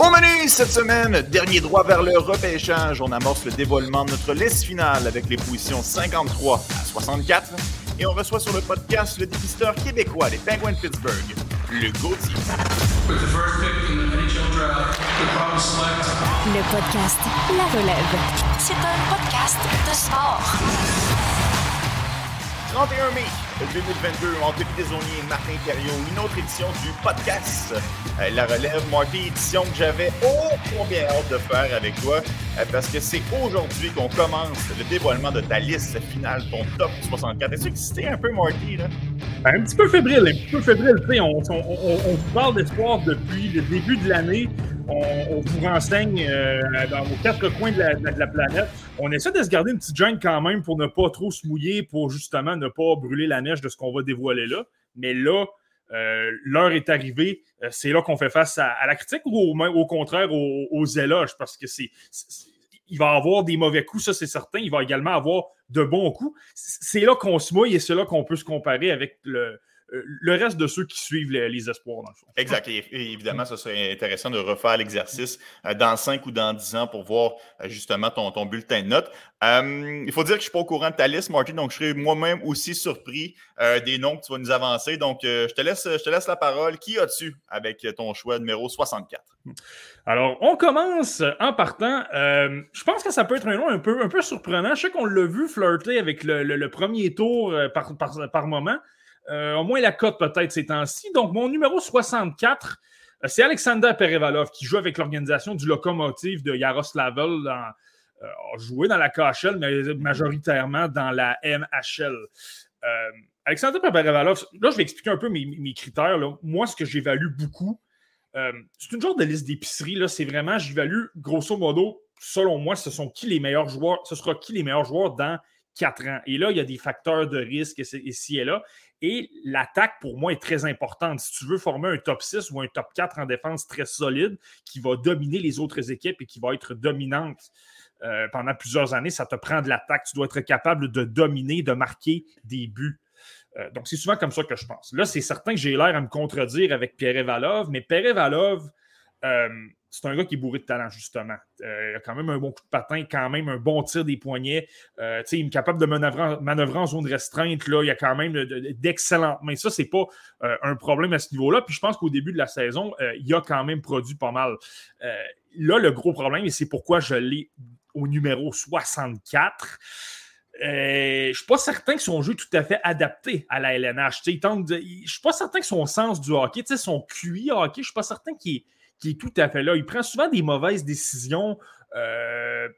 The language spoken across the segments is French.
Au menu cette semaine, dernier droit vers le repêchage. On amorce le dévoilement de notre liste finale avec les positions 53 à 64. Et on reçoit sur le podcast le dépisteur québécois des Penguins de Pittsburgh, le Gauthier. Le podcast La Relève. C'est un podcast de sport. 31 mai 2022, Anthony Desaulniers et Martin Thériault, une autre édition du podcast euh, La Relève, Marty, édition que j'avais oh combien hâte de faire avec toi, euh, parce que c'est aujourd'hui qu'on commence le dévoilement de ta liste finale, ton top 64. Est-ce que excité un peu, Marty, là? Un petit peu fébrile, un petit peu fébrile. On, on, on, on parle d'espoir depuis le début de l'année on, vous renseigne euh, dans vos quatre coins de la, planète. On essaie de se garder une petite jungle quand même pour ne pas trop se mouiller, pour justement ne pas brûler la neige de ce qu'on va dévoiler là. Mais là, euh, l'heure est arrivée. Euh, c'est là qu'on fait face à, la critique ou au, contraire aux, éloges? Parce que c'est. Il va avoir des mauvais coups, ça c'est certain. Il va également avoir de bons coups. C'est là qu'on se mouille et c'est là qu'on peut se comparer avec le, le reste de ceux qui suivent les, espoirs, dans le fond. Exact. Et, évidemment, ça serait intéressant de refaire l'exercice euh, dans 5 ou dans 10 ans pour voir euh, justement ton, ton, bulletin de notes. il faut dire que je ne suis pas au courant de ta liste, Martin, donc je serai moi-même aussi surpris des noms que tu vas nous avancer. Donc, je, te laisse, je te laisse la parole. Qui as-tu avec ton choix numéro 64? Alors, on commence en partant. je pense que ça peut être un nom un peu, un peu surprenant. Je sais qu'on l'a vu flirter avec le, premier tour par, par, par moment. Euh, au moins la cote peut-être ces temps-ci. Donc, mon numéro 64, euh, c'est Alexander Perevalov qui joue avec l'organisation du locomotive de Yaroslavl, dans, euh, joué dans la KHL, mais majoritairement dans la MHL. Alexander Perevalov, là, je vais expliquer un peu mes, critères. Moi, ce que j'évalue beaucoup, c'est une genre de liste d'épicerie. C'est vraiment, j'évalue grosso modo, selon moi, ce sont qui les meilleurs joueurs, ce sera qui les meilleurs joueurs dans quatre ans. Et là, il y a des facteurs de risque ici et là. Et l'attaque, pour moi, est très importante. Si tu veux former un top 6 ou un top 4 en défense très solide qui va dominer les autres équipes et qui va être dominante euh, pendant plusieurs années, ça te prend de l'attaque. Tu dois être capable de dominer, de marquer des buts. Euh, donc, c'est souvent comme ça que je pense. Là, c'est certain que j'ai l'air à me contredire avec Pierre Valov, mais Pierre Valov, euh, c'est un gars qui est bourré de talent, justement. Euh, il a quand même un bon coup de patin, quand même un bon tir des poignets. Euh, il est capable de manœuvrer, en zone restreinte. Là. Il a quand même d'excellentes mains. Ça, c'est pas un problème à ce niveau-là. Puis je pense qu'au début de la saison, il a quand même produit pas mal. là, le gros problème, et c'est pourquoi je l'ai au numéro 64. je ne suis pas certain que son jeu est tout à fait adapté à la LNH. je ne suis pas certain que son sens du hockey, son QI hockey, je ne suis pas certain qu'il est qui est tout à fait là. Il prend souvent des mauvaises décisions. Euh,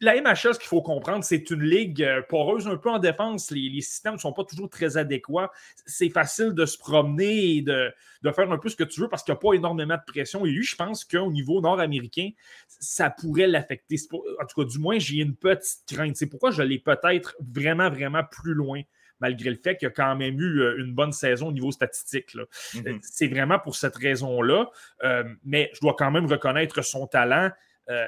la ce qu'il faut comprendre, c'est une ligue euh, poreuse un peu en défense. Les, systèmes ne sont pas toujours très adéquats. C'est facile de se promener et de, faire un peu ce que tu veux parce qu'il n'y a pas énormément de pression. Et lui, je pense qu'au niveau nord-américain, ça pourrait l'affecter. En tout cas, du moins, j'ai une petite crainte. C'est pourquoi je l'ai peut-être vraiment, vraiment plus loin malgré le fait qu'il a quand même eu euh, une bonne saison au niveau statistique. Mhm. Euh, c'est vraiment pour cette raison-là. Euh, mais je dois quand même reconnaître son talent.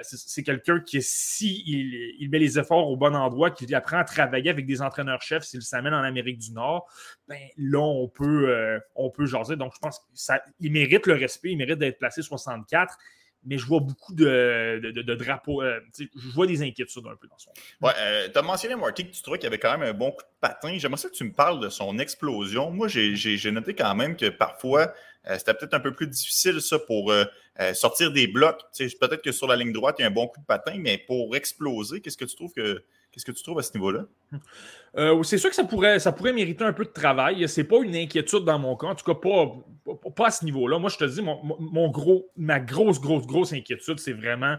c'est quelqu'un qui, si il, met les efforts au bon endroit, qu'il apprend à travailler avec des entraîneurs-chefs, s'il s'amène en Amérique du Nord, ben, là, on peut, on peut jaser. Donc, je pense qu'il mérite le respect, il mérite d'être placé 64 mais je vois beaucoup de, drapeaux. Euh, je vois des inquiétudes un peu dans son. Ouais, euh, tu as mentionné, Marty, que tu trouvais qu'il avait quand même un bon coup de patin. J'aimerais ça que tu me parles de son explosion. Moi, j'ai noté quand même que parfois, euh, c'était peut-être un peu plus difficile, ça, pour sortir des blocs. Peut-être que sur la ligne droite, il y a un bon coup de patin, mais pour exploser, qu'est-ce que tu trouves que Qu'est-ce que tu trouves à ce niveau-là? Euh, c'est sûr que ça pourrait, ça pourrait mériter un peu de travail. C'est pas une inquiétude dans mon cas, en tout cas pas, à ce niveau-là. Moi, je te dis, mon, gros, ma grosse, grosse, grosse inquiétude, c'est vraiment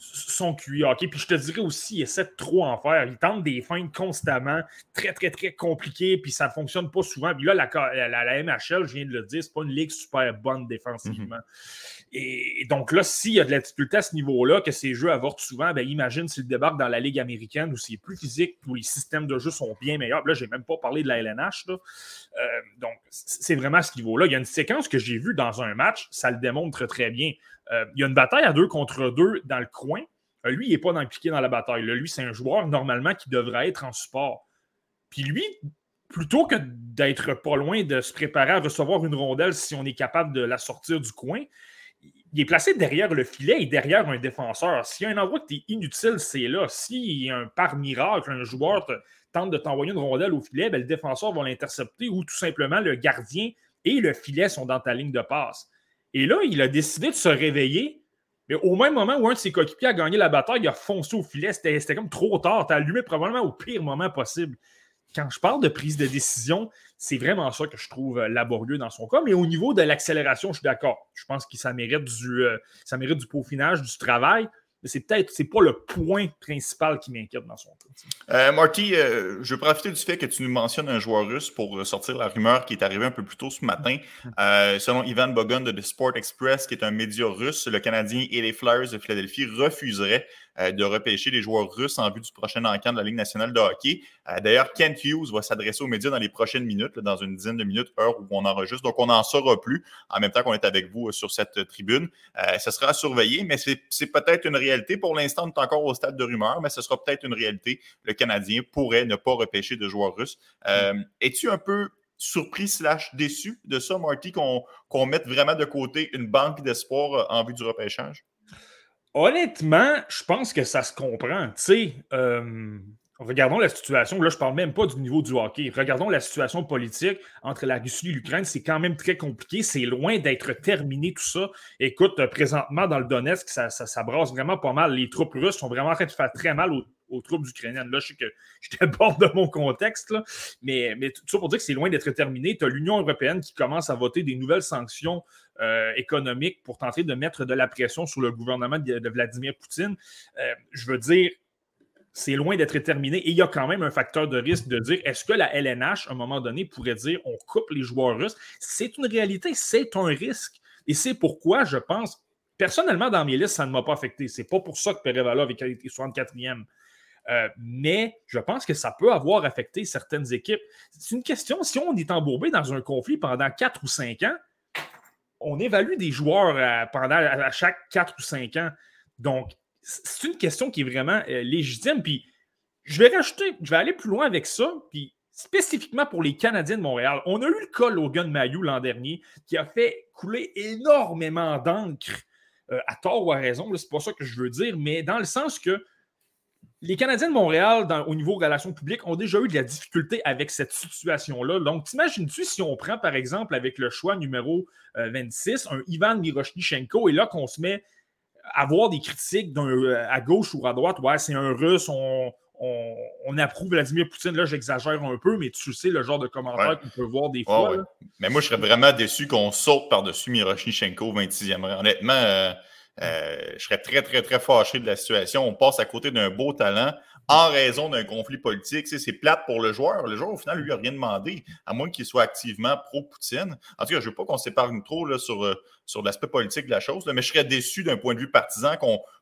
son QI hockey. Puis je te dirais aussi, il essaie de trop en faire. Il tente des feintes constamment, très, très, très compliquées, puis ça ne fonctionne pas souvent. Puis là, la, la, MHL, je viens de le dire, c'est pas une ligue super bonne défensivement. Mm-hmm. Et, donc là, s'il y a de la difficulté à ce niveau-là, que ces jeux avortent souvent, ben imagine s'il débarque dans la Ligue américaine où c'est plus physique, où les systèmes de jeu sont bien meilleurs. Là, je n'ai même pas parlé de la LNH. Euh, donc, c'est vraiment à ce niveau-là. Il y a une séquence que j'ai vue dans un match, ça le démontre très bien. Euh, il y a une bataille à deux contre deux dans le coin. Euh, lui, il n'est pas impliqué dans la bataille. Lui, c'est un joueur normalement qui devrait être en support. Puis lui, plutôt que d'être pas loin de se préparer à recevoir une rondelle si on est capable de la sortir du coin, il est placé derrière le filet et derrière un défenseur. S'il y a un endroit qui est inutile, c'est là. Si un, par miracle, un joueur tente de t'envoyer une rondelle au filet, ben, le défenseur va l'intercepter ou tout simplement le gardien et le filet sont dans ta ligne de passe. Et là, il a décidé de se réveiller, mais au même moment où un de ses coéquipiers a gagné la bataille, il a foncé au filet. C'était comme trop tard. Tu as allumé probablement au pire moment possible. Quand je parle de prise de décision, c'est vraiment ça que je trouve euh, laborieux dans son cas. Mais au niveau de l'accélération, je suis d'accord. Je pense que ça mérite du, euh, ça mérite du peaufinage, du travail mais c'est peut-être c'est pas le point principal qui m'inquiète dans son cas. Euh, Marty, euh, je veux profiter du fait que tu nous mentionnes un joueur russe pour sortir la rumeur qui est arrivée un peu plus tôt ce matin. Euh, selon Ivan Bogun de The Sport Express, qui est un média russe, le Canadien et les Flyers de Philadelphie refuseraient euh, de repêcher les joueurs russes en vue du prochain encamp de la Ligue nationale de hockey. Euh, d'ailleurs, Kent Hughes va s'adresser aux médias dans les prochaines minutes, dans une dizaine de minutes, heure où on enregistre. Donc, on n'en saura plus en même temps qu'on est avec vous euh, sur cette tribune. ce sera à surveiller, mais c'est peut-être une réalité. Pour l'instant, on est encore au stade de rumeur, mais ce sera peut-être une réalité. Le Canadien pourrait ne pas repêcher de joueurs russes. Es-tu un peu surpris slash déçu de ça, Marty, qu'on mette vraiment de côté une banque d'espoir en vue du repêchage? Honnêtement, je pense que ça se comprend. Tu sais, euh, regardons la situation. Là, je ne parle même pas du niveau du hockey. Regardons la situation politique entre la Russie et l'Ukraine. C'est quand même très compliqué. C'est loin d'être terminé tout ça. Écoute, présentement, dans le Donetsk, ça, ça, brasse vraiment pas mal. Les troupes russes sont vraiment en train de faire très mal aux, troupes ukrainiennes. Là, je sais que je t'aborde de mon contexte, mais, mais tout ça pour dire que c'est loin d'être terminé. Tu as l'Union européenne qui commence à voter des nouvelles sanctions euh, économiques pour tenter de mettre de la pression sur le gouvernement de, Vladimir Poutine. Euh, je veux dire, c'est loin d'être terminé. Et il y a quand même un facteur de risque de dire est-ce que la LNH, à un moment donné, pourrait dire on coupe les joueurs russes? C'est une réalité, c'est un risque. Et c'est pourquoi je pense, personnellement, dans mes listes, ça ne m'a pas affecté. C'est pas pour ça que Perevalov est 64e. Euh, mais je pense que ça peut avoir affecté certaines équipes. C'est une question, si on est embourbé dans un conflit pendant 4 ou 5 ans, on évalue des joueurs à, pendant à chaque 4 ou 5 ans. Donc, c'est une question qui est vraiment euh, légitime. Puis, je vais rajouter, je vais aller plus loin avec ça. Puis, spécifiquement pour les Canadiens de Montréal, on a eu le cas Logan Mayou l'an dernier qui a fait couler énormément d'encre, euh, à tort ou à raison, c'est pas ça que je veux dire, mais dans le sens que les Canadiens de Montréal, au niveau relations publiques, ont déjà eu de la difficulté avec cette situation-là. Donc, t'imagines-tu si on prend, par exemple, avec le choix numéro 26, euh, un Ivan Miroshnichenko, et là qu'on se met à avoir des critiques euh, à gauche ou à droite, ouais, c'est un russe, on, approuve Vladimir Poutine. Là, j'exagère un peu, mais tu sais le genre de commentaires qu'on peut voir des fois. Mais moi, je serais vraiment déçu qu'on saute par-dessus Miroshnichenko 26e rang. Honnêtement, euh, euh, je serais très, très, très fâché de la situation. On passe à côté d'un beau talent en raison d'un conflit politique. c'est plate pour le joueur. Le joueur, au final, lui, n'a rien demandé, à moins qu'il soit activement pro-Poutine. En tout cas, je ne veux pas qu'on s'épargne trop euh, sur l'aspect politique de la chose, mais je serais déçu d'un point de vue partisan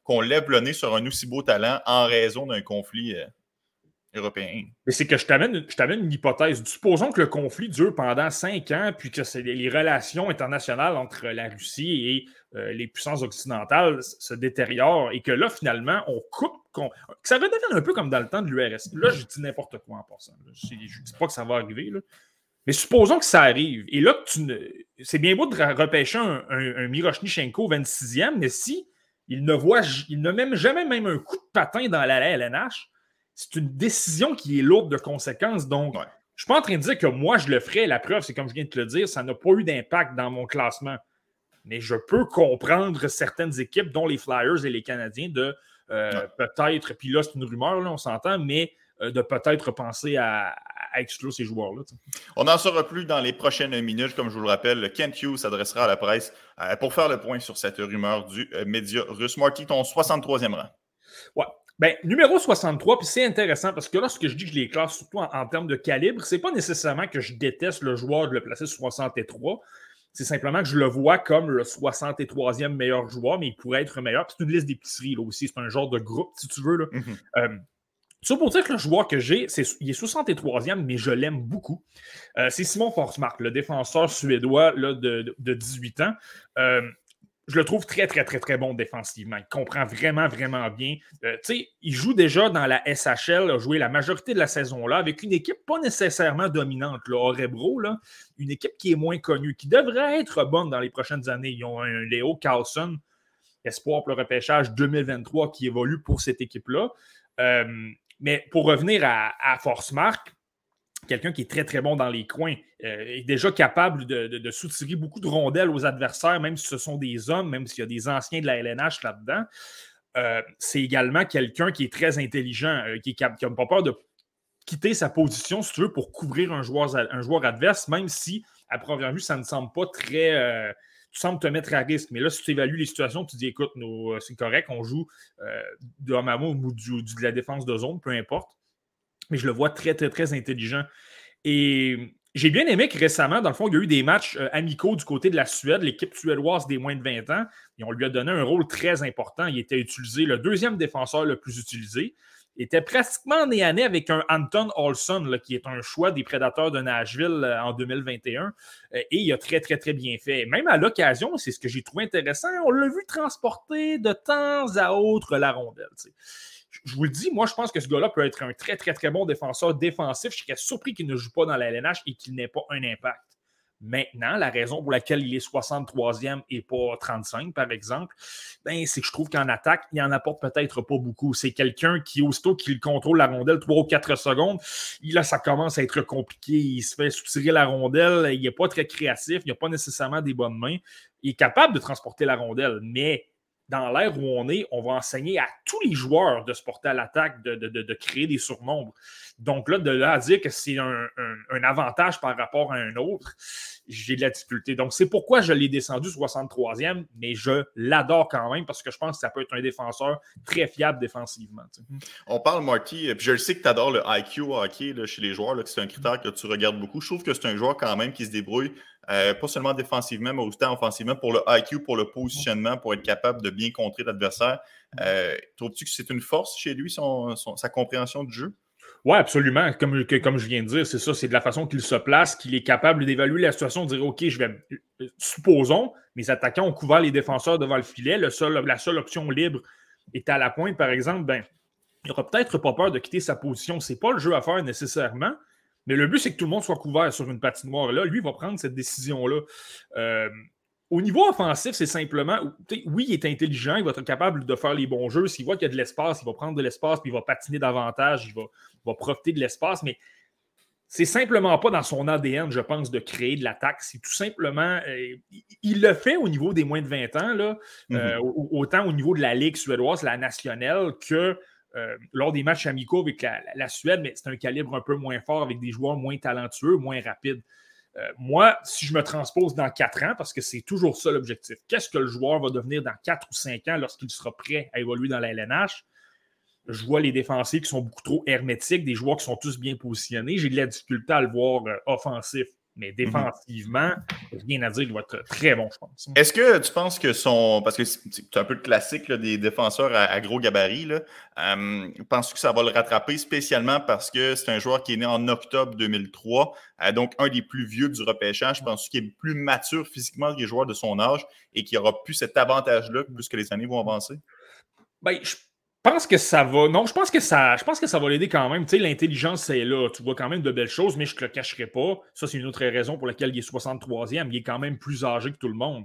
qu'on lève le nez sur un aussi beau talent en raison d'un conflit. Euh, Mais c'est que je t'amène, une hypothèse. Supposons que le conflit dure pendant cinq ans, puis que les relations internationales entre la Russie et euh, les puissances occidentales se détériorent et que là, finalement, on coupe. que ça redevienne un peu comme dans le temps de l'URSS. Là, je dis n'importe quoi en passant. Je ne dis pas que ça va arriver. Mais supposons que ça arrive. Et là, c'est bien beau de repêcher un, un, 26e, mais si il ne voit, il ne même jamais même un coup de patin dans la LNH, c'est une décision qui est lourde de conséquences. Donc, je ne suis pas en train de dire que moi, je le ferai. La preuve, c'est comme je viens de te le dire, ça n'a pas eu d'impact dans mon classement mais je peux comprendre certaines équipes, dont les Flyers et les Canadiens, de euh, peut-être, puis là, c'est une rumeur, là, on s'entend, mais euh, de peut-être penser à, exclure ces joueurs-là. On n'en saura plus dans les prochaines minutes. Comme je vous le rappelle, Kent Hughes s'adressera à la presse euh, pour faire le point sur cette rumeur du média russe. Marty, ton 63e rang. Ouais. Ben, numéro 63, puis c'est intéressant parce que lorsque je dis que je les classe surtout en, en termes de calibre, c'est pas nécessairement que je déteste le joueur de le placer sur 63. C'est simplement que je le vois comme le 63e meilleur joueur, mais il pourrait être meilleur. C'est une liste d'épicerie là aussi. C'est un genre de groupe, si tu veux. Là. Mm-hmm. Euh, ça pour dire que le joueur que j'ai, c'est, il est 63e, mais je l'aime beaucoup. Euh, c'est Simon Forsmark, le défenseur suédois là, de, 18 ans. Euh, je le trouve très, très, très, très bon défensivement. Il comprend vraiment, vraiment bien. Euh, tu sais, il joue déjà dans la SHL, a joué la majorité de la saison là avec une équipe pas nécessairement dominante, là, Orebro, là, une équipe qui est moins connue, qui devrait être bonne dans les prochaines années. Ils ont un Léo Carlson, espoir pour le repêchage 2023 qui évolue pour cette équipe-là. Euh, mais pour revenir à, à Force Mark, quelqu'un qui est très, très bon dans les coins, euh, déjà capable de, soutirer beaucoup de rondelles aux adversaires, même si ce sont des hommes, même s'il y a des anciens de la LNH là-dedans. Euh, c'est également quelqu'un qui est très intelligent, euh, qui n'a pas peur de quitter sa position, si tu veux, pour couvrir un joueur, adverse, même si, à première vue, ça ne semble pas très. tu sembles te mettre à risque. Mais là, si tu évalues les situations, tu dis écoute, c'est correct, on joue de de la défense de zone, peu importe mais je le vois très, très, très intelligent. Et j'ai bien aimé que récemment, dans le fond, il y a eu des matchs euh, amicaux du côté de la Suède, l'équipe suédoise des moins de 20 ans, et on lui a donné un rôle très important. Il était utilisé, le deuxième défenseur le plus utilisé. Il était pratiquement né à nez avec un Anton Olson, qui est un choix des prédateurs de Nashville euh, en 2021. Euh, et il a très, très, très bien fait. Même à l'occasion, c'est ce que j'ai trouvé intéressant, on l'a vu transporter de temps à autre la rondelle je vous le dis, moi, je pense que ce gars-là peut être un très, très, très bon défenseur défensif. Je serais surpris qu'il ne joue pas dans la LNH et qu'il n'ait pas un impact. Maintenant, la raison pour laquelle il est 63e et pas 35, par exemple, ben, c'est que je trouve qu'en attaque, il n'en apporte peut-être pas beaucoup. C'est quelqu'un qui, aussitôt qu'il contrôle la rondelle 3 ou 4 secondes, là, ça commence à être compliqué. Il se fait soutirer la rondelle. Il n'est pas très créatif. Il n'a pas nécessairement des bonnes mains. Il est capable de transporter la rondelle, mais dans l'ère où on est, on va enseigner à tous les joueurs de se porter à l'attaque, de, créer des surnombres. Donc là, de là à dire que c'est un, avantage par rapport à un autre, j'ai de la difficulté. Donc c'est pourquoi je l'ai descendu 63e, mais je l'adore quand même parce que je pense que ça peut être un défenseur très fiable défensivement. On parle, Marty, puis je sais que tu adores le IQ hockey chez les joueurs, que c'est un critère que tu regardes beaucoup. Je trouve que c'est un joueur quand même qui se débrouille euh, pas seulement défensivement, mais aussi offensivement pour le IQ, pour le positionnement, pour être capable de bien contrer l'adversaire. Euh, trouves-tu que c'est une force chez lui, sa compréhension du jeu? Oui, absolument. Comme, comme je viens de dire, c'est ça, c'est de la façon qu'il se place, qu'il est capable d'évaluer la situation, de dire OK, je vais. Supposons, mes attaquants ont couvert les défenseurs devant le filet, la seule option libre est à la pointe, par exemple, ben, il n'aura peut-être pas peur de quitter sa position. Ce n'est pas le jeu à faire nécessairement, mais le but, c'est que tout le monde soit couvert sur une patinoire. Là, lui, il va prendre cette décision-là. Euh, au niveau offensif, c'est simplement, oui, il est intelligent, il va être capable de faire les bons jeux. S'il voit qu'il y a de l'espace, il va prendre de l'espace, puis il va patiner davantage, il va, profiter de l'espace, mais c'est simplement pas dans son ADN, je pense, de créer de l'attaque. C'est tout simplement, euh, il le fait au niveau des moins de 20 ans, là, euh, mm-hmm. autant au niveau de la Ligue suédoise, la nationale, que euh, lors des matchs amicaux avec la, Suède, mais c'est un calibre un peu moins fort avec des joueurs moins talentueux, moins rapides. Euh, moi, si je me transpose dans quatre ans, parce que c'est toujours ça l'objectif, qu'est-ce que le joueur va devenir dans quatre ou cinq ans lorsqu'il sera prêt à évoluer dans la LNH? Je vois les défensifs qui sont beaucoup trop hermétiques, des joueurs qui sont tous bien positionnés. J'ai de la difficulté à le voir euh, offensif. Mais mhm. défensivement, rien à dire, il va être très bon, je pense. Est-ce que tu penses que son. Parce que c'est un peu le classique des défenseurs à, gros gabarit. Euh, penses-tu que ça va le rattraper spécialement parce que c'est un joueur qui est né en octobre 2003, euh, donc un des plus vieux du repêchage? Penses-tu qu'il est plus mature physiquement que les joueurs de son âge et qu'il aura plus cet avantage-là plus que les années vont avancer? Ben, je je pense que ça va. Non, je pense que ça, je pense que ça va l'aider quand même. Tu sais, l'intelligence, c'est là. Tu vois quand même de belles choses, mais je ne te le cacherai pas. Ça, c'est une autre raison pour laquelle il est 63e. Il est quand même plus âgé que tout le monde.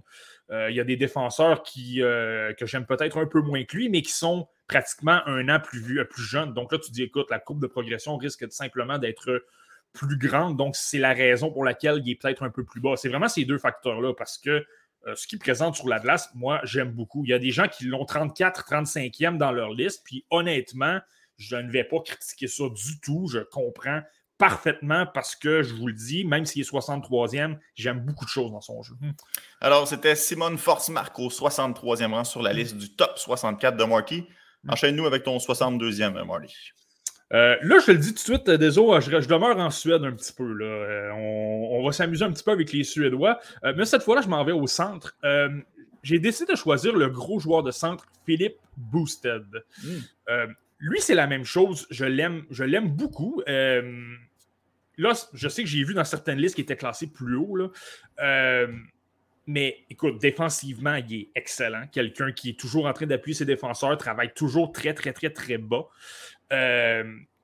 Euh, il y a des défenseurs qui, euh, que j'aime peut-être un peu moins que lui, mais qui sont pratiquement un an plus, vieux, plus jeunes. Donc là, tu dis, écoute, la courbe de progression risque simplement d'être plus grande. Donc, c'est la raison pour laquelle il est peut-être un peu plus bas. C'est vraiment ces deux facteurs-là parce que euh, ce qu'ils présentent sur la glace, moi, j'aime beaucoup. Il y a des gens qui l'ont 34, 35e dans leur liste, puis honnêtement, je ne vais pas critiquer ça du tout. Je comprends parfaitement parce que, je vous le dis, même s'il est 63e, j'aime beaucoup de choses dans son jeu. Alors, c'était Simone Force-Marc au 63e rang sur la liste du top 64 de Marty. Enchaîne-nous avec ton 62e, Marty. Euh, là, je te le dis tout de suite, euh, désolé, je, demeure en Suède un petit peu. Là. Euh, on, va s'amuser un petit peu avec les Suédois. mais cette fois-là, je m'en vais au centre. J'ai décidé de choisir le gros joueur de centre, Philippe Boosted. Hmm. lui, c'est la même chose. Je l'aime, je l'aime beaucoup. là, je sais que j'ai vu dans certaines listes qui étaient classées plus haut. Là. mais écoute, défensivement, il est excellent. Quelqu'un qui est toujours en train d'appuyer ses défenseurs, travaille toujours très, très, très, très bas. Euh,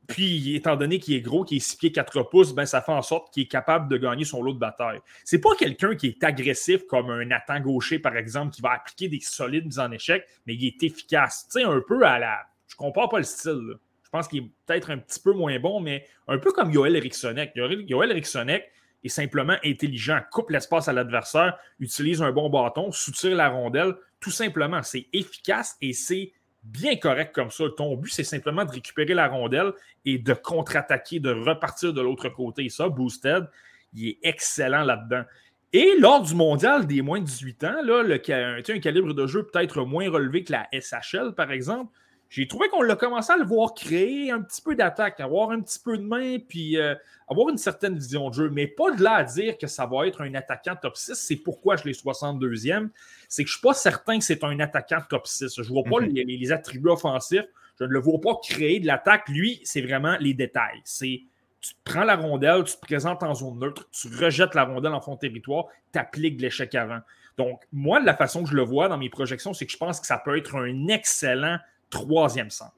puis, étant donné qu'il est gros, qu'il est 6 pieds 4 pouces, ben, ça fait en sorte qu'il est capable de gagner son lot de bataille. C'est pas quelqu'un qui est agressif comme un Nathan Gaucher, par exemple, qui va appliquer des solides mises en échec, mais il est efficace. Tu sais, un peu à la. Je compare pas le style. Je pense qu'il est peut-être un petit peu moins bon, mais un peu comme Yoel Erikssonek. Yoel Erikssonek est simplement intelligent, coupe l'espace à l'adversaire, utilise un bon bâton, soutire la rondelle. Tout simplement, c'est efficace et c'est bien correct comme ça. Ton but, c'est simplement de récupérer la rondelle et de contre-attaquer, de repartir de l'autre côté. Ça, Boosted, il est excellent là-dedans. Et lors du mondial des moins de 18 ans, là, le, un calibre de jeu peut-être moins relevé que la SHL, par exemple, j'ai trouvé qu'on l'a commencé à le voir créer un petit peu d'attaque, avoir un petit peu de main, puis euh, avoir une certaine vision de jeu, mais pas de là à dire que ça va être un attaquant top 6. C'est pourquoi je l'ai 62e. C'est que je ne suis pas certain que c'est un attaquant top 6. Je ne vois pas mhm. les, attributs offensifs. Je ne le vois pas créer de l'attaque. Lui, c'est vraiment les détails. C'est tu prends la rondelle, tu te présentes en zone neutre, tu rejettes la rondelle en fond de territoire, tu appliques l'échec avant. Donc, moi, de la façon que je le vois dans mes projections, c'est que je pense que ça peut être un excellent troisième centre.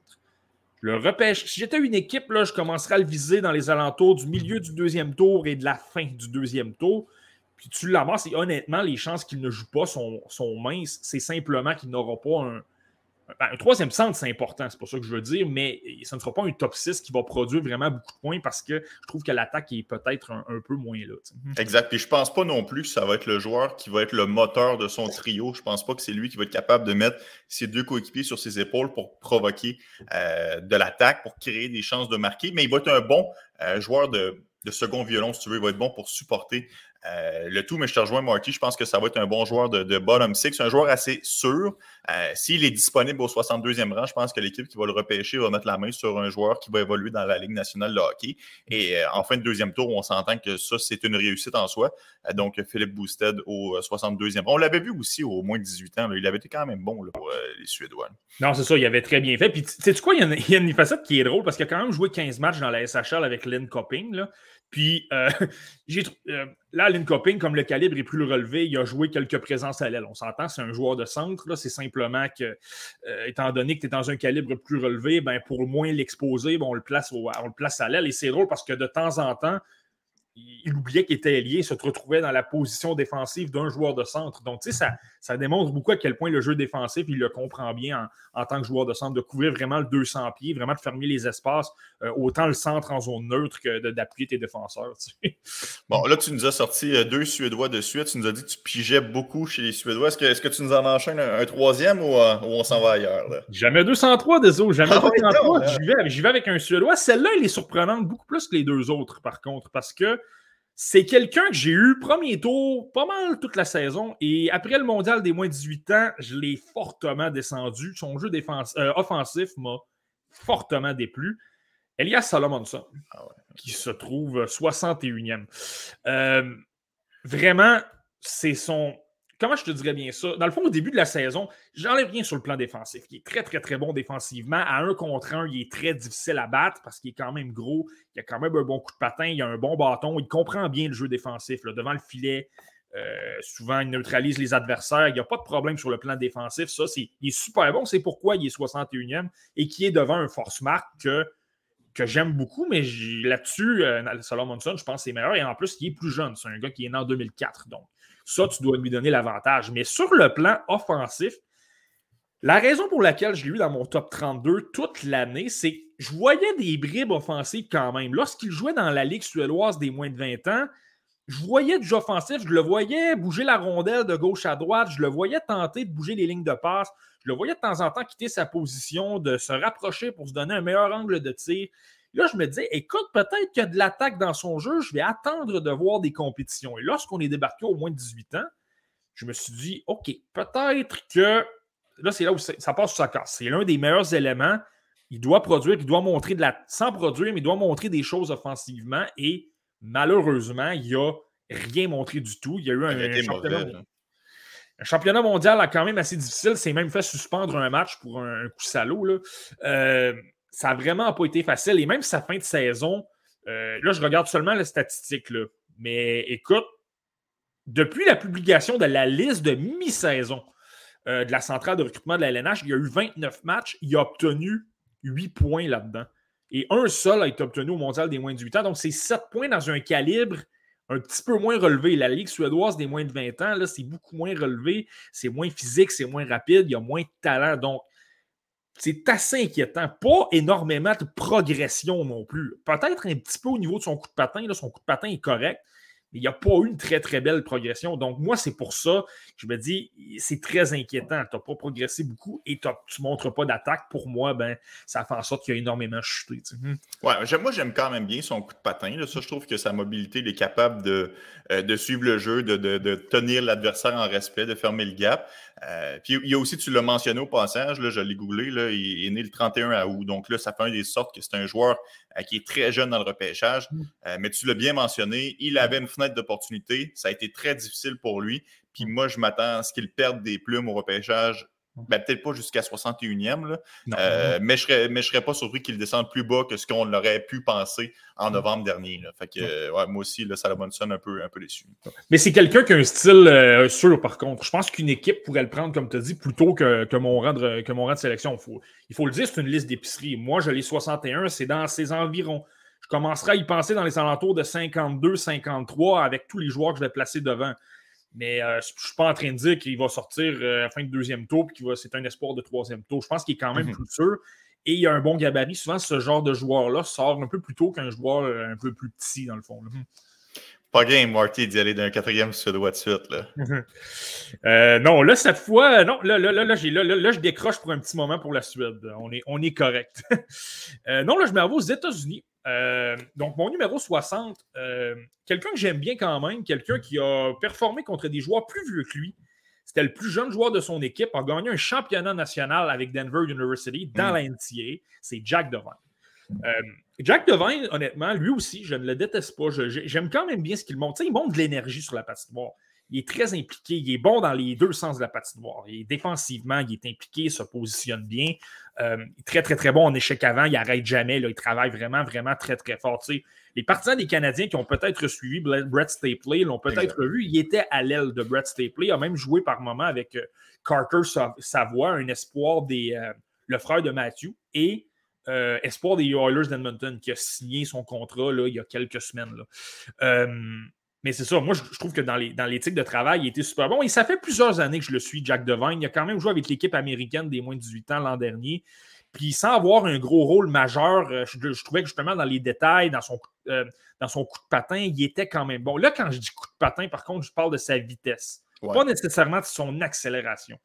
Le repêche. Si j'étais une équipe, là, je commencerais à le viser dans les alentours du milieu du deuxième tour et de la fin du deuxième tour. Puis tu l'amasses et honnêtement, les chances qu'il ne joue pas sont, minces. C'est simplement qu'il n'aura pas un, un troisième centre, c'est important, c'est pas ça que je veux dire, mais ce ne sera pas un top 6 qui va produire vraiment beaucoup de points parce que je trouve que l'attaque est peut-être un, peu moins là. Mhm. Exact. Et je pense pas non plus que ça va être le joueur qui va être le moteur de son trio. Je pense pas que c'est lui qui va être capable de mettre ses deux coéquipiers sur ses épaules pour provoquer euh, de l'attaque, pour créer des chances de marquer, mais il va être un bon euh, joueur de, de second violon, si tu veux. Il va être bon pour supporter euh, le tout, mais je te rejoins, Marty. Je pense que ça va être un bon joueur de, bottom six, un joueur assez sûr. Euh, s'il est disponible au 62e rang, je pense que l'équipe qui va le repêcher va mettre la main sur un joueur qui va évoluer dans la Ligue nationale de hockey. Et euh, en fin de deuxième tour, on s'entend que ça, c'est une réussite en soi. donc, Philippe Boosted au 62e rang. On l'avait vu aussi au moins de 18 ans. Il avait été quand même bon pour les Suédois. Non, c'est ça. Il avait très bien fait. Puis, sais quoi, il y, a une, facette qui est drôle parce qu'il a quand même joué 15 matchs dans la SHL avec Lynn Copping. Puis euh, euh, là, Lynn comme le calibre est plus relevé, il a joué quelques présences à l'aile. On s'entend, c'est un joueur de centre. C'est simplement que, euh, étant donné que tu es dans un calibre plus relevé, ben, pour moins l'exposer, ben, on, le on le place à l'aile. Et c'est drôle parce que de temps en temps, il oubliait qu'il était lié, se retrouvait dans la position défensive d'un joueur de centre. Donc, tu sais, ça, ça démontre beaucoup à quel point le jeu défensif, il le comprend bien en, tant que joueur de centre, de couvrir vraiment le 200 pieds, vraiment de fermer les espaces, euh, autant le centre en zone neutre que d'appuyer tes défenseurs. Bon, là, tu nous as sorti euh, deux Suédois de suite. Tu nous as dit que tu pigeais beaucoup chez les Suédois. Est-ce que, est que, tu nous en enchaînes un, troisième euh, ou, on s'en va ailleurs? Jamais 203, désolé. Jamais 203. Ah j'y vais, vais avec un Suédois. Celle-là, elle est surprenante beaucoup plus que les deux autres, par contre, parce que c'est quelqu'un que j'ai eu premier tour pas mal toute la saison. Et après le mondial des moins de 18 ans, je l'ai fortement descendu. Son jeu euh, offensif m'a fortement déplu. Elias Salomonson, ah qui se trouve 61e. Euh, vraiment, c'est son comment je te dirais bien ça? Dans le fond, au début de la saison, j'enlève rien sur le plan défensif. Il est très, très, très bon défensivement. À un contre un, il est très difficile à battre parce qu'il est quand même gros. Il a quand même un bon coup de patin. Il a un bon bâton. Il comprend bien le jeu défensif. devant le filet, euh, souvent, il neutralise les adversaires. Il n'y a pas de problème sur le plan défensif. Ça, c'est, il est super bon. C'est pourquoi il est 61e et qui est devant un force-marque que, que j'aime beaucoup. Mais là-dessus, euh, Solomon Monson, je pense c'est meilleur. Et en plus, il est plus jeune. C'est un gars qui est né en 2004. Donc, ça, tu dois lui donner l'avantage. Mais sur le plan offensif, la raison pour laquelle je l'ai eu dans mon top 32 toute l'année, c'est que je voyais des bribes offensives quand même. Lorsqu'il jouait dans la Ligue suédoise des moins de 20 ans, je voyais du offensif, je le voyais bouger la rondelle de gauche à droite, je le voyais tenter de bouger les lignes de passe, je le voyais de temps en temps quitter sa position, de se rapprocher pour se donner un meilleur angle de tir. Là, je me disais, écoute, peut-être qu'il y a de l'attaque dans son jeu, je vais attendre de voir des compétitions. Et lorsqu'on est débarqué au moins de 18 ans, je me suis dit, OK, peut-être que. Là, c'est là où ça passe sur sa casse. C'est l'un des meilleurs éléments. Il doit produire, il doit montrer de la. Sans produire, mais il doit montrer des choses offensivement. Et malheureusement, il n'a rien montré du tout. Il y a eu un, championnat. Un championnat mondial quand même assez difficile. C'est même fait suspendre un match pour un, coup salaud. Là. Euh, ça n'a vraiment pas été facile. Et même sa fin de saison, euh, là, je regarde seulement les statistiques. Là. Mais écoute, depuis la publication de la liste de mi-saison euh, de la centrale de recrutement de la LNH, il y a eu 29 matchs. Il a obtenu 8 points là-dedans. Et un seul a été obtenu au mondial des moins de 8 ans. Donc, c'est 7 points dans un calibre un petit peu moins relevé. La Ligue suédoise des moins de 20 ans, là, c'est beaucoup moins relevé. C'est moins physique, c'est moins rapide, il y a moins de talent. Donc, c'est assez inquiétant. Pas énormément de progression non plus. Peut-être un petit peu au niveau de son coup de patin. Là, son coup de patin est correct, il n'y a pas eu une très, très belle progression. Donc, moi, c'est pour ça que je me dis, c'est très inquiétant. Tu n'as pas progressé beaucoup et tu ne montres pas d'attaque. Pour moi, ben, ça fait en sorte qu'il a énormément chuté. Hmm. Ouais, moi, j'aime quand même bien son coup de patin. Ça, je trouve que sa mobilité, il est capable de, euh, de suivre le jeu, de, tenir l'adversaire en respect, de fermer le gap. Euh, puis il y a aussi, tu l'as mentionné au passage, là, je l'ai googlé, là, il est né le 31 août. Donc là, ça fait un des sortes que c'est un joueur euh, qui est très jeune dans le repêchage. Mm. Euh, mais tu l'as bien mentionné, il avait une fenêtre d'opportunité. Ça a été très difficile pour lui. Puis moi, je m'attends à ce qu'il perde des plumes au repêchage ben, peut-être pas jusqu'à 61e, euh, mais je ne serais, pas surpris qu'il descende plus bas que ce qu'on aurait pu penser en novembre dernier. Fait que, moi aussi, là, Salomon un peu, un peu déçu. Mais c'est quelqu'un qui a un style euh, sûr, par contre. Je pense qu'une équipe pourrait le prendre, comme tu as dit, plutôt que, que, mon rang de, que mon rang de sélection. Faut, il faut le dire, c'est une liste d'épicerie. Moi, je l'ai 61, c'est dans ces environs. Je commencerai à y penser dans les alentours de 52, 53 avec tous les joueurs que je vais placer devant. Mais euh, je ne suis pas en train de dire qu'il va sortir euh, à la fin de deuxième tour et que c'est un espoir de troisième tour. Je pense qu'il est quand même mhm. plus sûr. Et il y a un bon gabarit. Souvent, ce genre de joueur-là sort un peu plus tôt qu'un joueur euh, un peu plus petit, dans le fond. Mhm. Pas game, Marty, d'y aller d'un quatrième suédois de suite. Là. Mhm. non, là, cette fois, non, là, là, là, là, je décroche pour un petit moment pour la Suède. On est, on est correct. non, là, je m'en aux États-Unis. Euh, donc, mon numéro 60, euh, quelqu'un que j'aime bien quand même, quelqu'un qui a performé contre des joueurs plus vieux que lui. C'était le plus jeune joueur de son équipe, a gagné un championnat national avec Denver University dans mm. la NCA. C'est Jack Devine. Jack Devine, honnêtement, lui aussi, je ne le déteste pas. J'aime quand même bien ce qu'il montre. il montre de l'énergie sur la patinoire. Il est très impliqué. Il est bon dans les deux sens de la patinoire. Et défensivement, il est impliqué, il se positionne bien. Euh, très, très, très bon en échec avant. Il n'arrête jamais. Là, il travaille vraiment, vraiment très, très fort. les partisans des Canadiens qui ont peut-être suivi Brett Stapley l'ont peut-être vu. Il était à l'aile de Brett Stapley. Il a même joué par moment avec euh, Carter Savoie, un espoir des. Euh, le frère de Matthew. Et espoir des Oilers d'Edmonton qui a signé son contrat là, il y a quelques semaines. Là. Mais c'est ça, moi je, trouve que dans, les, dans l'éthique de travail, il était super bon. Et ça fait plusieurs années que je le suis, Jack Devine. Il a quand même joué avec l'équipe américaine des moins de 18 ans l'an dernier. Puis sans avoir un gros rôle majeur, euh, je, trouvais que justement dans les détails, dans son, euh, dans son coup de patin, il était quand même bon. Là, quand je dis coup de patin, par contre, je parle de sa vitesse. Pas nécessairement de son accélération.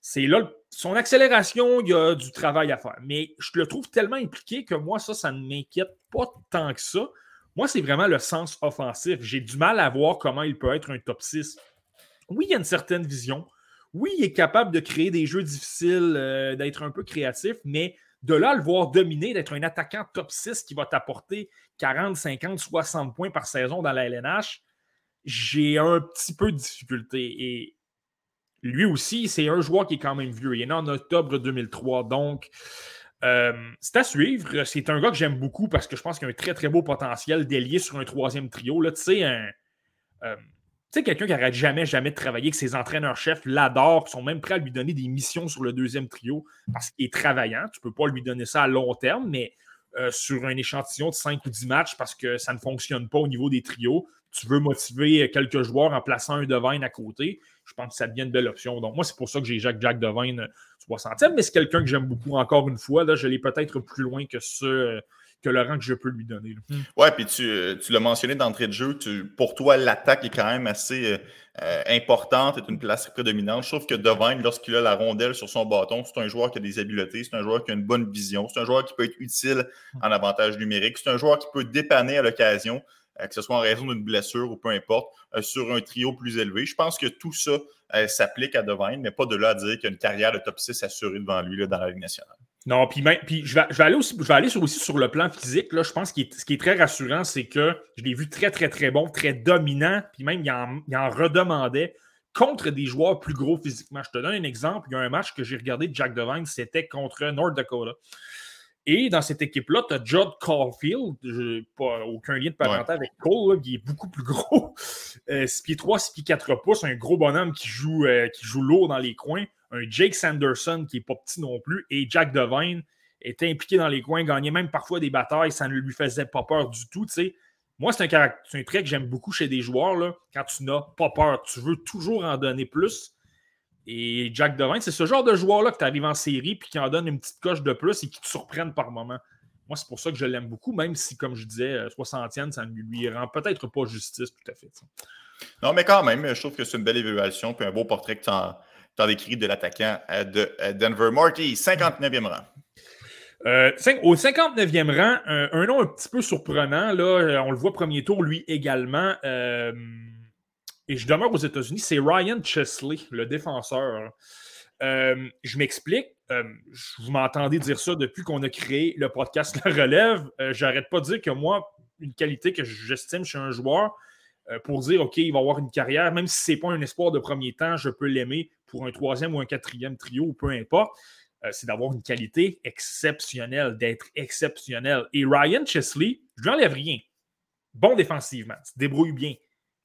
C'est là, son accélération, il y a du travail à faire. Mais je le trouve tellement impliqué que moi, ça, ça ne m'inquiète pas tant que ça. Moi, c'est vraiment le sens offensif. J'ai du mal à voir comment il peut être un top 6. Oui, il y a une certaine vision. Oui, il est capable de créer des jeux difficiles, euh, d'être un peu créatif, mais de là le voir dominer, d'être un attaquant top 6 qui va t'apporter 40, 50, 60 points par saison dans la LNH, j'ai un petit peu de difficulté. Et lui aussi, c'est un joueur qui est quand même vieux. Il est né en octobre 2003. Donc, euh, c'est à suivre. C'est un gars que j'aime beaucoup parce que je pense qu'il a un très, très beau potentiel délié sur un troisième trio. Là, tu sais, euh, quelqu'un qui n'arrête jamais, jamais de travailler, que ses entraîneurs-chefs l'adorent, qui sont même prêts à lui donner des missions sur le deuxième trio parce qu'il est travaillant. Tu ne peux pas lui donner ça à long terme, mais euh, sur un échantillon de 5 ou 10 matchs parce que ça ne fonctionne pas au niveau des trios, tu veux motiver quelques joueurs en plaçant un Devine à côté, je pense que ça devient une belle option. Donc, moi, c'est pour ça que j'ai Jacques Jack Devine 60e, mais c'est quelqu'un que j'aime beaucoup encore une fois. Là, je l'ai peut-être plus loin que ce que le rang que je peux lui donner. Oui, Ouais, puis tu, tu l'as mentionné d'entrée de jeu, pour toi, l'attaque est quand même assez euh, importante, est une place prédominante. Je trouve que Devine, lorsqu'il a la rondelle sur son bâton, c'est un joueur qui a des habiletés, c'est un joueur qui a une bonne vision, c'est un joueur qui peut être utile en avantage numérique, c'est un joueur qui peut dépanner à l'occasion. Euh, que ce soit en raison d'une blessure ou peu importe, euh, sur un trio plus élevé. Je pense que tout ça euh, s'applique à Devine, mais pas de là à dire qu'il y a une carrière de top 6 assurée devant lui là, dans la Ligue nationale. Non, puis, je, vais, je, vais, aller aussi, je vais aller sur, aussi sur le plan physique. Là, je pense que ce qui est très rassurant, c'est que je l'ai vu très, très, très bon, très dominant, puis même il en, il en redemandait contre des joueurs plus gros physiquement. Je te donne un exemple. Il y a un match que j'ai regardé de Jack Devine, c'était contre North Dakota. Et dans cette équipe-là, tu as Judd Caulfield, pas aucun lien de parenté avec Cole, qui est beaucoup plus gros. 6 pieds 3, 6 pieds 4 pouces, un gros bonhomme qui joue, qui joue lourd dans les coins. Un Jake Sanderson qui n'est pas petit non plus. Et Jack Devine était impliqué dans les coins, gagnait même parfois des batailles, ça ne lui faisait pas peur du tout. Moi, c'est un, un, trait que j'aime beaucoup chez des joueurs. Là, quand tu n'as pas peur, tu veux toujours en donner plus. Et Jack Devine, c'est ce genre de joueur-là que tu arrives en série puis qui en donne une petite coche de plus et qui te surprennent par moment. Moi, c'est pour ça que je l'aime beaucoup, même si, comme je disais, 60e, euh, ça ne lui rend peut-être pas justice tout à fait. Non, mais quand même, je trouve que c'est une belle évaluation puis un beau portrait que tu en, décrit de l'attaquant euh, de euh, Denver. Marty, 59e rang. au 59e rang, un, nom un petit peu surprenant, là, on le voit premier tour, lui également et je demeure aux États-Unis, c'est Ryan Chesley, le défenseur. Euh, je m'explique. Euh, vous m'entendez dire ça depuis qu'on a créé le podcast La Relève. Euh, j'arrête pas de dire que moi, une qualité que j'estime chez un joueur, pour dire OK, il va avoir une carrière, même si ce n'est pas un espoir de premier temps, je peux l'aimer pour un troisième ou un quatrième trio, peu importe, c'est d'avoir une qualité exceptionnelle, d'être exceptionnel. Et Ryan Chesley, je lui enlève rien. Bon défensivement, se débrouille bien.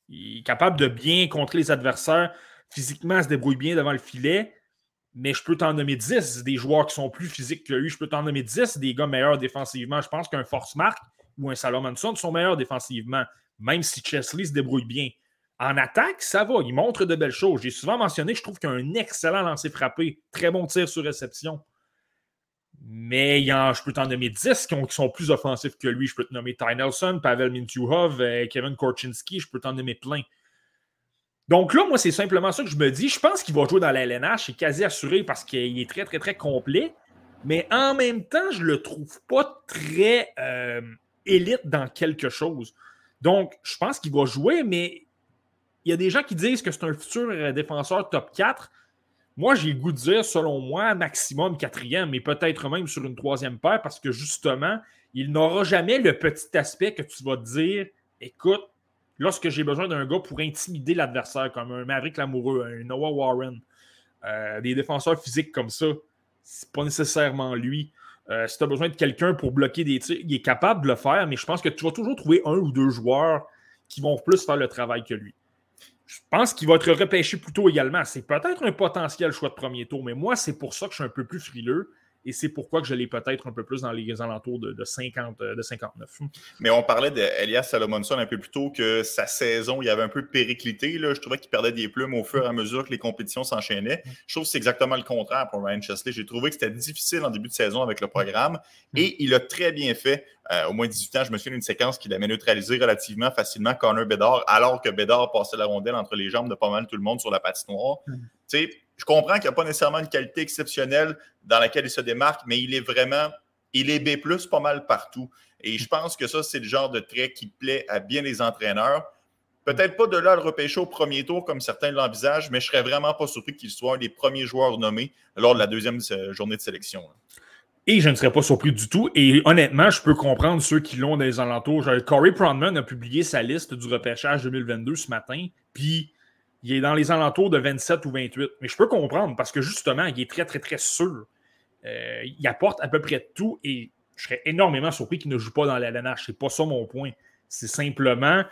Il est capable de bien contrer les adversaires. Physiquement, il se débrouille bien devant le filet. Mais je peux t'en nommer 10 des joueurs qui sont plus physiques que lui. Je peux t'en nommer 10 des gars meilleurs défensivement. Je pense qu'un Force Mark ou un Salomonson sont meilleurs défensivement, même si Chesley se débrouille bien. En attaque, ça va. Il montre de belles choses. J'ai souvent mentionné, je trouve qu'il a un excellent lancer frappé. Très bon tir sur réception. Mais je peux t'en nommer 10 qui, sont plus offensifs que lui. Je peux te nommer Ty Nelson, Pavel Mintuhov, euh, Kevin Korchinski. Je peux t'en nommer plein. Donc là, moi, c'est simplement ça que je me dis. Je pense qu'il va jouer dans la LNH. C'est quasi assuré parce qu'il est très, très, très complet. Mais en même temps, je ne le trouve pas très euh, élite dans quelque chose. Donc, je pense qu'il va jouer, mais il y a des gens qui disent que c'est un futur euh, défenseur top 4. Moi, j'ai le goût de dire, selon moi, maximum quatrième, mais peut-être même sur une troisième paire, parce que justement, il n'aura jamais le petit aspect que tu vas te dire écoute, lorsque j'ai besoin d'un gars pour intimider l'adversaire, comme un Maverick Lamoureux, un Noah Warren, euh, des défenseurs physiques comme ça, c'est pas nécessairement lui. Euh, si tu as besoin de quelqu'un pour bloquer des tirs, il est capable de le faire, mais je pense que tu vas toujours trouver un ou deux joueurs qui vont plus faire le travail que lui. Je pense qu'il va être repêché plus tôt également. C'est peut-être un potentiel choix de premier tour, mais moi, c'est pour ça que je suis un peu plus frileux. Et c'est pourquoi que je l'ai peut-être un peu plus dans les alentours de, 50, de 59. Mais on parlait d'Elias Salomonson un peu plus tôt que sa saison, il avait un peu périclité. Là. Je trouvais qu'il perdait des plumes au fur et à mesure que les compétitions s'enchaînaient. Je trouve que c'est exactement le contraire pour Ryan Chesley. J'ai trouvé que c'était difficile en début de saison avec le programme et il a très bien fait. Euh, au moins 18 ans, je me souviens d'une séquence qu'il avait neutralisé relativement facilement Connor Bedard, alors que Bedard passait la rondelle entre les jambes de pas mal tout le monde sur la patinoire. Tu sais, je comprends qu'il n'y a pas nécessairement une qualité exceptionnelle dans laquelle il se démarque, mais il est vraiment, il est B, pas mal partout. Et je pense que ça, c'est le genre de trait qui plaît à bien les entraîneurs. Peut-être pas de là à le repêcher au premier tour comme certains l'envisagent, mais je serais vraiment pas surpris qu'il soit un des premiers joueurs nommés lors de la deuxième euh, journée de sélection. Et je ne serais pas surpris du tout. Et honnêtement, je peux comprendre ceux qui l'ont dans les alentours. Corey Pronman a publié sa liste du repêchage 2022 ce matin. Puis il est dans les alentours de 27 ou 28. Mais je peux comprendre parce que justement, il est très, très, très sûr. Euh, il apporte à peu près tout et je serais énormément surpris qu'il ne joue pas dans la LNH. C'est pas ça mon point. C'est simplement.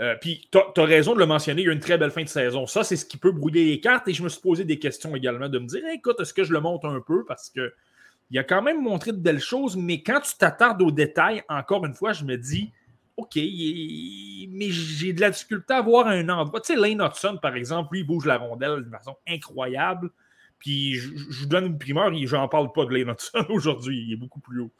Euh, puis, tu as, raison de le mentionner, il y a une très belle fin de saison. Ça, c'est ce qui peut brouiller les cartes. Et je me suis posé des questions également de me dire écoute, est-ce que je le monte un peu Parce que il a quand même montré de belles choses, mais quand tu t'attardes aux détails, encore une fois, je me dis OK, mais j'ai de la difficulté à voir un endroit. Tu sais, Lane Hudson, par exemple, lui, il bouge la rondelle de façon incroyable. Puis je, vous donne une primeur, j'en parle pas de Lane Hudson aujourd'hui, il est beaucoup plus haut.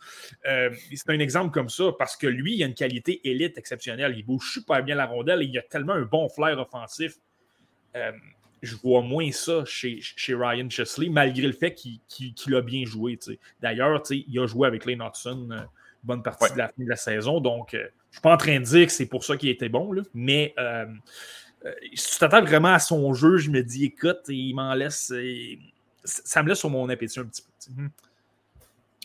Euh, c'est un exemple comme ça parce que lui, il a une qualité élite exceptionnelle. Il bouge super bien la rondelle et il a tellement un bon flair offensif. Euh, je vois moins ça chez, chez Ryan Chesley, malgré le fait qu'il a bien joué. D'ailleurs, il a joué avec Lane Hudson une euh, bonne partie de la fin de la saison. Donc, je ne suis pas en train de dire que c'est pour ça qu'il était bon, là, mais euh, euh, si tu t'attends vraiment à son jeu, je me dis, écoute, il m'en laisse. ça me laisse sur mon appétit un petit peu. Hmm.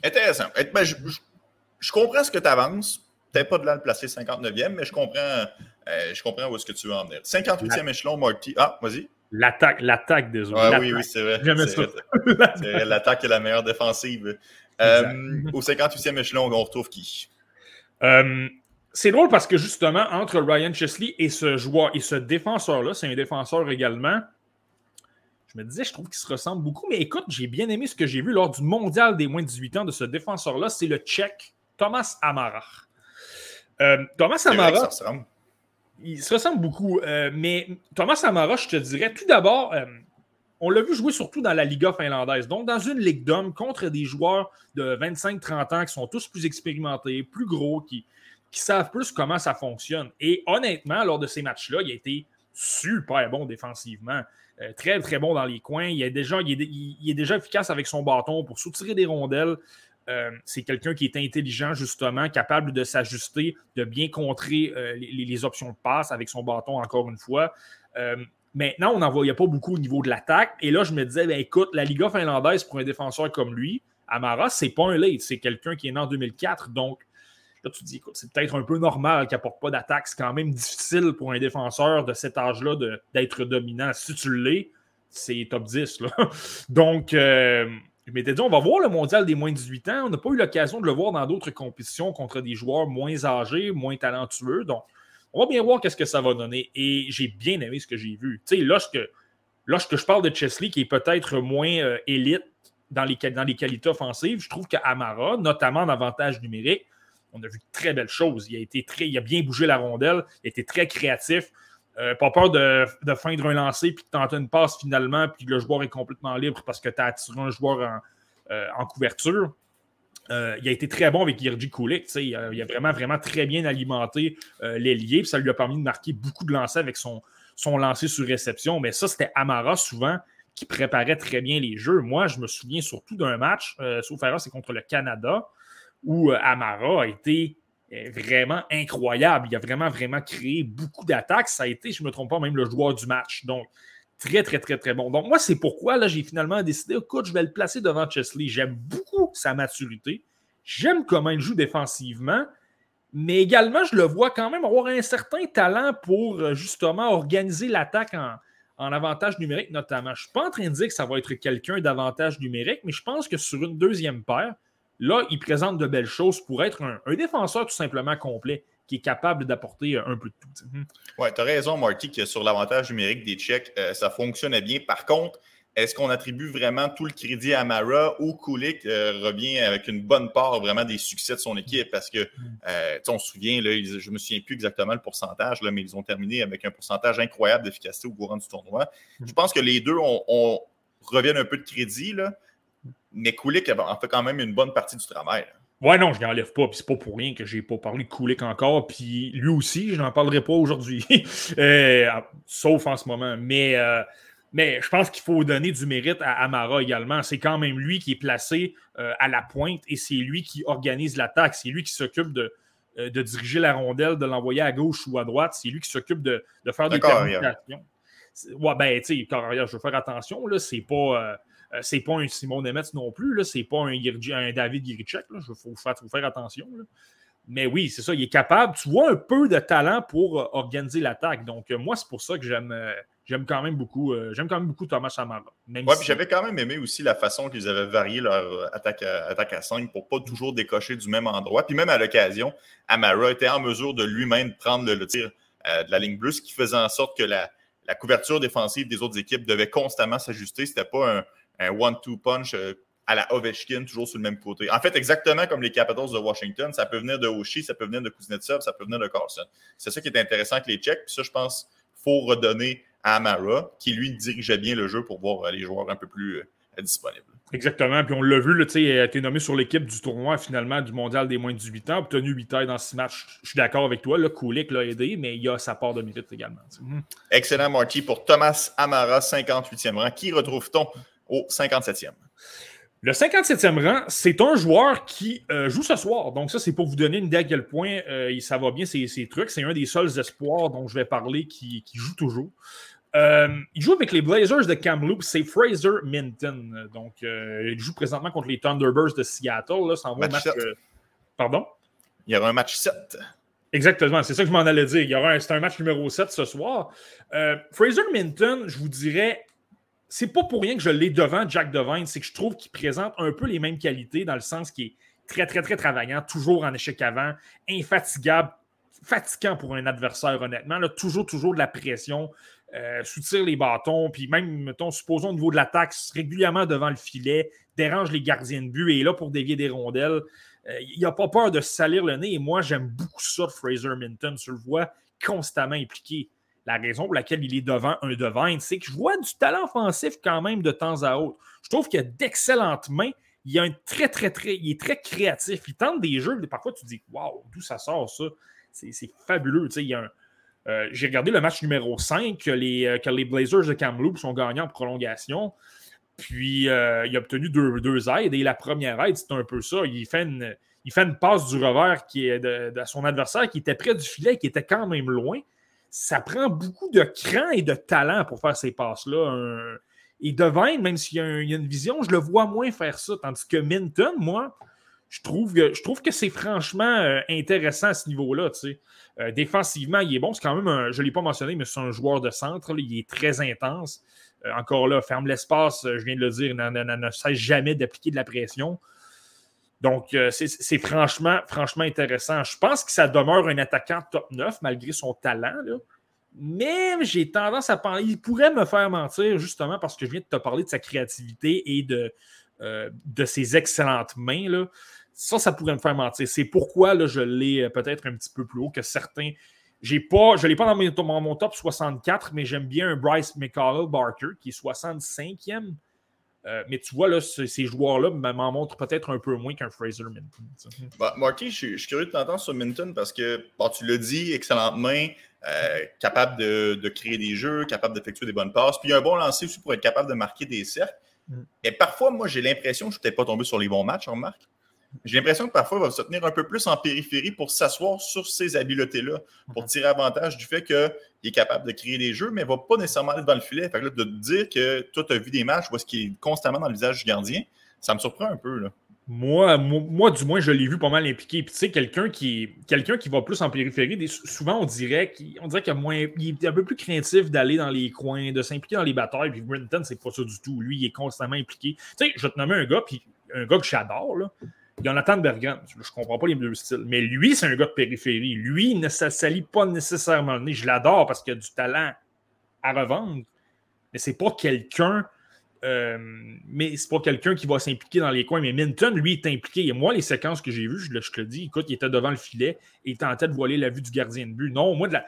Intéressant. Ben, je, comprends ce que tu avances. Peut-être pas de là le placer 59e, mais je comprends, euh, je comprends où est-ce que tu veux en venir. 58e échelon, Marty. Ah, vas-y. L'attaque, l'attaque des autres. oui, oui, c'est vrai. J'aime ça. L'attaque est la meilleure défensive. Euh, au 58e échelon, on retrouve qui? Euh, c'est drôle parce que justement, entre Ryan Chesley et ce joueur et ce défenseur-là, c'est un défenseur également. Je me disais, je trouve qu'il se ressemble beaucoup. Mais écoute, j'ai bien aimé ce que j'ai vu lors du mondial des moins de 18 ans de ce défenseur-là. C'est le Tchèque Thomas Amara. Euh, Thomas Amara. Il se ressemble beaucoup. mais Thomas Amara, je te dirais, tout d'abord, on l'a vu jouer surtout dans la Liga finlandaise. Donc, dans une ligue d'hommes contre des joueurs de 25-30 ans qui sont tous plus expérimentés, plus gros, qui, qui savent plus comment ça fonctionne. Et honnêtement, lors de ces matchs-là, il a été super bon défensivement. Euh, très, très bon dans les coins. Il est, déjà, il est, déjà efficace avec son bâton pour soutirer des rondelles. Euh, c'est quelqu'un qui est intelligent, justement, capable de s'ajuster, de bien contrer euh, les, options de passe avec son bâton, encore une fois. Maintenant, on n'en voyait pas beaucoup au niveau de l'attaque. Et là, je me disais, ben, écoute, la Liga finlandaise, pour un défenseur comme lui, Amara, c'est pas un late, c'est quelqu'un qui est né en 2004. Donc, là, tu te dis, écoute, c'est peut-être un peu normal qu'il n'apporte pas d'attaque. C'est quand même difficile pour un défenseur de cet âge-là d'être dominant. Si tu l'es, c'est top 10. Là. Donc, euh, je m'étais dit, on va voir le mondial des moins de 18 ans. On n'a pas eu l'occasion de le voir dans d'autres compétitions contre des joueurs moins âgés, moins talentueux. Donc, on va bien voir qu'est-ce que ça va donner. Et j'ai bien aimé ce que j'ai vu. Tu lorsque, je parle de Chesley, qui est peut-être moins euh, élite dans les, dans les qualités offensives, je trouve qu'Amara, notamment en avantage numérique, on a vu de très belles choses. Il a, été très, il a bien bougé la rondelle, il a été très créatif. Euh, pas peur de, de, feindre un lancer puis de tenter une passe finalement, puis le joueur est complètement libre parce que tu as attiré un joueur en, euh, en couverture. Euh, il a été très bon avec Yerji Kulik. Il a, il a vraiment, vraiment très bien alimenté les liés. Ça lui a permis de marquer beaucoup de lancers avec son, son lancer sur réception. Mais ça, c'était Amara souvent qui préparait très bien les jeux. Moi, je me souviens surtout d'un match, sauf erreur, c'est contre le Canada, où Amara a été vraiment incroyable. Il a vraiment, vraiment créé beaucoup d'attaques. Ça a été, je ne me trompe pas, même le joueur du match. Donc, Très, très, très, très bon. Donc, moi, c'est pourquoi là, j'ai finalement décidé, écoute, je vais le placer devant Chesley. J'aime beaucoup sa maturité. J'aime comment il joue défensivement. Mais également, je le vois quand même avoir un certain talent pour euh, justement organiser l'attaque en, avantage numérique, notamment. Je ne suis pas en train de dire que ça va être quelqu'un d'avantage numérique, mais je pense que sur une deuxième paire, là, il présente de belles choses pour être un défenseur tout simplement complet qui est capable d'apporter un peu de tout. Mhm. Oui, tu as raison, Marty, que sur l'avantage numérique des Tchèques, euh, ça fonctionnait bien. Par contre, est-ce qu'on attribue vraiment tout le crédit à Mara ou Kulik euh, revient avec une bonne part vraiment des succès de son équipe? Parce que, mhm. euh, on se souvient, là, je ne me souviens plus exactement le pourcentage, là, mais ils ont terminé avec un pourcentage incroyable d'efficacité au courant du tournoi. Mhm. Je pense que les deux on, reviennent un peu de crédit, là, mais Kulik en fait quand même une bonne partie du travail. Ouais, non, je n'enlève pas. Puis c'est pas pour rien que j'ai pas parlé de Kulik encore. Puis lui aussi, je n'en parlerai pas aujourd'hui. Euh, sauf en ce moment. Mais, euh, mais je pense qu'il faut donner du mérite à Amara également. C'est quand même lui qui est placé euh, à la pointe et c'est lui qui organise l'attaque. C'est lui qui s'occupe de, de diriger la rondelle, de l'envoyer à gauche ou à droite. C'est lui qui s'occupe de, de faire des communications. Ouais, ben, tu sais, je veux faire attention. Là, c'est pas euh, c'est pas un Simon Nemetz non plus, c'est pas un, un David Giricek. Il faut, faire attention. Mais oui, c'est ça, il est capable. Tu vois un peu de talent pour euh, organiser l'attaque. Donc, euh, moi, c'est pour ça que j'aime. J'aime quand même beaucoup, j'aime quand même beaucoup Thomas Amara. Oui, puis j'avais quand même aimé aussi la façon qu'ils avaient varié leur attaque à, attaque à 5 pour pas toujours décocher du même endroit. Puis même à l'occasion, Amara était en mesure de lui-même prendre le, tir de la ligne bleue, ce qui faisait en sorte que la, la couverture défensive des autres équipes devait constamment s'ajuster. C'était pas un, un one-two punch euh, à la Ovechkin, toujours sur le même côté. En fait, exactement comme les Capitals de Washington, ça peut venir de Oshie, ça peut venir de Kuznetsov, ça peut venir de Carlson. C'est ça qui est intéressant avec les Tchèques. Puis ça, je pense, qu'il faut redonner à Amara, qui lui dirigeait bien le jeu pour voir euh, les joueurs un peu plus euh, disponibles. Exactement. Puis on l'a vu, tu a été nommé sur l'équipe du tournoi finalement du mondial des moins de 18 ans, obtenu 8 heures dans 6 matchs. Je suis d'accord avec toi, le Kulik l'a aidé, mais il a sa part de mérite également. Excellent, Marty, pour Thomas Amara, 58e rang. Qui retrouve-t-on au 57e. Le 57e rang, c'est un joueur qui euh, joue ce soir. Donc, ça, c'est pour vous donner une idée à quel point euh, ça va bien, ces, trucs. C'est un des seuls espoirs dont je vais parler qui, joue toujours. Euh, il joue avec les Blazers de Kamloops, c'est Fraser Minton. Donc, il joue présentement contre les Thunderbirds de Seattle. Là, ça match Pardon? Il y aura un match 7. Exactement, c'est ça que je m'en allais dire. Il y aura c'est un match numéro 7 ce soir. Euh, Fraser Minton, je vous dirais, c'est pas pour rien que je l'ai devant Jack Devine, c'est que je trouve qu'il présente un peu les mêmes qualités dans le sens qu'il est très, très, très travaillant, toujours en échec avant, infatigable, fatigant pour un adversaire, honnêtement. Là, toujours, toujours de la pression, euh, soutire les bâtons, puis même, mettons, supposons au niveau de l'attaque, régulièrement devant le filet, dérange les gardiens de but et là pour dévier des rondelles. Euh, il n'a pas peur de salir le nez et moi, j'aime beaucoup ça Fraser Minton. Tu le vois constamment impliqué. La raison pour laquelle il est devant un Devine, c'est que je vois du talent offensif quand même de temps à autre. Je trouve qu'il a d'excellentes mains. Il, a un très, très, très, il est très créatif. Il tente des jeux. Parfois, tu te dis, waouh, d'où ça sort ça? C'est fabuleux. Euh, j'ai regardé le match numéro 5 que les, euh, que les Blazers de Kamloops sont gagnants en prolongation. Puis euh, il a obtenu deux, deux, aides. Et la première aide, c'est un peu ça. Il fait une, il passe du revers qui de, son adversaire qui était près du filet, qui était quand même loin. Ça prend beaucoup de cran et de talent pour faire ces passes-là. Et Devine, même s'il y, a une vision, je le vois moins faire ça. Tandis que Minton, moi, je trouve, je trouve que c'est franchement euh, intéressant à ce niveau-là. Euh, défensivement, il est bon. C'est quand même, je ne l'ai pas mentionné, mais c'est un joueur de centre. il est très intense. Euh, encore là, ferme l'espace, je viens de le dire, ne, cesse jamais d'appliquer de la pression. Donc, c'est franchement, franchement intéressant. Je pense que ça demeure un attaquant top 9 malgré son talent. Mais j'ai tendance à penser. Il pourrait me faire mentir justement parce que je viens de te parler de sa créativité et de, de ses excellentes mains. Là. Ça, ça pourrait me faire mentir. C'est pourquoi là, je l'ai euh, peut-être un petit peu plus haut que certains. Pas, je ne l'ai pas dans, mon top 64, mais j'aime bien un Bryce McCall Barker qui est 65e. Euh, mais tu vois, là, ces joueurs-là m'en montrent peut-être un peu moins qu'un Fraser Minton. Bah, Marty, je, suis curieux de t'entendre sur Minton parce que, bon, tu l'as dit, excellente main, euh, capable de, créer des jeux, capable d'effectuer des bonnes passes, puis un bon lancer aussi pour être capable de marquer des cercles. Mm. Et parfois, moi, j'ai l'impression que je ne suis peut-être pas tombé sur les bons matchs, on remarque. J'ai l'impression que parfois, il va se tenir un peu plus en périphérie pour s'asseoir sur ces habiletés-là, pour mhm. tirer avantage du fait qu'il est capable de créer des jeux, mais il ne va pas nécessairement aller dans le filet. Fait que là, de dire que toi, tu as vu des matchs où est-ce qu'il est constamment dans le visage du gardien, ça me surprend un peu. Là. Moi, moi, du moins, je l'ai vu pas mal impliqué. Puis, tu sais, quelqu'un qui, qui va plus en périphérie, souvent, on dirait qu'il qu a moins. Il est un peu plus craintif d'aller dans les coins, de s'impliquer dans les batailles. Puis, Brenton, c'est pas ça du tout. Lui, il est constamment impliqué. Tu sais, je vais te nommer un gars, puis un gars que j'adore, là. Jonathan Bergen, je ne comprends pas les deux styles, mais lui, c'est un gars de périphérie. Lui, il ne s'allie pas nécessairement Je l'adore parce qu'il a du talent à revendre, mais c'est pas quelqu'un. Euh, mais c'est pas quelqu'un qui va s'impliquer dans les coins. Mais Minton, lui, est impliqué. Et moi, les séquences que j'ai vues, je, te le dis, écoute, il était devant le filet et il tentait de voiler la vue du gardien de but. Non, moi, de la,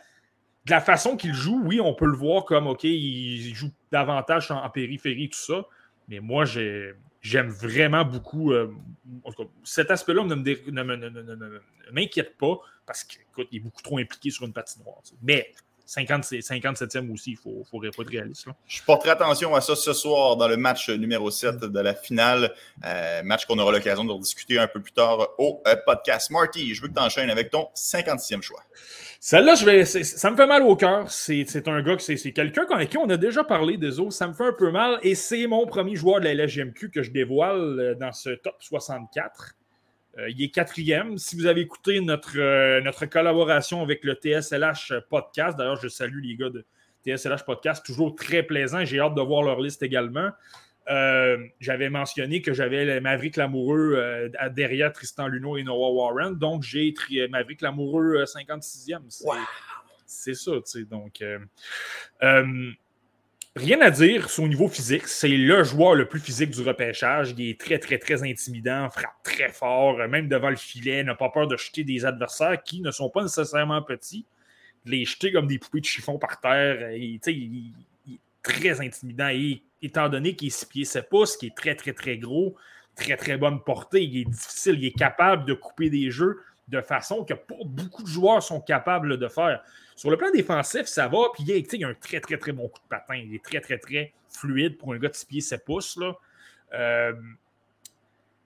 de la façon qu'il joue, oui, on peut le voir comme, OK, il joue davantage en périphérie, tout ça. Mais moi, j'ai j'aime vraiment beaucoup. Euh, cet aspect-là ne, m'inquiète pas parce qu'il est beaucoup trop impliqué sur une patinoire. Mais 50, 57e aussi, il faut, faut être réaliste. Je porterai attention à ça ce soir dans le match numéro 7 de la finale. Euh, match qu'on aura l'occasion de rediscuter un peu plus tard au euh, podcast. Marty, je veux que tu enchaînes avec ton 56e choix. Celle-là, je vais, ça me fait mal au cœur. C'est un gars, c'est quelqu'un avec qui on a déjà parlé des autres. Ça me fait un peu mal. Et c'est mon premier joueur de la LGMQ que je dévoile euh, dans ce top 64. Euh, il est quatrième. Si vous avez écouté notre, euh, notre collaboration avec le TSLH Podcast, d'ailleurs, je salue les gars de TSLH Podcast, toujours très plaisant. J'ai hâte de voir leur liste également. Euh, j'avais mentionné que j'avais Maverick Lamoureux derrière Tristan Luneau et Noah Warren. Donc, j'ai Maverick Lamoureux 56e. Euh, c'est ça, tu sais. Donc, rien à dire sur le niveau physique. C'est le joueur le plus physique du repêchage. Il est très, très, très intimidant, frappe très fort, même devant le filet, n'a pas peur de jeter des adversaires qui ne sont pas nécessairement petits. Les jeter comme des poupées de chiffon par terre. il, il, est très intimidant et étant donné qu'il est 6 pieds 7 pouces, qui est très, très, très gros, très, très bonne portée, il est difficile, il est capable de couper des jeux de façon que pas beaucoup de joueurs sont capables de faire. Sur le plan défensif, ça va, puis il, a un très, très, très bon coup de patin. Il est très, très, très fluide pour un gars de 6 pieds 7 pouces. Là. Euh,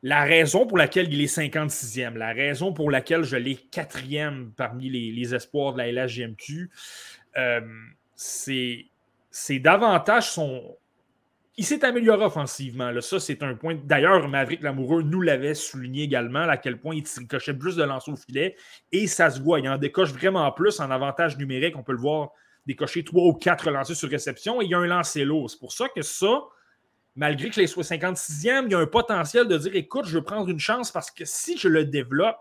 la raison pour laquelle il est 56e, la raison pour laquelle je l'ai quatrième parmi les, espoirs de la LHGMQ, euh, c'est davantage son, il s'est amélioré offensivement. Là. Ça, c'est un point. D'ailleurs, Maverick Lamoureux nous l'avait souligné également, à quel point il cochait plus de lancers au filet. Et ça se voit. Il en décoche vraiment plus en avantage numérique. On peut le voir décocher trois ou quatre lancers sur réception. Et il y a un lancer lourd. C'est pour ça que ça, malgré que les soit 56e, il y a un potentiel de dire écoute, je veux prendre une chance parce que si je le développe,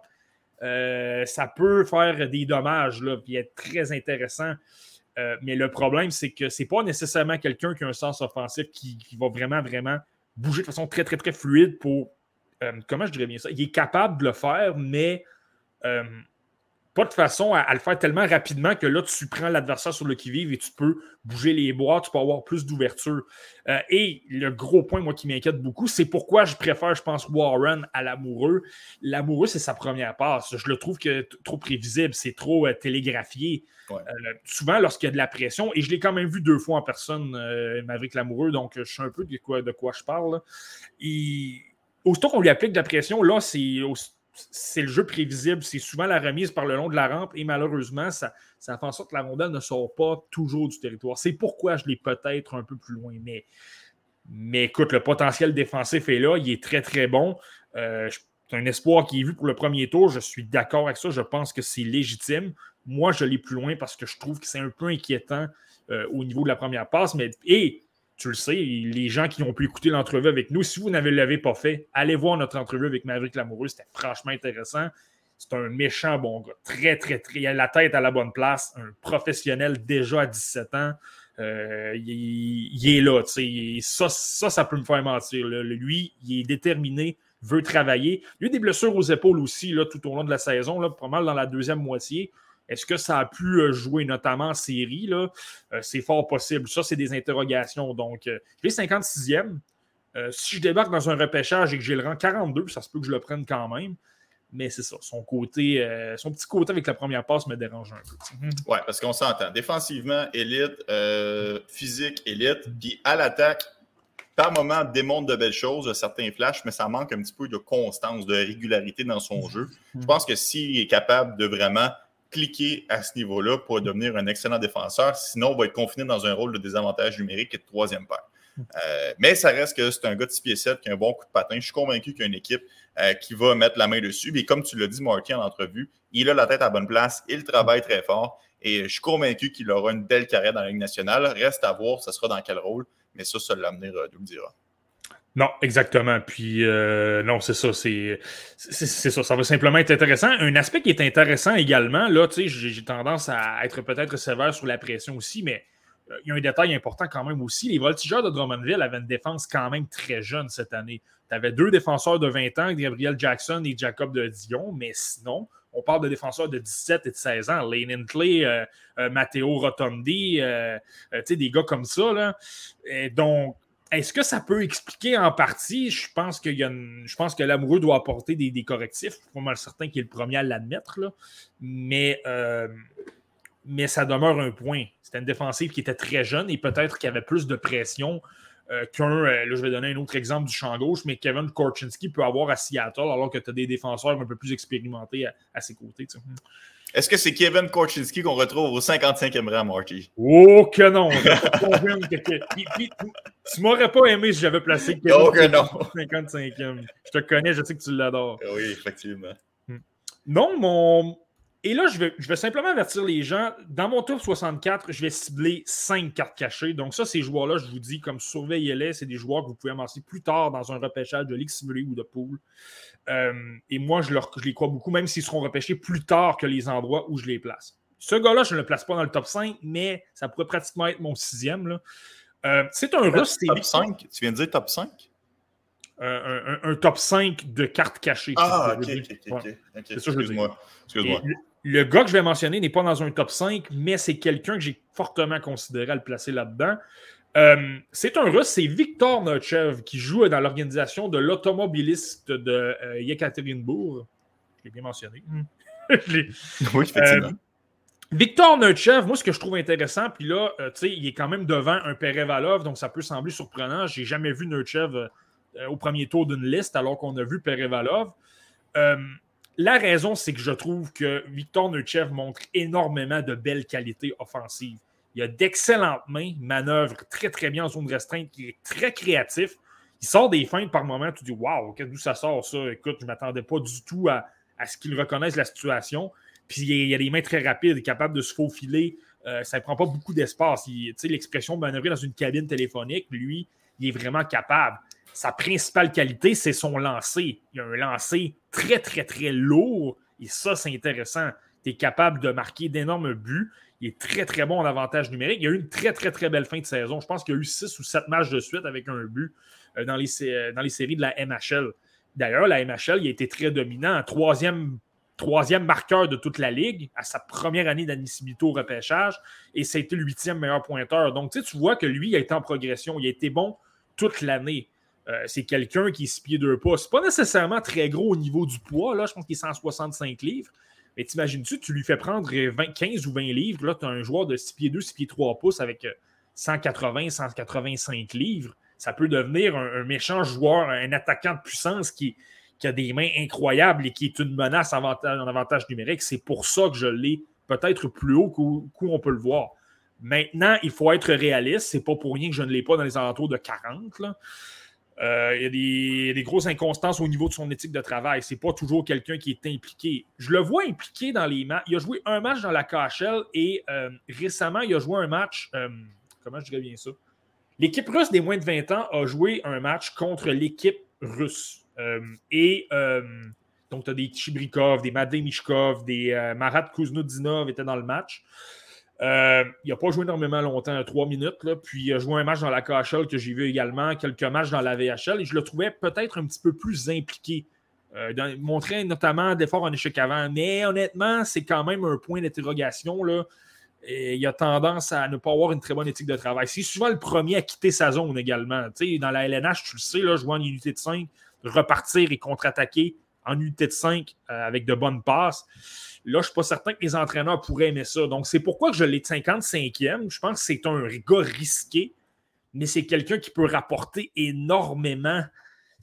euh, ça peut faire des dommages, là, puis être très intéressant. Euh, mais le problème, c'est que c'est pas nécessairement quelqu'un qui a un sens offensif qui, va vraiment, vraiment bouger de façon très, très, très fluide pour. Euh, comment je dirais bien ça? Il est capable de le faire, mais pas de façon à, le faire tellement rapidement que là, tu prends l'adversaire sur le qui-vive et tu peux bouger les bois, tu peux avoir plus d'ouverture. Euh, et le gros point, moi, qui m'inquiète beaucoup, c'est pourquoi je préfère, je pense, Warren à l'amoureux. L'amoureux, c'est sa première passe. Je le trouve que trop prévisible, c'est trop euh, télégraphié. Euh, souvent, lorsqu'il y a de la pression, et je l'ai quand même vu deux fois en personne, avec l'amoureux, donc je sais un peu de quoi, de quoi je parle. Et, aussitôt qu'on lui applique de la pression, là, c'est c'est le jeu prévisible. C'est souvent la remise par le long de la rampe et malheureusement, ça, ça fait en sorte que la rondelle ne sort pas toujours du territoire. C'est pourquoi je l'ai peut-être un peu plus loin. Mais, mais écoute, le potentiel défensif est là. Il est très, très bon. Euh, c'est un espoir qui est vu pour le premier tour. Je suis d'accord avec ça. Je pense que c'est légitime. Moi, je l'ai plus loin parce que je trouve que c'est un peu inquiétant euh, au niveau de la première passe. Mais, tu le sais, les gens qui ont pu écouter l'entrevue avec nous, si vous ne l'avez pas fait, allez voir notre entrevue avec Maverick Lamoureux. C'était franchement intéressant. C'est un méchant bon gars. Très, très, très. Il a la tête à la bonne place. Un professionnel déjà à 17 ans. Euh, il, est là. Ça, ça, ça peut me faire mentir. Lui, il est déterminé, veut travailler. Il a eu des blessures aux épaules aussi là, tout au long de la saison, là, pas mal dans la deuxième moitié. Est-ce que ça a pu euh, jouer notamment en série? Là? Euh, c'est fort possible. Ça, c'est des interrogations. Donc, euh, je 56e. si je débarque dans un repêchage et que j'ai le rang 42, ça se peut que je le prenne quand même. Mais c'est ça, son côté, son petit côté avec la première passe me dérange un peu. Oui, parce qu'on s'entend. Défensivement, élite, physique, élite. Puis à l'attaque, par moment, démontre de belles choses, certains flashs, mais ça manque un petit peu de constance, de régularité dans son jeu. Je pense que s'il est capable de vraiment cliquer à ce niveau-là pour devenir un excellent défenseur. Sinon, on va être confiné dans un rôle de désavantage numérique et de troisième paire. Euh, mais ça reste que c'est un gars de 6 pieds 7 qui a un bon coup de patin. Je suis convaincu qu'il y a une équipe euh, qui va mettre la main dessus. Et comme tu l'as dit, Marty, en entrevue, il a la tête à bonne place, il travaille très fort. Et je suis convaincu qu'il aura une belle carrière dans la Ligue nationale. Reste à voir, ce sera dans quel rôle. Mais ça, seul l'avenir nous le dira. Non, exactement. Puis, euh, non, c'est ça. C'est ça. Ça va simplement être intéressant. Un aspect qui est intéressant également, là, tu sais, j'ai tendance à être peut-être sévère sur la pression aussi, mais euh, il y a un détail important quand même aussi. Les voltigeurs de Drummondville avaient une défense quand même très jeune cette année. Tu avais deux défenseurs de 20 ans, Gabriel Jackson et Jacob de Dion, mais sinon, on parle de défenseurs de 17 et de 16 ans. Lane Hintley, euh, Matteo Rotondi, tu sais, des gars comme ça. Là. Donc, est-ce que ça peut expliquer en partie? Je pense, qu'il y a je pense que l'amoureux doit apporter des, correctifs. Je suis pas mal certain qu'il est le premier à l'admettre. Mais, euh, mais ça demeure un point. C'était une défensive qui était très jeune et peut-être qu'il y avait plus de pression euh, qu'un. Euh, là, je vais donner un autre exemple du champ gauche, mais Kevin Korchinski peut avoir à Seattle alors que tu as des défenseurs un peu plus expérimentés à, ses côtés. Est-ce que c'est Kevin Korchinski qu'on retrouve au 55e rang, Marty? Oh que non! tu m'aurais pas aimé si j'avais placé Kevin oh que non. 55e. Je te connais, je sais que tu l'adores. Oui, effectivement. Hmm. Non, mon... Et là, je vais, je vais simplement avertir les gens. Dans mon tour 64, je vais cibler 5 cartes cachées. Donc ça, ces joueurs-là, je vous dis, comme surveillez-les, c'est des joueurs que vous pouvez amasser plus tard dans un repêchage de Ligue simulée ou de pool. Euh, et moi, je, leur, les crois beaucoup, même s'ils seront repêchés plus tard que les endroits où je les place. Ce gars-là, je ne le place pas dans le top 5, mais ça pourrait pratiquement être mon sixième. Euh, c'est un russe. Top 5 Tu viens de dire top 5 euh, un, top 5 de cartes cachées. Ah, ok, ok, ok. Excuse-moi. Excuse-moi. Le, gars que je vais mentionner n'est pas dans un top 5, mais c'est quelqu'un que j'ai fortement considéré à le placer là-dedans. Euh, c'est un russe, c'est Victor Nochev qui joue dans l'organisation de l'automobiliste de euh, Yekaterinbourg. Je l'ai bien mentionné. Oui, effectivement. Euh, Victor Nochev, moi, ce que je trouve intéressant, puis là, tu sais, il est quand même devant un Perevalov, donc ça peut sembler surprenant. J'ai jamais vu Nochev au premier tour d'une liste alors qu'on a vu Perevalov. La raison, c'est que je trouve que Victor Nochev montre énormément de belles qualités offensives Il a d'excellentes mains, manœuvre très, très bien en zone restreinte, qui est très créatif. Il sort des feintes par moment. Tu dis, waouh, d'où ça sort ça? Écoute, je ne m'attendais pas du tout à, ce qu'il reconnaisse la situation. Puis il y a des mains très rapides, capable de se faufiler. Euh, ça ne prend pas beaucoup d'espace. L'expression manœuvrer dans une cabine téléphonique, lui, il est vraiment capable. Sa principale qualité, c'est son lancer. Il a un lancer très, très, très lourd. Et ça, c'est intéressant. Tu es capable de marquer d'énormes buts. Il est très, très bon en avantage numérique. Il a eu une très, très, très belle fin de saison. Je pense qu'il a eu six ou sept matchs de suite avec un but euh, dans les, euh, dans les séries de la MHL. D'ailleurs, la MHL, il a été très dominant. Troisième, troisième marqueur de toute la ligue à sa première année d'admissibilité au repêchage. Et été le huitième meilleur pointeur. Donc, tu vois que lui, il a été en progression. Il a été bon toute l'année. Euh, c'est quelqu'un qui est 6 pieds 2 pas. C'est pas nécessairement très gros au niveau du poids. Là. Je pense qu'il est 165 livres. Mais t'imagines-tu, tu lui fais prendre 15 ou 20 livres. Là, tu as un joueur de 6 pieds 2, 6 pieds 3 pouces avec 180, euh, 185 livres. Ça peut devenir un, méchant joueur, un attaquant de puissance qui, a des mains incroyables et qui est une menace en avantage, numérique. C'est pour ça que je l'ai peut-être plus haut qu'où on peut le voir. Maintenant, il faut être réaliste. C'est pas pour rien que je ne l'ai pas dans les alentours de 40. Là. Euh, il, y a des, grosses inconstances au niveau de son éthique de travail. C'est pas toujours quelqu'un qui est impliqué. Je le vois impliqué dans les matchs. Il a joué un match dans la KHL et euh, récemment, il a joué un match. Euh, comment je dirais bien ça? L'équipe russe des moins de 20 ans a joué un match contre l'équipe russe. et donc, tu as des Chibrikov, des Madej Mishkov, des Marat Kuznodinov étaient dans le match. Euh, il n'a pas joué énormément longtemps, trois minutes. Puis il a joué un match dans la KHL que j'ai vu également, quelques matchs dans la VHL, et je le trouvais peut-être un petit peu plus impliqué. Euh, montrait notamment d'efforts en échec avant, mais honnêtement, c'est quand même un point d'interrogation. Il a tendance à ne pas avoir une très bonne éthique de travail. C'est souvent le premier à quitter sa zone également. dans la LNH, tu le sais, jouer en unité de 5, repartir et contre-attaquer en unité de 5 euh, avec de bonnes passes Là, je ne suis pas certain que les entraîneurs pourraient aimer ça. Donc, c'est pourquoi je l'ai de 55e. Je pense que c'est un gars risqué, mais c'est quelqu'un qui peut rapporter énormément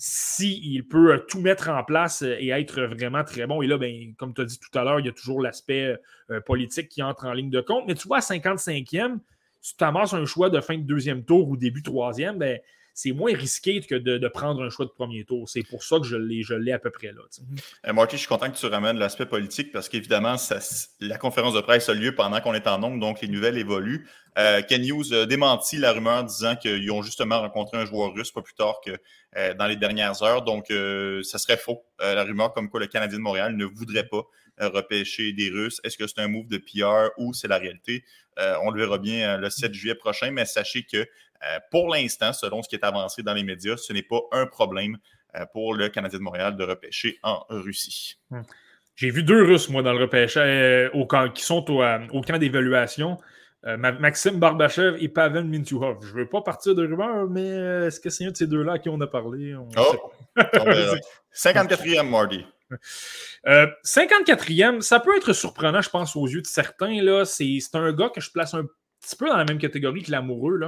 s'il peut euh, tout mettre en place euh, et être vraiment très bon. Et là, ben, comme tu as dit tout à l'heure, il y a toujours l'aspect euh, politique qui entre en ligne de compte. Mais tu vois, à 55e, si tu amasses un choix de fin de deuxième tour ou début troisième, ben, c'est moins risqué que de, prendre un choix de premier tour. C'est pour ça que je l'ai, à peu près là. Euh, Marty, je suis content que tu ramènes l'aspect politique parce qu'évidemment, la conférence de presse a lieu pendant qu'on est en nombre, donc les nouvelles évoluent. Euh, Ken Hughes a démenti la rumeur disant qu'ils ont justement rencontré un joueur russe pas plus tard que euh, dans les dernières heures. Donc, ça serait faux, la rumeur comme quoi le Canadien de Montréal ne voudrait pas repêcher des Russes? Est-ce que c'est un move de PR ou c'est la réalité? on le verra bien le 7 juillet prochain, mais sachez que euh, pour l'instant, selon ce qui est avancé dans les médias, ce n'est pas un problème euh, pour le Canadien de Montréal de repêcher en Russie. Hmm. J'ai vu deux Russes, moi, dans le repêchage, euh, qui sont au, camp d'évaluation. Maxime Barbachev et Pavel Mintuhov. Je ne veux pas partir de rumeurs, mais est-ce que c'est un de ces deux-là à qui on a parlé? oh, 54e, Marty. 54e, ça peut être surprenant, je pense, aux yeux de certains. C'est un gars que je place un petit peu dans la même catégorie que l'amoureux.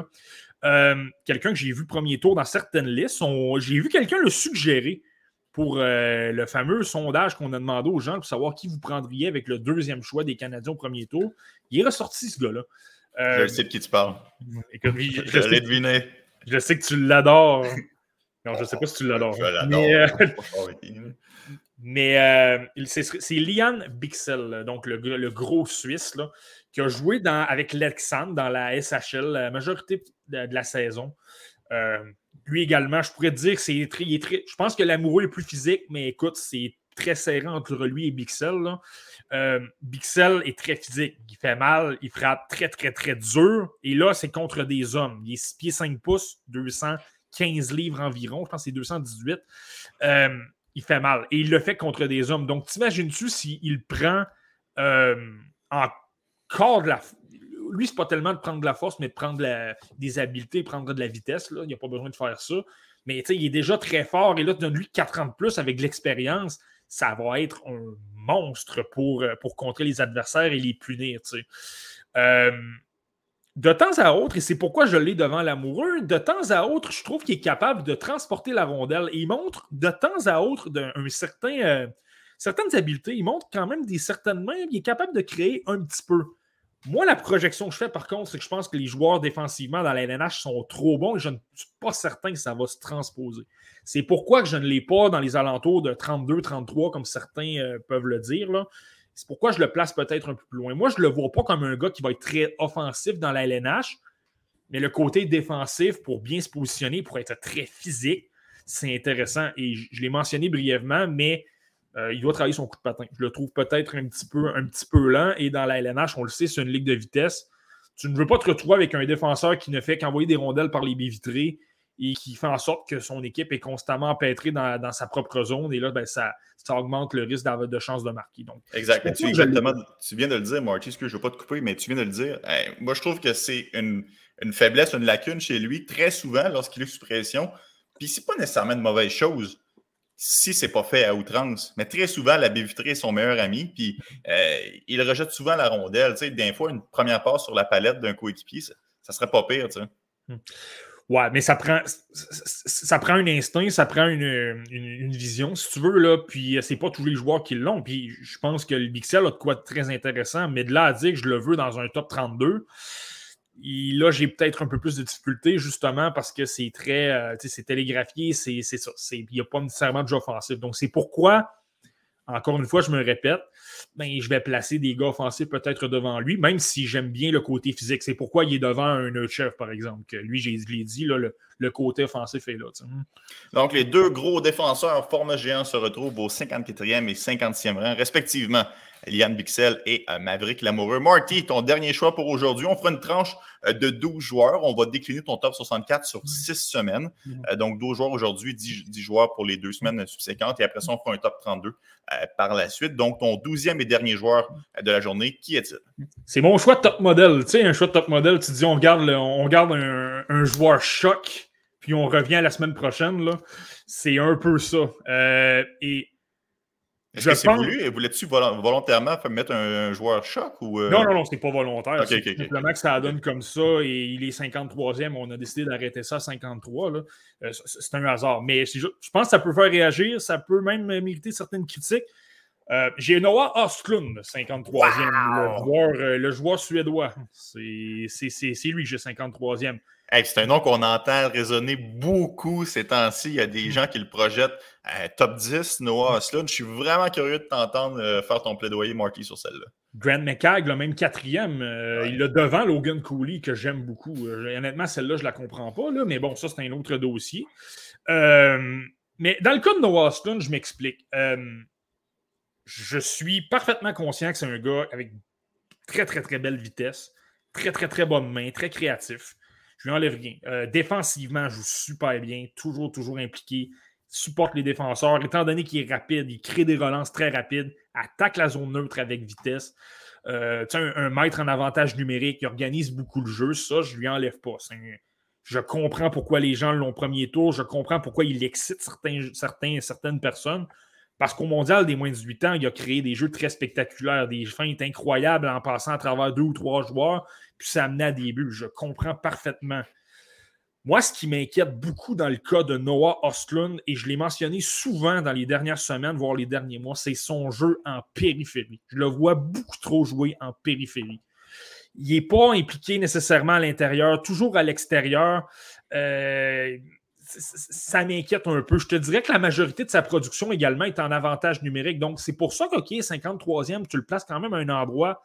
Euh, quelqu'un que j'ai vu premier tour dans certaines listes, j'ai vu quelqu'un le suggérer pour euh, le fameux sondage qu'on a demandé aux gens pour savoir qui vous prendriez avec le deuxième choix des Canadiens au premier tour. Il est ressorti, ce gars-là. Euh, je sais de qui tu parles. je, l'ai deviné. Je sais que tu l'adores. Non, je ne sais pas si tu l'adores. Je l'adore. Mais, c'est Lian Bixel, donc le, gros Suisse, là, qui a joué dans, avec Lexandre dans la SHL la majorité de, la saison. Euh, lui également, je pourrais te dire c'est très, Je pense que l'amoureux est plus physique, mais écoute, c'est très serré entre lui et Bixel. Euh, Bixel est très physique. Il fait mal, il frappe très, très, très dur. Et là, c'est contre des hommes. Il est 6 pieds 5 pouces, 215 livres environ. Je pense que c'est 218. Euh, il fait mal. Et il le fait contre des hommes. Donc, t'imagines-tu s'il prend en corps de la. Lui, c'est pas tellement de prendre de la force, mais de prendre des habiletés, prendre de la vitesse. Là. Il n'y a pas besoin de faire ça. Mais il est déjà très fort. Et là, donne-lui 4 ans de plus avec l'expérience. Ça va être un monstre pour, euh, contrer les adversaires et les punir. Euh, de temps à autre, et c'est pourquoi je l'ai devant l'amoureux, de temps à autre, je trouve qu'il est capable de transporter la rondelle. Il montre de temps à autre euh, certaines habiletés. Il montre quand même des certaines mains. Il est capable de créer un petit peu Moi, la projection que je fais, par contre, c'est que je pense que les joueurs défensivement dans la LNH sont trop bons et je ne suis pas certain que ça va se transposer. C'est pourquoi je ne l'ai pas dans les alentours de 32-33, comme certains euh, peuvent le dire. C'est pourquoi je le place peut-être un peu plus loin. Moi, je ne le vois pas comme un gars qui va être très offensif dans la LNH, mais le côté défensif pour bien se positionner, pour être très physique, c'est intéressant. Et je l'ai mentionné brièvement, mais euh, il doit travailler son coup de patin. Je le trouve peut-être un petit peu, un petit peu lent. Et dans la LNH, on le sait, c'est une ligue de vitesse. Tu ne veux pas te retrouver avec un défenseur qui ne fait qu'envoyer des rondelles par les baies vitrées et qui fait en sorte que son équipe est constamment empêtrée dans, sa propre zone. Et là, ben, ça, ça, augmente le risque d'avoir de chance de marquer. Donc, exact. tu, exactement, tu viens de le dire, Marty, que je ne veux pas te couper, mais tu viens de le dire. moi, je trouve que c'est une, une, faiblesse, une lacune chez lui, très souvent lorsqu'il est sous pression. Puis c'est pas nécessairement une mauvaise chose si c'est pas fait à outrance. Mais très souvent, la baie vitrée est son meilleur ami, puis euh, il rejette souvent la rondelle. Tu sais, des fois, une première passe sur la palette d'un coéquipier, ça, ça, serait pas pire, tu sais. Hmm. Ouais, mais ça prend, ça prend un instinct, ça prend une, vision, si tu veux, là, puis euh, c'est pas tous les joueurs qui l'ont. Puis je pense que le Bixel a de quoi de très intéressant, mais de là à dire que je le veux dans un top 32, là, j'ai peut-être un peu plus de difficultés, justement, parce que c'est très. Euh, c'est télégraphié, c'est ça. Il n'y a pas nécessairement de jeu offensif. Donc, c'est pourquoi, encore une fois, je me répète, ben, je vais placer des gars offensifs peut-être devant lui, même si j'aime bien le côté physique. C'est pourquoi il est devant un autre chef, par exemple. Que lui, je l'ai dit, le, côté offensif est là. Donc, les deux gros défenseurs forme géant se retrouvent au 54e et 50e rang, respectivement. Liane Bixel et euh, Maverick Lamoureux. Marty, ton dernier choix pour aujourd'hui. On fera une tranche euh, de 12 joueurs. On va décliner ton top 64 sur 6 semaines. Mm-hmm. Euh, donc, 12 joueurs aujourd'hui, 10, joueurs pour les deux semaines subséquentes. Et après ça, on fera un top 32 par la suite. Donc, ton 12e et dernier joueur de la journée, qui est-il? C'est mon choix de top modèle. Tu sais, un choix de top modèle, tu dis on garde, on garde un, un, joueur choc, puis on revient la semaine prochaine. C'est un peu ça. et est-ce que c'est voulu? Voulais-tu volontairement mettre un, joueur choc? Ou euh? Non, non, non, c'est pas volontaire. c'est simplement que ça donne comme ça et il est 53e. On a décidé d'arrêter ça à 53. Euh, c'est un hasard. Mais je pense que ça peut faire réagir. Ça peut même mériter certaines critiques. Euh, j'ai Noah Ostlund, 53e, le, joueur, suédois. C'est lui, j'ai 53e. C'est un nom qu'on entend résonner beaucoup ces temps-ci. Il y a des mm. gens qui le projettent top 10, Noah Ostlund. Je suis vraiment curieux de t'entendre euh, faire ton plaidoyer, Marty, sur celle-là. Grant McCagg, le même quatrième, euh, il a devant Logan Cooley, que j'aime beaucoup. honnêtement, celle-là, je ne la comprends pas, là, mais bon, ça, c'est un autre dossier. mais dans le cas de Noah Ostlund, je m'explique je suis parfaitement conscient que c'est un gars avec très, très, très belle vitesse, très, très, très bonne main, très créatif. Je lui enlève rien. Euh, défensivement, joue super bien, toujours, toujours impliqué, supporte les défenseurs. Étant donné qu'il est rapide, il crée des relances très rapides, attaque la zone neutre avec vitesse. Euh, un, un, maître en avantage numérique, il organise beaucoup le jeu. Ça, je lui enlève pas. je comprends pourquoi les gens l'ont premier tour. Je comprends pourquoi il excite certains, certaines personnes. Parce qu'au mondial des moins de 18 ans, il a créé des jeux très spectaculaires, des feintes incroyables en passant à travers deux ou trois joueurs, puis ça amenait à des buts. Je comprends parfaitement. Moi, ce qui m'inquiète beaucoup dans le cas de Noah Ostlund, et je l'ai mentionné souvent dans les dernières semaines, voire les derniers mois, c'est son jeu en périphérie. Je le vois beaucoup trop jouer en périphérie. Il n'est pas impliqué nécessairement à l'intérieur, toujours à l'extérieur. Euh, ça m'inquiète un peu. Je te dirais que la majorité de sa production également est en avantage numérique. Donc, c'est pour ça qu'OK, 53e, tu le places quand même à un endroit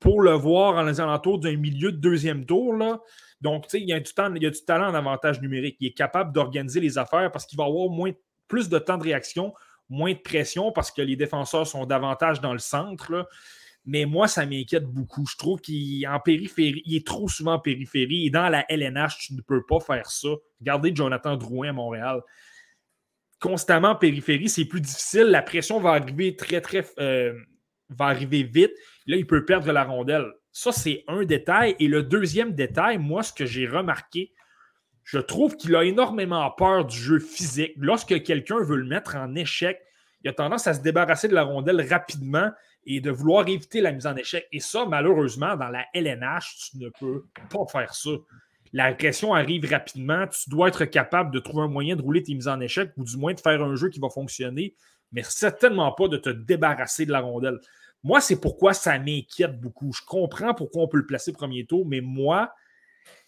pour le voir en les alentours d'un milieu de deuxième tour. Là. Donc, tu sais, il y, a du talent en avantage numérique. Il est capable d'organiser les affaires parce qu'il va avoir moins, plus de temps de réaction, moins de pression parce que les défenseurs sont davantage dans le centre. Mais moi, ça m'inquiète beaucoup. Je trouve qu'il en périphérie, il est trop souvent en périphérie. Et dans la LNH, tu ne peux pas faire ça. Regardez Jonathan Drouin à Montréal. Constamment en périphérie, c'est plus difficile. La pression va arriver très, très. Euh, va arriver vite. Là, il peut perdre la rondelle. Ça, c'est un détail. Et le deuxième détail, moi, ce que j'ai remarqué, je trouve qu'il a énormément peur du jeu physique. Lorsque quelqu'un veut le mettre en échec, il a tendance à se débarrasser de la rondelle rapidement et de vouloir éviter la mise en échec. Et ça, malheureusement, dans la LNH, tu ne peux pas faire ça. La arrive rapidement. Tu dois être capable de trouver un moyen de rouler tes mises en échec ou du moins de faire un jeu qui va fonctionner, mais certainement pas de te débarrasser de la rondelle. Moi, c'est pourquoi ça m'inquiète beaucoup. Je comprends pourquoi on peut le placer premier tour, mais moi,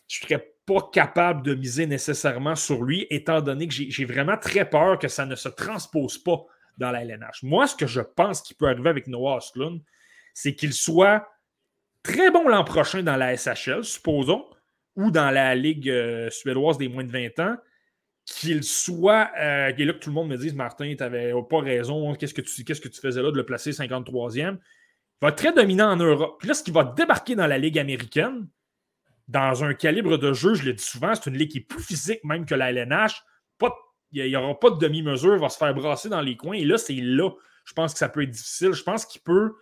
je ne serais pas capable de miser nécessairement sur lui, étant donné que j'ai vraiment très peur que ça ne se transpose pas dans la LNH. Moi, ce que je pense qui peut arriver avec Noah Osklund, c'est qu'il soit très bon l'an prochain dans la SHL, supposons, ou dans la Ligue euh, suédoise des moins de 20 ans, qu'il soit. Euh, et là que tout le monde me dise Martin, tu n'avais pas raison, qu'est-ce que, tu, que faisais là de le placer 53e Il va être très dominant en Europe. Puis là, va débarquer dans la Ligue américaine, dans un calibre de jeu, je le dis souvent, c'est une ligue qui est plus physique même que la LNH. Il n'y aura pas de demi-mesure, il va se faire brasser dans les coins. Et là, c'est là. Je pense que ça peut être difficile. Je pense qu'il peut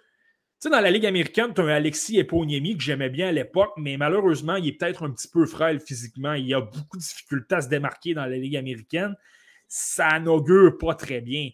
tu sais, dans la Ligue américaine, tu as un Alexis Eponiemi que j'aimais bien à l'époque, mais malheureusement, il est peut-être un petit peu frêle physiquement. Il a beaucoup de difficultés à se démarquer dans la Ligue américaine. Ça n'augure pas très bien.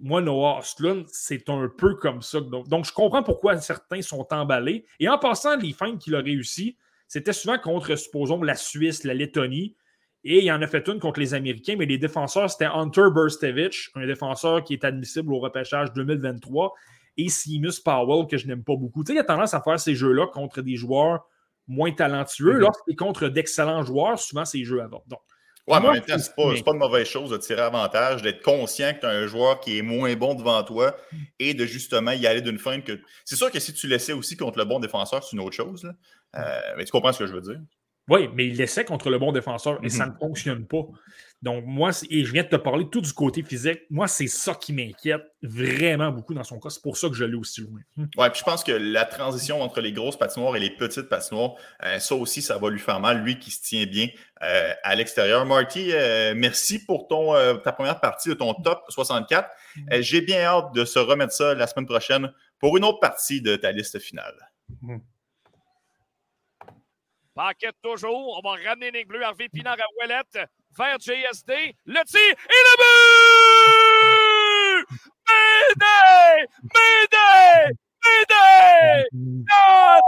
Moi, Noah c'est un peu comme ça. Donc, je comprends pourquoi certains sont emballés. Et en passant, les fins qu'il a réussi, c'était souvent contre, supposons, la Suisse, la Lettonie. Et il en a fait une contre les Américains, mais les défenseurs, c'était Hunter Burstevich, un défenseur qui est admissible au repêchage 2023 et Seamus Powell, que je n'aime pas beaucoup. Tu sais, il a tendance à faire ces jeux-là contre des joueurs moins talentueux. Mm-hmm. Lorsqu'il est contre d'excellents joueurs, souvent, ces jeux avant. Donc, Ouais, mais en même temps, c'est pas, pas de mauvaise chose de tirer avantage, d'être conscient que tu as un joueur qui est moins bon devant toi et de justement y aller d'une fin que. C'est sûr que si tu laissais aussi contre le bon défenseur, c'est une autre chose. Euh, mais tu comprends ce que je veux dire? Oui, mais il laissait contre le bon défenseur et ça ne fonctionne pas. Donc, moi, et je viens de te parler tout du côté physique. Moi, c'est ça qui m'inquiète vraiment beaucoup dans son cas. C'est pour ça que je l'ai aussi loin. Hmm. Oui, puis je pense que la transition entre les grosses patinoires et les petites patinoires, euh, ça aussi, ça va lui faire mal, lui qui se tient bien euh, à l'extérieur. Marty, euh, merci pour ton, ta première partie de ton top 64. Hmm. J'ai bien hâte de se remettre ça la semaine prochaine pour une autre partie de ta liste finale. Hmm. Paquette toujours. On va ramener Nick Bleu, Harvey Pinard à Ouellette vers JSD. Le tir et le but! Médé! Médé! Médé! Non!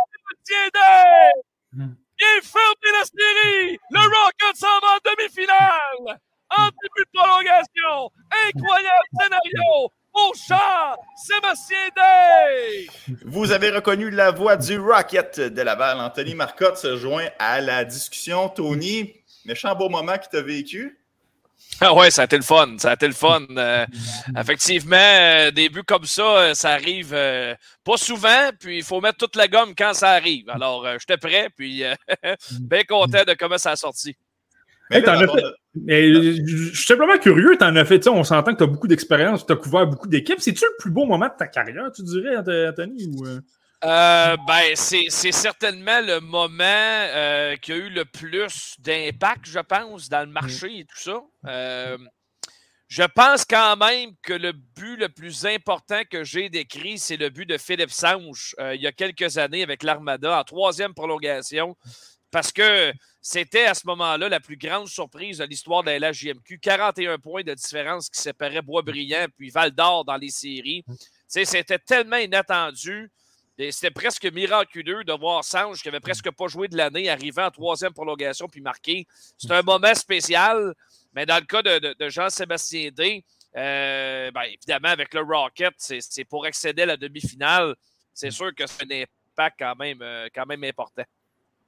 Il ferme la série! Le Rocket s'en va en demi-finale! En début de prolongation! Incroyable scénario! Au chat, Sébastien Day! Vous avez reconnu la voix du Rocket de Laval. Anthony Marcotte se joint à la discussion. Tony, méchant beau moment qui t'a vécu. Ah ouais, ça a été le fun. Ça a été le fun. Euh, effectivement, euh, des buts comme ça, euh, ça arrive pas souvent, puis il faut mettre toute la gomme quand ça arrive. Alors, j'étais prêt, puis bien content de comment ça a sorti. Mais, je suis simplement curieux, tu en as fait, on s'entend que tu as beaucoup d'expérience, tu as couvert beaucoup d'équipes. C'est-tu le plus beau moment de ta carrière, tu dirais, Anthony? Ou... Euh, ben, c'est certainement le moment euh, qui a eu le plus d'impact, je pense, dans le marché et tout ça. Euh, je pense quand même que le but le plus important que j'ai décrit, c'est le but de Philippe Sange il y a quelques années avec l'Armada en troisième prolongation. Parce que c'était à ce moment-là la plus grande surprise de l'histoire de la LHJMQ. 41 points de différence qui séparaient Boisbriand puis Val d'Or dans les séries. Mm. C'était tellement inattendu. C'était presque miraculeux de voir Sange, qui avait presque pas joué de l'année, arriver en troisième prolongation puis marquer. C'est un moment spécial, mais dans le cas de, Jean-Sébastien D, euh, ben, évidemment, avec le Rocket, c'est pour accéder à la demi-finale. C'est sûr que c'est un impact quand même, euh, quand même important.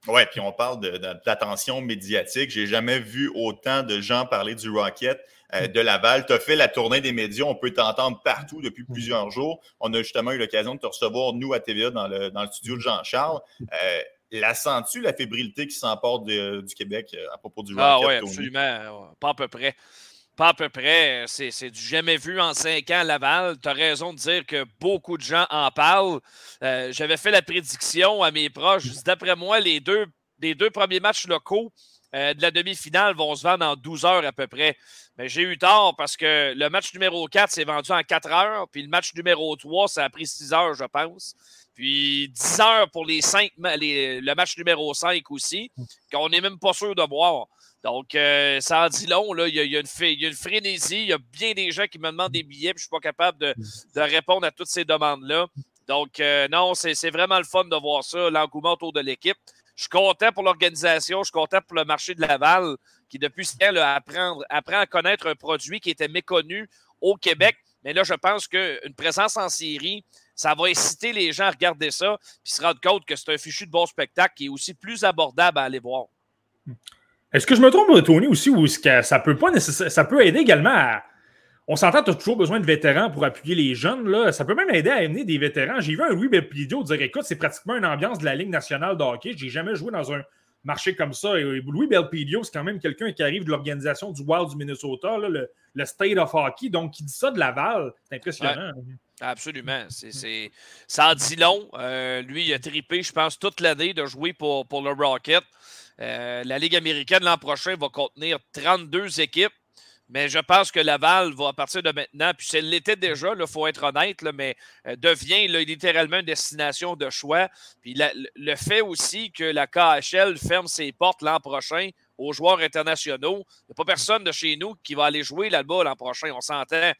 Oui, puis on parle d'attention médiatique. J'ai jamais vu autant de gens parler du Rocket. Euh, de Laval. Tu as fait la tournée des médias. On peut t'entendre partout depuis plusieurs jours. On a justement eu l'occasion de te recevoir, nous, à TVA, dans le, dans le studio de Jean-Charles. Euh, la sens-tu, la fébrilité qui s'emporte du Québec euh, à propos du ah Rocket? Ah oui, absolument. Pas à peu près. Pas à peu près. C'est du jamais vu en cinq ans à Laval. Tu as raison de dire que beaucoup de gens en parlent. J'avais fait la prédiction à mes proches. D'après moi, les deux, les premiers matchs locaux de la demi-finale vont se vendre en 12 heures à peu près. Mais j'ai eu tort parce que le match numéro 4 s'est vendu en 4 heures, puis le match numéro 3, ça a pris 6 heures, je pense. Puis 10 heures pour les 5, le match numéro 5 aussi, qu'on n'est même pas sûr de voir. Donc, euh, ça en dit long. Là. Il, y a, une, frénésie. Il y a bien des gens qui me demandent des billets, puis je ne suis pas capable de, répondre à toutes ces demandes-là. Donc, euh, non, c'est vraiment le fun de voir ça, l'engouement autour de l'équipe. Je suis content pour l'organisation, je suis content pour le marché de Laval qui, depuis ce temps, apprend, apprend à connaître un produit qui était méconnu au Québec. Mais là, je pense qu'une présence en série ça va inciter les gens à regarder ça puis se rendre compte que c'est un fichu de bon spectacle qui est aussi plus abordable à aller voir. Est-ce que je me trompe, Tony, aussi, ou est-ce que ça peut pas ça peut aider également à. On s'entend, tu as toujours besoin de vétérans pour appuyer les jeunes. Là. Ça peut même aider à amener des vétérans. J'ai vu un Louis Belpidio dire écoute, c'est pratiquement une ambiance de la Ligue nationale de hockey. J'ai jamais joué dans un marché comme ça. Et Louis Belpidio, c'est quand même quelqu'un qui arrive de l'organisation du Wild du Minnesota, le, State of Hockey. Donc, qui dit ça de Laval, c'est impressionnant. Absolument. Ça en dit long. Euh, lui, il a trippé, je pense, toute l'année de jouer pour, pour le Rocket. Euh, la Ligue américaine l'an prochain va contenir 32 équipes. Mais je pense que Laval va, à partir de maintenant, puis c'est l'était déjà, il faut être honnête, mais euh, devient littéralement une destination de choix. Puis le fait aussi que la KHL ferme ses portes l'an prochain aux joueurs internationaux, il n'y a pas personne de chez nous qui va aller jouer là-bas l'an prochain, on s'entend.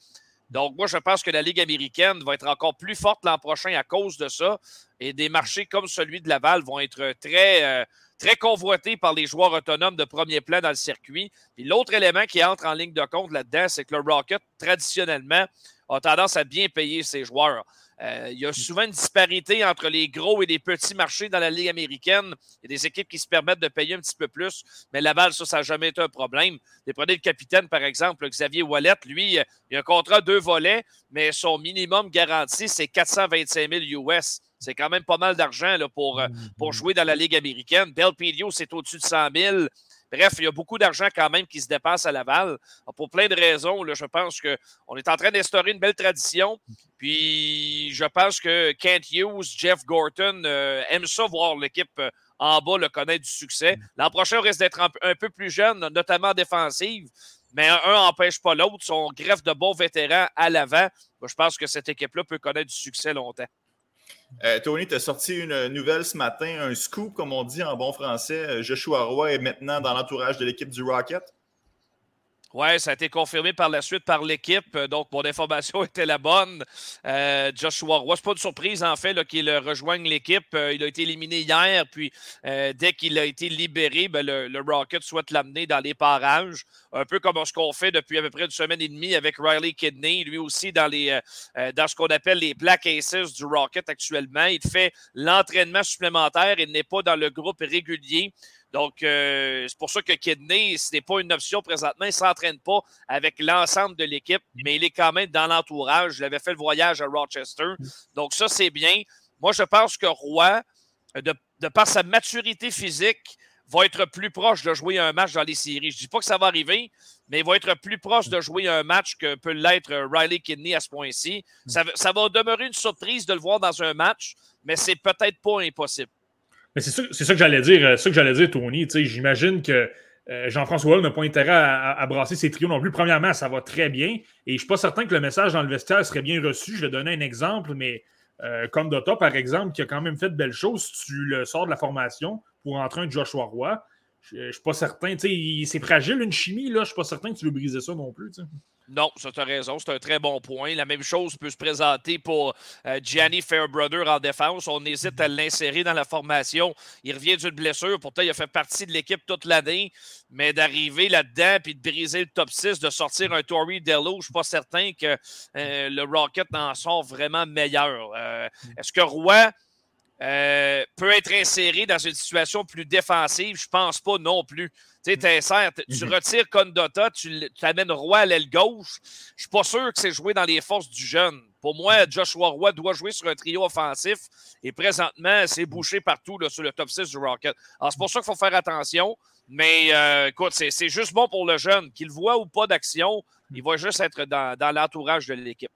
Donc, moi, je pense que la Ligue américaine va être encore plus forte l'an prochain à cause de ça. Et des marchés comme celui de Laval vont être très, euh, très convoité par les joueurs autonomes de premier plan dans le circuit. Puis l'autre élément qui entre en ligne de compte là-dedans, c'est que le Rocket, traditionnellement, a tendance à bien payer ses joueurs. Euh, il y a souvent une disparité entre les gros et les petits marchés dans la Ligue américaine. Il y a des équipes qui se permettent de payer un petit peu plus, mais Laval, ça, ça n'a jamais été un problème. Vous prenez le capitaine, par exemple, Xavier Wallet, lui, il a un contrat deux volets, mais son minimum garanti, c'est 425 000 US. C'est quand même pas mal d'argent pour, euh, pour mm-hmm. jouer dans la Ligue américaine. Belpedio, c'est au-dessus de 100 000. Bref, il y a beaucoup d'argent quand même qui se dépasse à Laval. Pour plein de raisons, là, je pense qu'on est en train d'instaurer une belle tradition. Puis je pense que Kent Hughes, Jeff Gorton euh, aiment ça voir l'équipe euh, en bas le connaître du succès. Mm. L'an prochain, on risque d'être un, peu plus jeune, notamment défensive. Mais un n'empêche pas l'autre. On greffe de bons vétérans à l'avant. Je pense que cette équipe-là peut connaître du succès longtemps. Euh, Tony, tu sorti une nouvelle ce matin, un scoop, comme on dit en bon français. Euh, Joshua Roy est maintenant dans l'entourage de l'équipe du Rocket? Oui, ça a été confirmé par la suite par l'équipe. Euh, donc, mon information était la bonne. Euh, Joshua Roy, c'est pas une surprise, en fait, qu'il rejoigne l'équipe. Euh, il a été éliminé hier, puis dès qu'il a été libéré, ben, le, Rocket souhaite l'amener dans les parages. Un peu comme ce qu'on fait depuis à peu près une semaine et demie avec Riley Kidney, lui aussi dans, les, dans ce qu'on appelle les Black Aces du Rocket actuellement. Il fait l'entraînement supplémentaire. Il n'est pas dans le groupe régulier. Donc, euh, c'est pour ça que Kidney, ce n'est pas une option présentement. Il ne s'entraîne pas avec l'ensemble de l'équipe, mais il est quand même dans l'entourage. Il avait fait le voyage à Rochester. Donc, ça, c'est bien. Moi, je pense que Roy, de, par sa maturité physique, va être plus proche de jouer un match dans les séries. Je ne dis pas que ça va arriver, mais il va être plus proche de jouer un match que peut l'être Riley Kidney à ce point-ci. Ça, ça va demeurer une surprise de le voir dans un match, mais c'est peut-être pas impossible. Mais c'est ça, ça, que j'allais dire, euh, ça que j'allais dire, Tony. J'imagine que euh, Jean-François Hall n'a pas intérêt à, brasser ses trios non plus. Premièrement, ça va très bien. Et je ne suis pas certain que le message dans le vestiaire serait bien reçu. Je vais donner un exemple, mais euh, comme Dota, par exemple, qui a quand même fait de belles choses, tu le sors de la formation pour entrer un Joshua Roy. Je ne suis pas certain. C'est fragile une chimie, là. Je ne suis pas certain que tu veux briser ça non plus. Non, ça, as raison. C'est un très bon point. La même chose peut se présenter pour euh, Gianni Fairbrother en défense. On hésite à l'insérer dans la formation. Il revient d'une blessure. Pourtant, il a fait partie de l'équipe toute l'année. Mais d'arriver là-dedans puis de briser le top 6, de sortir un Tory Dello, je ne suis pas certain que euh, le Rocket en sort vraiment meilleur. Euh, est-ce que Roy euh, peut être inséré dans une situation plus défensive? Je pense pas non plus. Tu sais, tu mhm. retires Condota, tu, amènes Roy à l'aile gauche. Je suis pas sûr que c'est joué dans les forces du jeune. Pour moi, Joshua Roy doit jouer sur un trio offensif et présentement, c'est bouché partout là, sur le top 6 du Rocket. Alors, c'est pour ça qu'il faut faire attention. Mais euh, écoute, c'est juste bon pour le jeune. Qu'il voit ou pas d'action, il va juste être dans l'entourage de l'équipe.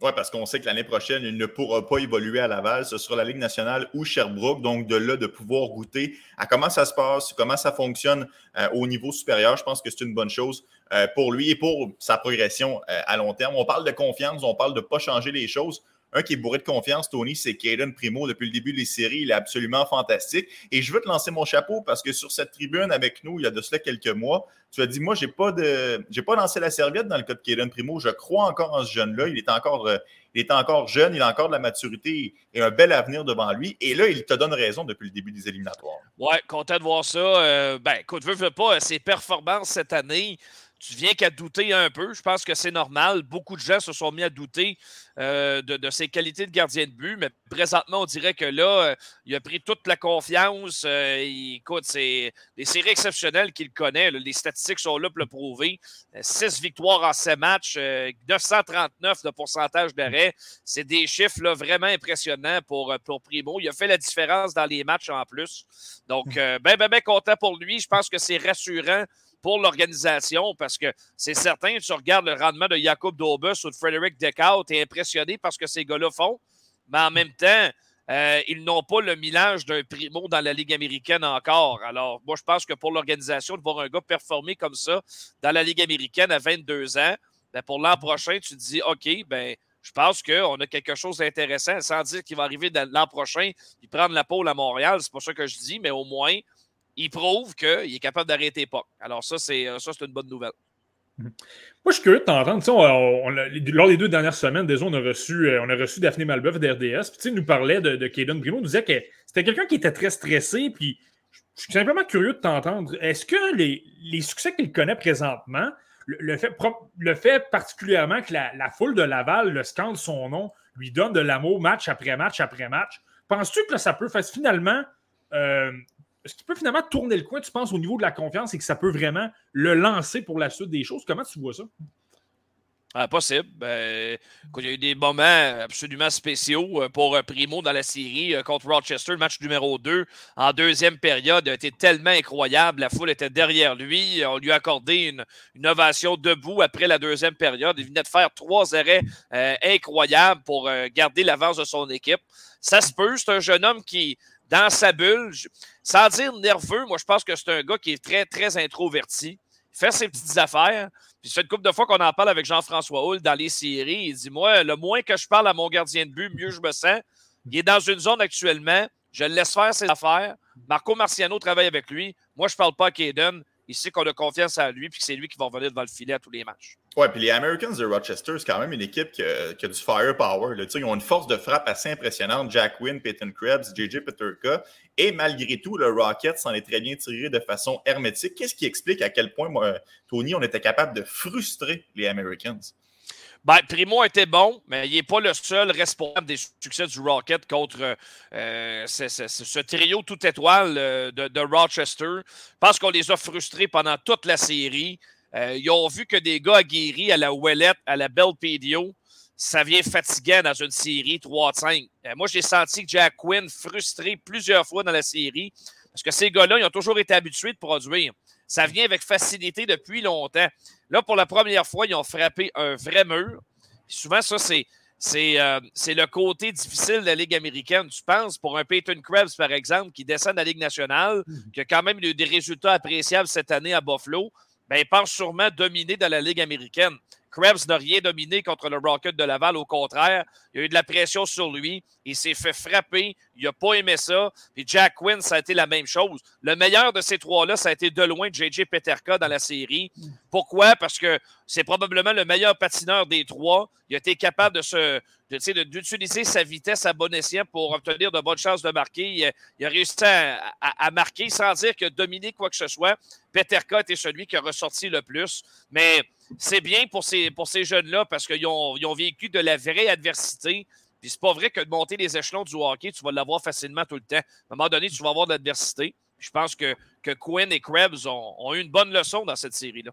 Oui, parce qu'on sait que l'année prochaine, il ne pourra pas évoluer à Laval. Ce sera la Ligue nationale ou Sherbrooke. Donc, de là, de pouvoir goûter à comment ça se passe, comment ça fonctionne euh, au niveau supérieur, je pense que c'est une bonne chose euh, pour lui et pour sa progression euh, à long terme. On parle de confiance, on parle de ne pas changer les choses. Un qui est bourré de confiance, Tony, c'est Caden Primo. Depuis le début des séries, il est absolument fantastique. Et je veux te lancer mon chapeau parce que sur cette tribune avec nous, il y a de cela quelques mois, tu as dit Moi, je n'ai pas, pas lancé la serviette dans le cas de Caden Primo. Je crois encore en ce jeune-là. Il, est encore, euh, il est encore jeune, il a encore de la maturité et un bel avenir devant lui. Et là, il te donne raison depuis le début des éliminatoires. Ouais, content de voir ça. Euh, ben, écoute, veux, veux pas, ses performances cette année tu viens qu'à douter un peu. Je pense que c'est normal. Beaucoup de gens se sont mis à douter euh, de, ses qualités de gardien de but, mais présentement, on dirait que là, euh, il a pris toute la confiance. Euh, écoute, c'est des séries exceptionnelles qu'il connaît. Les statistiques sont là pour le prouver. Six victoires en sept matchs, 939 de pourcentage d'arrêt. C'est des chiffres là, vraiment impressionnants pour, pour Primo. Il a fait la différence dans les matchs en plus. Donc, ben, ben, ben content pour lui. Je pense que c'est rassurant pour l'organisation parce que c'est certain, tu regardes le rendement de Jacob Dobus ou de Frederick Decaut, tu es impressionné parce que ces gars-là font, mais en même temps, euh, ils n'ont pas le millage d'un primo dans la Ligue américaine encore. Alors, moi, je pense que pour l'organisation, de voir un gars performer comme ça dans la Ligue américaine à 22 ans, ben pour l'an prochain, tu te dis, OK, ben, je pense qu'on a quelque chose d'intéressant, sans dire qu'il va arriver l'an prochain, il prendre la pôle à Montréal, c'est pas ça que je dis, mais au moins, il prouve qu'il est capable d'arrêter pas. Alors, ça, c'est euh, une bonne nouvelle. Mhm. Moi, je suis curieux de t'entendre. lors des deux dernières semaines, déjà, on a reçu, euh, on a reçu Daphné Malbeuf d'RDS. Puis, il nous parlait de, de Primo. Il nous disait que c'était quelqu'un qui était très stressé. Puis, je suis simplement curieux de t'entendre. Est-ce que les, succès qu'il connaît présentement, le, fait, le fait particulièrement que la, foule de Laval le scande son nom, lui donne de l'amour match après match après match, penses-tu que ça peut faire finalement euh, est-ce qu'il peut finalement tourner le coin, tu penses, au niveau de la confiance et que ça peut vraiment le lancer pour la suite des choses? Comment tu vois ça? Ah, possible. Ben, il y a eu des moments absolument spéciaux euh, pour euh, Primo dans la série euh, contre Rochester, match numéro 2 en deuxième période a été tellement incroyable. La foule était derrière lui. On lui a accordé une ovation debout après la deuxième période. Il venait de faire trois arrêts incroyables pour garder l'avance de son équipe. Ça se peut. C'est un jeune homme qui, dans sa bulle. Sans dire nerveux, moi, je pense que c'est un gars qui est très, très introverti. Il fait ses petites affaires. Puis, c'est une couple de fois qu'on en parle avec Jean-François Hull dans les séries. Il dit Moi, le moins que je parle à mon gardien de but, mieux je me sens. Il est dans une zone actuellement. Je le laisse faire ses affaires. Marco Marciano travaille avec lui. Moi, je ne parle pas à Kaden. Il sait qu'on a confiance en lui puis que c'est lui qui va revenir devant le filet à tous les matchs. Ouais, puis les Americans de Rochester, c'est quand même une équipe qui a, du firepower. Ils ont une force de frappe assez impressionnante. Jack Wynn, Peyton Krebs, JJ Peterka. Et malgré tout, le Rocket s'en est très bien tiré de façon hermétique. Qu'est-ce qui explique à quel point, moi, Tony, on était capable de frustrer les Americans? Ben, Primo était bon, mais il n'est pas le seul responsable des succès du Rocket contre euh, ce, trio tout étoile euh, de, Rochester. Je pense qu'on les a frustrés pendant toute la série. Euh, ils ont vu que des gars aguerris à la Ouellette, à la Belpedio, ça vient fatigant dans une série 3-5. moi, j'ai senti que Jack Quinn frustré plusieurs fois dans la série parce que ces gars-là, ils ont toujours été habitués de produire. Ça vient avec facilité depuis longtemps. Là, pour la première fois, ils ont frappé un vrai mur. souvent, ça, c'est. Euh, c'est le côté difficile de la Ligue américaine. Tu penses, pour un Peyton Krebs, par exemple, qui descend de la Ligue nationale, mhm. qui a quand même eu des résultats appréciables cette année à Buffalo, ben, il pense sûrement dominer dans la Ligue américaine. Krebs n'a rien dominé contre le Rocket de Laval. Au contraire, il y a eu de la pression sur lui. Il s'est fait frapper. Il n'a pas aimé ça. Puis Jack Quinn, ça a été la même chose. Le meilleur de ces trois-là, ça a été de loin JJ Peterka dans la série. Pourquoi? Parce que c'est probablement le meilleur patineur des trois. Il a été capable d'utiliser sa vitesse à bon escient pour obtenir de bonnes chances de marquer. Il, a réussi à, marquer sans dire qu'il a dominé quoi que ce soit. Peterka était celui qui a ressorti le plus. Mais c'est bien pour ces, jeunes-là parce qu'ils ont, vécu de la vraie adversité. Puis c'est pas vrai que de monter les échelons du hockey, tu vas l'avoir facilement tout le temps. À un moment donné, tu vas avoir de l'adversité. Je pense que, que Quinn et Krebs ont, eu une bonne leçon dans cette série-là.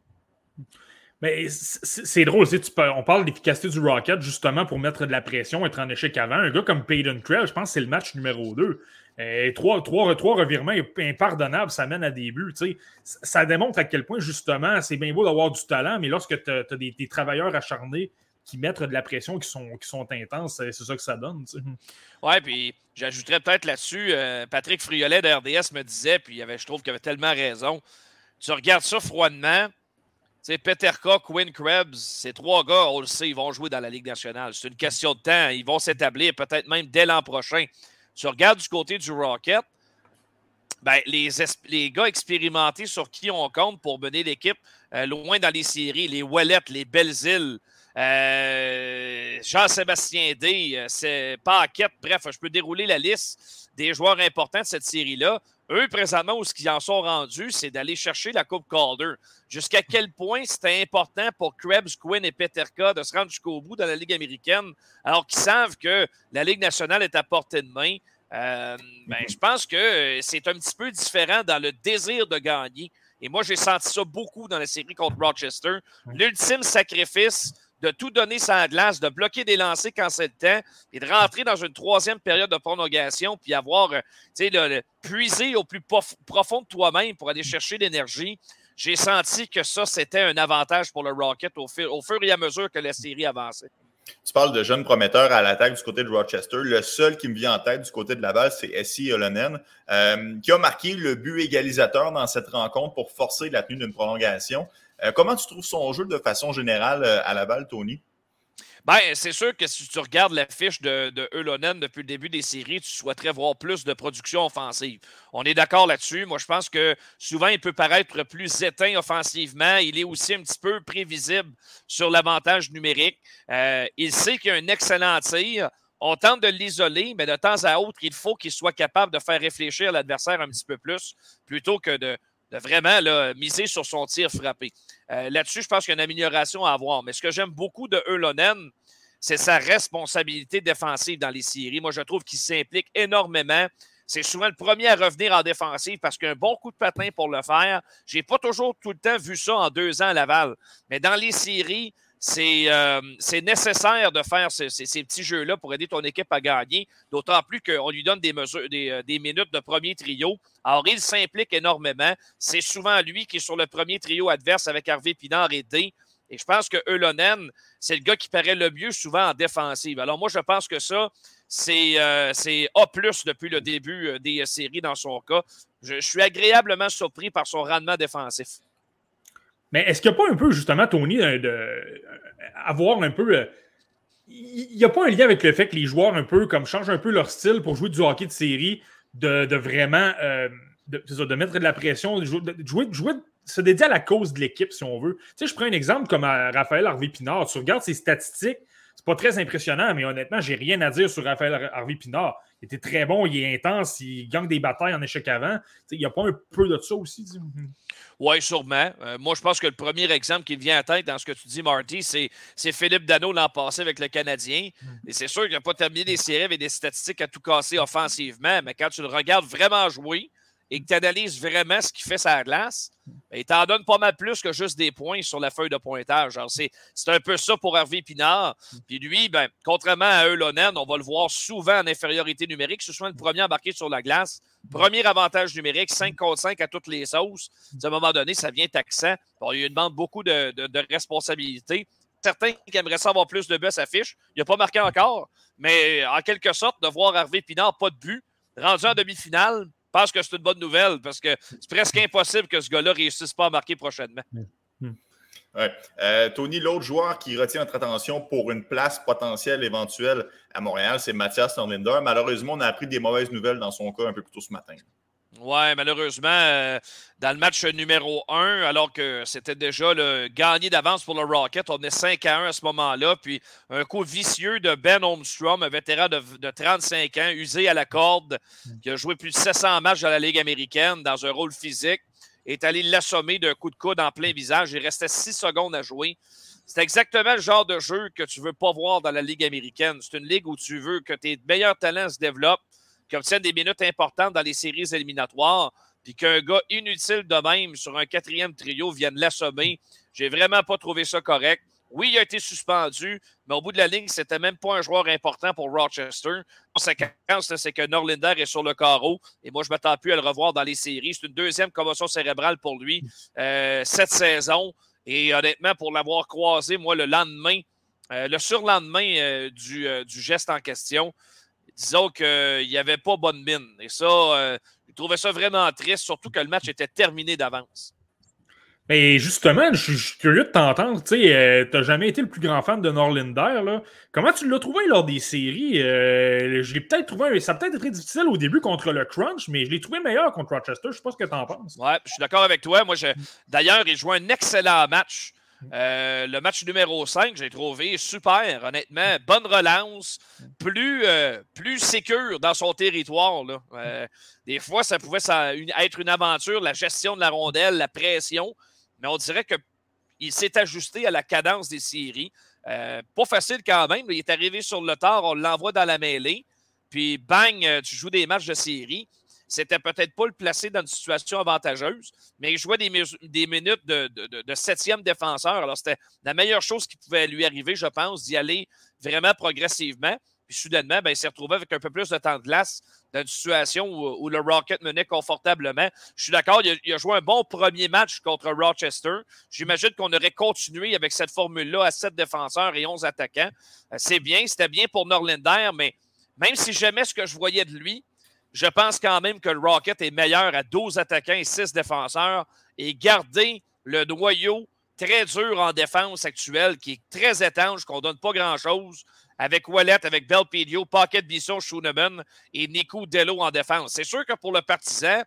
Mais c'est drôle, tu on parle d'efficacité du Rocket justement pour mettre de la pression, être en échec avant. Un gars comme Peyton Krebs, je pense que c'est le match numéro 2. Et trois, trois, trois revirements impardonnables, ça mène à des buts. Ça démontre à quel point, justement, c'est bien beau d'avoir du talent, mais lorsque tu as, des, travailleurs acharnés qui mettent de la pression, qui sont, qui sont intenses, c'est ça que ça donne. Oui, puis j'ajouterais peut-être là-dessus, euh, Patrick Friolet de RDS me disait, puis avait, je trouve qu'il avait tellement raison. Tu regardes ça froidement, sais, Peterka, Quinn Krebs, ces trois gars, on le sait, ils vont jouer dans la Ligue nationale. C'est une question de temps. Ils vont s'établir peut-être même dès l'an prochain. Tu regardes du côté du Rocket, ben, les, les, gars expérimentés sur qui on compte pour mener l'équipe euh, loin dans les séries, les Wallet, les Belles-Îles, euh, Jean-Sébastien D, euh, c'est Paquette, bref, je peux dérouler la liste des joueurs importants de cette série-là. Eux, présentement, où ce qu'ils en sont rendus, c'est d'aller chercher la Coupe Calder. Jusqu'à quel point c'était important pour Krebs, Quinn et Peterka de se rendre jusqu'au bout dans la Ligue américaine, alors qu'ils savent que la Ligue nationale est à portée de main. Euh, ben, je pense que c'est un petit peu différent dans le désir de gagner. Et moi, j'ai senti ça beaucoup dans la série contre Rochester. L'ultime sacrifice de tout donner sans glace, de bloquer des lancers quand c'est le temps, et de rentrer dans une troisième période de prolongation, puis avoir, euh, tu sais, le, puiser au plus profond de toi-même pour aller chercher l'énergie. J'ai senti que ça, c'était un avantage pour le Rocket au, fur et à mesure que la série avançait. Tu parles de jeunes prometteurs à l'attaque du côté de Rochester. Le seul qui me vient en tête du côté de Laval, c'est Essie Olonen, euh, qui a marqué le but égalisateur dans cette rencontre pour forcer la tenue d'une prolongation. Euh, comment tu trouves son jeu de façon générale euh, à Laval, Tony? Ben, c'est sûr que si tu regardes la fiche de, Eulonen depuis le début des séries, tu souhaiterais voir plus de production offensive. On est d'accord là-dessus. Moi, je pense que souvent, il peut paraître plus éteint offensivement. Il est aussi un petit peu prévisible sur l'avantage numérique. Euh, il sait qu'il a un excellent tir. On tente de l'isoler, mais de temps à autre, il faut qu'il soit capable de faire réfléchir l'adversaire un petit peu plus, plutôt que de vraiment là, miser sur son tir frappé. Euh, là-dessus, je pense qu'il y a une amélioration à avoir. Mais ce que j'aime beaucoup de Eulonen, c'est sa responsabilité défensive dans les séries. Moi, je trouve qu'il s'implique énormément. C'est souvent le premier à revenir en défensive parce qu'un bon coup de patin pour le faire. Je n'ai pas toujours tout le temps vu ça en deux ans à Laval. Mais dans les séries, euh, c'est nécessaire de faire ces, petits jeux-là pour aider ton équipe à gagner, d'autant plus qu'on lui donne des, mesures, des, euh, des, minutes de premier trio. Alors, il s'implique énormément. C'est souvent lui qui est sur le premier trio adverse avec Harvey Pinard et D. Et je pense que Eulonen, c'est le gars qui paraît le mieux souvent en défensive. Alors, moi, je pense que ça, c'est euh, A depuis le début des séries dans son cas. je suis agréablement surpris par son rendement défensif. Mais est-ce qu'il n'y a pas un peu, justement, Tony, euh, de, euh, avoir un peu. Euh, il n'y a pas un lien avec le fait que les joueurs un peu comme changent un peu leur style pour jouer du hockey de série, de, vraiment de, mettre de la pression, de jouer, de jouer, se dédier à la cause de l'équipe, si on veut. Tu sais, je prends un exemple comme Raphaël Harvey Pinard. Tu regardes ses statistiques, c'est pas très impressionnant, mais honnêtement, j'ai rien à dire sur Raphaël Harvey Pinard. Il était très bon, il est intense, il gagne des batailles en échec avant. il n'y a pas un peu de ça aussi? Oui, sûrement. Euh, moi, je pense que le premier exemple qui me vient à tête dans ce que tu dis, Marty, c'est, Philippe Dano l'an passé avec le Canadien. Mm. Et c'est sûr qu'il n'a pas terminé des séries avec des statistiques à tout casser offensivement, mais quand tu le regardes vraiment jouer, et que tu analyses vraiment ce qu'il fait la glace, ben, il t'en donne pas mal plus que juste des points sur la feuille de pointage. c'est, un peu ça pour Hervé Pinard. Puis lui, ben, contrairement à Eulonen, on va le voir souvent en infériorité numérique. Ce soit le premier embarqué sur la glace. Premier avantage numérique, 5 contre 5 à toutes les sauces. À un moment donné, ça vient taxant. Bon, il lui demande beaucoup de, de, responsabilités certains qui aimeraient savoir plus de buts à sa fiche. Il n'a pas marqué encore, mais en quelque sorte, de voir Hervé Pinard pas de but, rendu en demi-finale, pense que c'est une bonne nouvelle parce que c'est presque impossible que ce gars-là ne réussisse pas à marquer prochainement. Ouais. Euh, Tony, l'autre joueur qui retient notre attention pour une place potentielle éventuelle à Montréal, c'est Mathias Norlinder. Malheureusement, on a appris des mauvaises nouvelles dans son cas un peu plus tôt ce matin. Oui, malheureusement, euh, dans le match numéro 1, alors que c'était déjà le gagné d'avance pour le Rocket, on est 5 à 1 à ce moment-là. Puis un coup vicieux de Ben Holmstrom, un vétéran de, 35 ans, usé à la corde, qui a joué plus de 700 matchs dans la Ligue américaine dans un rôle physique, est allé l'assommer d'un coup de coude en plein visage. Il restait 6 secondes à jouer. C'est exactement le genre de jeu que tu ne veux pas voir dans la Ligue américaine. C'est une ligue où tu veux que tes meilleurs talents se développent qui obtiennent des minutes importantes dans les séries éliminatoires, puis qu'un gars inutile de même sur un quatrième trio vienne l'assommer. J'ai vraiment pas trouvé ça correct. Oui, il a été suspendu, mais au bout de la ligne, c'était même pas un joueur important pour Rochester. La conséquence, c'est que Norlinder est sur le carreau et moi, je m'attends plus à le revoir dans les séries. C'est une deuxième commotion cérébrale pour lui euh, cette saison. Et honnêtement, pour l'avoir croisé, moi, le lendemain, euh, le surlendemain euh, du, geste en question, disons qu'il n'y avait pas bonne mine. Et ça, euh, je trouvais ça vraiment triste, surtout que le match était terminé d'avance. Mais justement, je suis curieux de t'entendre. Tu sais, euh, t'as jamais été le plus grand fan de Norlinder. Là. Comment tu l'as trouvé lors des séries? Euh, je l'ai peut-être trouvé. Ça a peut-être été difficile au début contre le Crunch, mais je l'ai trouvé meilleur contre Rochester. Je sais pas ce que tu en penses. Ouais, je suis d'accord avec toi. Moi, je... d'ailleurs, il jouait un excellent match Euh, le match numéro 5, j'ai trouvé super, honnêtement. Bonne relance, plus, euh, plus sécure dans son territoire. Euh, des fois, ça pouvait être une aventure, la gestion de la rondelle, la pression, mais on dirait qu'il s'est ajusté à la cadence des séries. pas facile quand même. Il est arrivé sur le tard, on l'envoie dans la mêlée, puis bang, tu joues des matchs de série. C'était peut-être pas le placé dans une situation avantageuse, mais il jouait des, minutes de, septième défenseur. Alors, c'était la meilleure chose qui pouvait lui arriver, je pense, d'y aller vraiment progressivement. Puis soudainement, ben, il s'est retrouvé avec un peu plus de temps de glace dans une situation où, le Rocket menait confortablement. Je suis d'accord, il, a joué un bon premier match contre Rochester. J'imagine qu'on aurait continué avec cette formule-là à sept défenseurs et onze attaquants. Euh, c'est bien, c'était bien pour Norlander, mais même si j'aimais ce que je voyais de lui, je pense quand même que le Rocket est meilleur à 12 attaquants et 6 défenseurs et garder le noyau très dur en défense actuelle, qui est très étanche, qu'on ne donne pas grand-chose, avec Wallet, avec Belpedio, Pocket Bisson, Schooneman et Nico Dello en défense. C'est sûr que pour le partisan,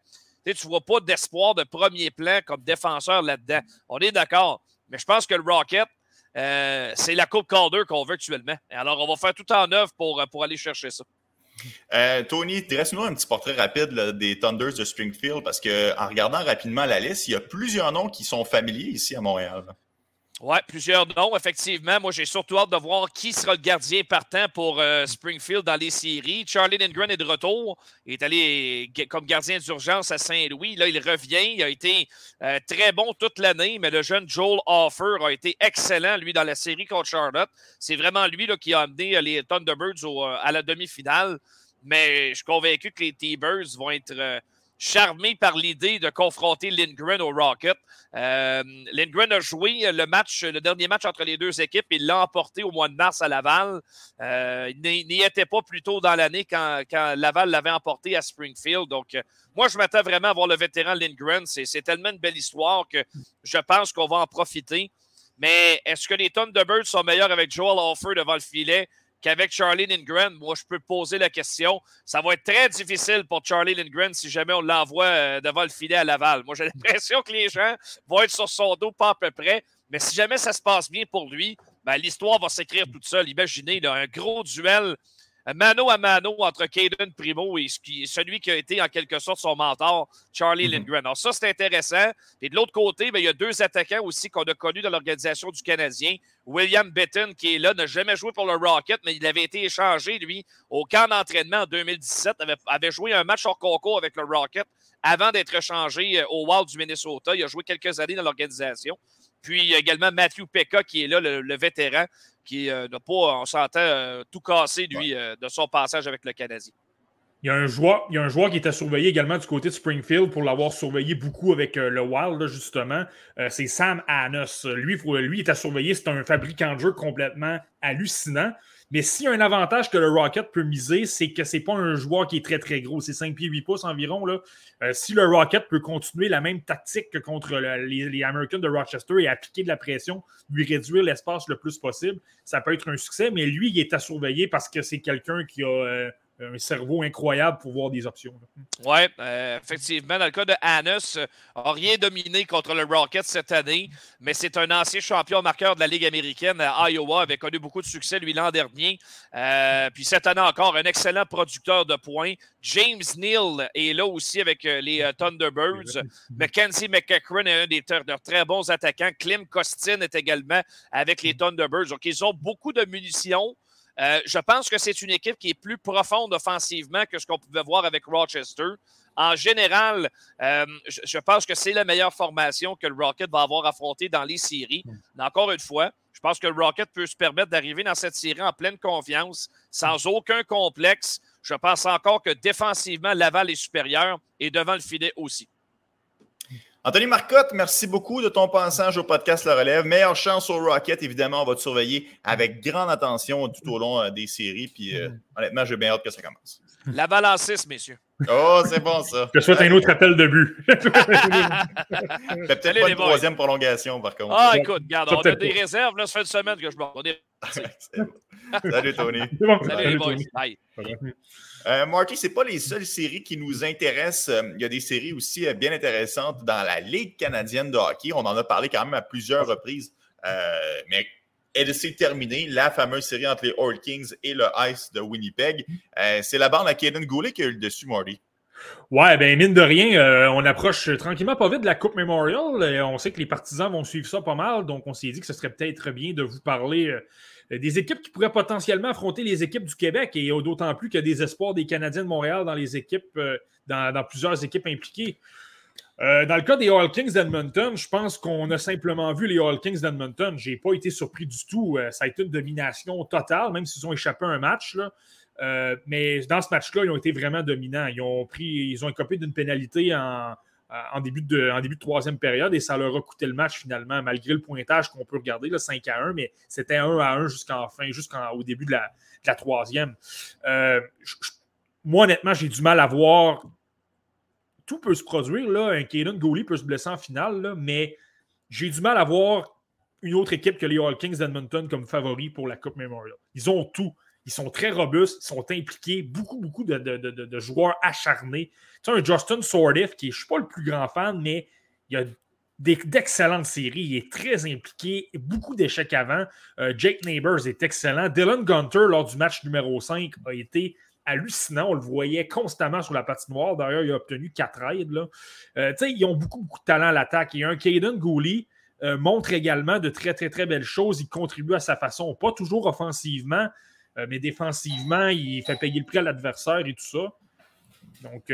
tu ne vois pas d'espoir de premier plan comme défenseur là-dedans. On est d'accord. Mais je pense que le Rocket, euh, c'est la Coupe Calder qu'on veut actuellement. Alors, on va faire tout en œuvre pour, pour aller chercher ça. Euh, Tony, dresse-nous un petit portrait rapide des Thunders de Springfield parce qu'en regardant rapidement la liste, il y a plusieurs noms qui sont familiers ici à Montréal. Oui, plusieurs noms, effectivement. Moi, j'ai surtout hâte de voir qui sera le gardien partant pour euh, Springfield dans les séries. Charlie Lindgren est de retour. Il est allé comme gardien d'urgence à Saint-Louis. Là, il revient. Il a été euh, très bon toute l'année, mais le jeune Joel Offer a été excellent, lui, dans la série contre Charlotte. C'est vraiment lui là, qui a amené euh, les Thunderbirds à la demi-finale. Mais je suis convaincu que les T-Birds vont être charmé par l'idée de confronter Lindgren au Rocket. Euh, Lindgren a joué le match, le dernier match entre les deux équipes. Il l'a emporté au mois de mars à Laval. Euh, il n'y était pas plus tôt dans l'année quand, Laval l'avait emporté à Springfield. Donc, euh, moi, je m'attends vraiment à voir le vétéran Lindgren. C'est tellement une belle histoire que je pense qu'on va en profiter. Mais est-ce que les Thunderbirds sont meilleurs avec Joel Offer devant le filet? Qu'avec Charlie Lindgren, moi, je peux poser la question. Ça va être très difficile pour Charlie Lindgren si jamais on l'envoie euh, devant le filet à Laval. Moi, j'ai l'impression que les gens vont être sur son dos pas à peu près. Mais si jamais ça se passe bien pour lui, ben, l'histoire va s'écrire toute seule. Imaginez un gros duel mano à mano entre Caden Primo et celui qui a été en quelque sorte son mentor, Charlie mhm. Lindgren. Alors ça, c'est intéressant. Et de l'autre côté, ben, il y a deux attaquants aussi qu'on a connus dans l'organisation du Canadien. William Bitton, qui est là, n'a jamais joué pour le Rocket, mais il avait été échangé, lui, au camp d'entraînement en 2017, avait, avait joué un match hors concours avec le Rocket avant d'être échangé euh, au Wild du Minnesota. Il a joué quelques années dans l'organisation. Puis il y a également Matthew Pekka qui est là, le vétéran, qui euh, n'a pas, on s'entend, euh, tout cassé, lui, euh, de son passage avec le Canadien. Il y, a un joueur, il y a un joueur qui était surveillé également du côté de Springfield pour l'avoir surveillé beaucoup avec le Wild, justement. c'est Sam Annos. Lui, lui, il était surveillé. C'est un fabricant de jeu complètement hallucinant. Mais s'il y a un avantage que le Rocket peut miser, c'est que c'est pas un joueur qui est très très gros. C'est 5 pieds 8 pouces environ. Là. Euh, si le Rocket peut continuer la même tactique que contre les, Americans de Rochester et appliquer de la pression, lui réduire l'espace le plus possible, ça peut être un succès. Mais lui, il est à surveiller parce que c'est quelqu'un qui a. Euh, un cerveau incroyable pour voir des options. Oui, euh, effectivement. Dans le cas de Hannes, euh, rien dominé contre le Rocket cette année, mais c'est un ancien champion marqueur de la Ligue américaine à Iowa, avait connu beaucoup de succès lui l'an dernier. Euh, puis cette année encore, un excellent producteur de points. James Neal est là aussi avec les Thunderbirds. Mackenzie McEachran est un des très bons attaquants. Clem Costin est également avec les Thunderbirds. Donc, ils ont beaucoup de munitions. Euh, je pense que c'est une équipe qui est plus profonde offensivement que ce qu'on pouvait voir avec Rochester. En général, euh, je, pense que c'est la meilleure formation que le Rocket va avoir affrontée dans les séries. Encore une fois, je pense que le Rocket peut se permettre d'arriver dans cette série en pleine confiance, sans aucun complexe. Je pense encore que défensivement, Laval est supérieur et devant le filet aussi. Anthony Marcotte, merci beaucoup de ton passage au podcast Le Relève. Meilleure chance au Rocket. Évidemment, on va te surveiller avec grande attention tout au long euh, des séries. Puis euh, honnêtement, j'ai bien hâte que ça commence. La balance 6, messieurs. Oh, c'est bon ça. Je souhaite un autre appel de but. peut-être pas une troisième prolongation, par contre. Ah, écoute, regarde, on a des réserves. Là, ça fait une semaine que je m'en Salut, Tony. Salut, les boys. Bye. Euh, Marty, ce n'est pas les seules séries qui nous intéressent. Euh, il y a des séries aussi euh, bien intéressantes dans la Ligue canadienne de hockey. On en a parlé quand même à plusieurs reprises mais elle s'est terminée, la fameuse série entre les Oil Kings et le Ice de Winnipeg. c'est la bande à Kaden Goulet qui a eu le dessus, Marty. Ouais, ben mine de rien, on approche tranquillement pas vite de la Coupe Memorial. on sait que les partisans vont suivre ça pas mal, donc on s'est dit que ce serait peut-être bien de vous parler des équipes qui pourraient potentiellement affronter les équipes du Québec et d'autant plus qu'il y a des espoirs des Canadiens de Montréal dans les équipes, dans, plusieurs équipes impliquées. Euh, dans le cas des All Kings d'Edmonton, je pense qu'on a simplement vu les All Kings d'Edmonton. Je n'ai pas été surpris du tout. Euh, ça a été une domination totale, même s'ils ont échappé un match. Euh, mais dans ce match-là, ils ont été vraiment dominants. Ils ont pris, ils ont écopé d'une pénalité en, en début de troisième période et ça leur a coûté le match finalement, malgré le pointage qu'on peut regarder, là, 5 à 1, mais c'était 1 à 1 jusqu'en fin, jusqu'au début de la, troisième. moi, honnêtement, j'ai du mal à voir tout peut se produire. Là. Un Kaden peut se blesser en finale, mais j'ai du mal à voir une autre équipe que les All Kings d'Edmonton comme favori pour la Coupe Memorial. Ils ont tout. Ils sont très robustes, ils sont impliqués, beaucoup, beaucoup de, joueurs acharnés. Tu sais, un Justin Sordif, qui je ne suis pas le plus grand fan, mais il a d'excellentes séries. Il est très impliqué, beaucoup d'échecs avant. Euh, Jake Neighbors est excellent. Dylan Gunter, lors du match numéro 5, a été hallucinant. On le voyait constamment sur la patinoire. D'ailleurs, il a obtenu quatre aides. Là. Euh, ils ont beaucoup, beaucoup de talent à l'attaque. Et un Caden Gooley euh, montre également de très, très, très belles choses. Il contribue à sa façon, pas toujours offensivement, mais défensivement, il fait payer le prix à l'adversaire et tout ça. Donc,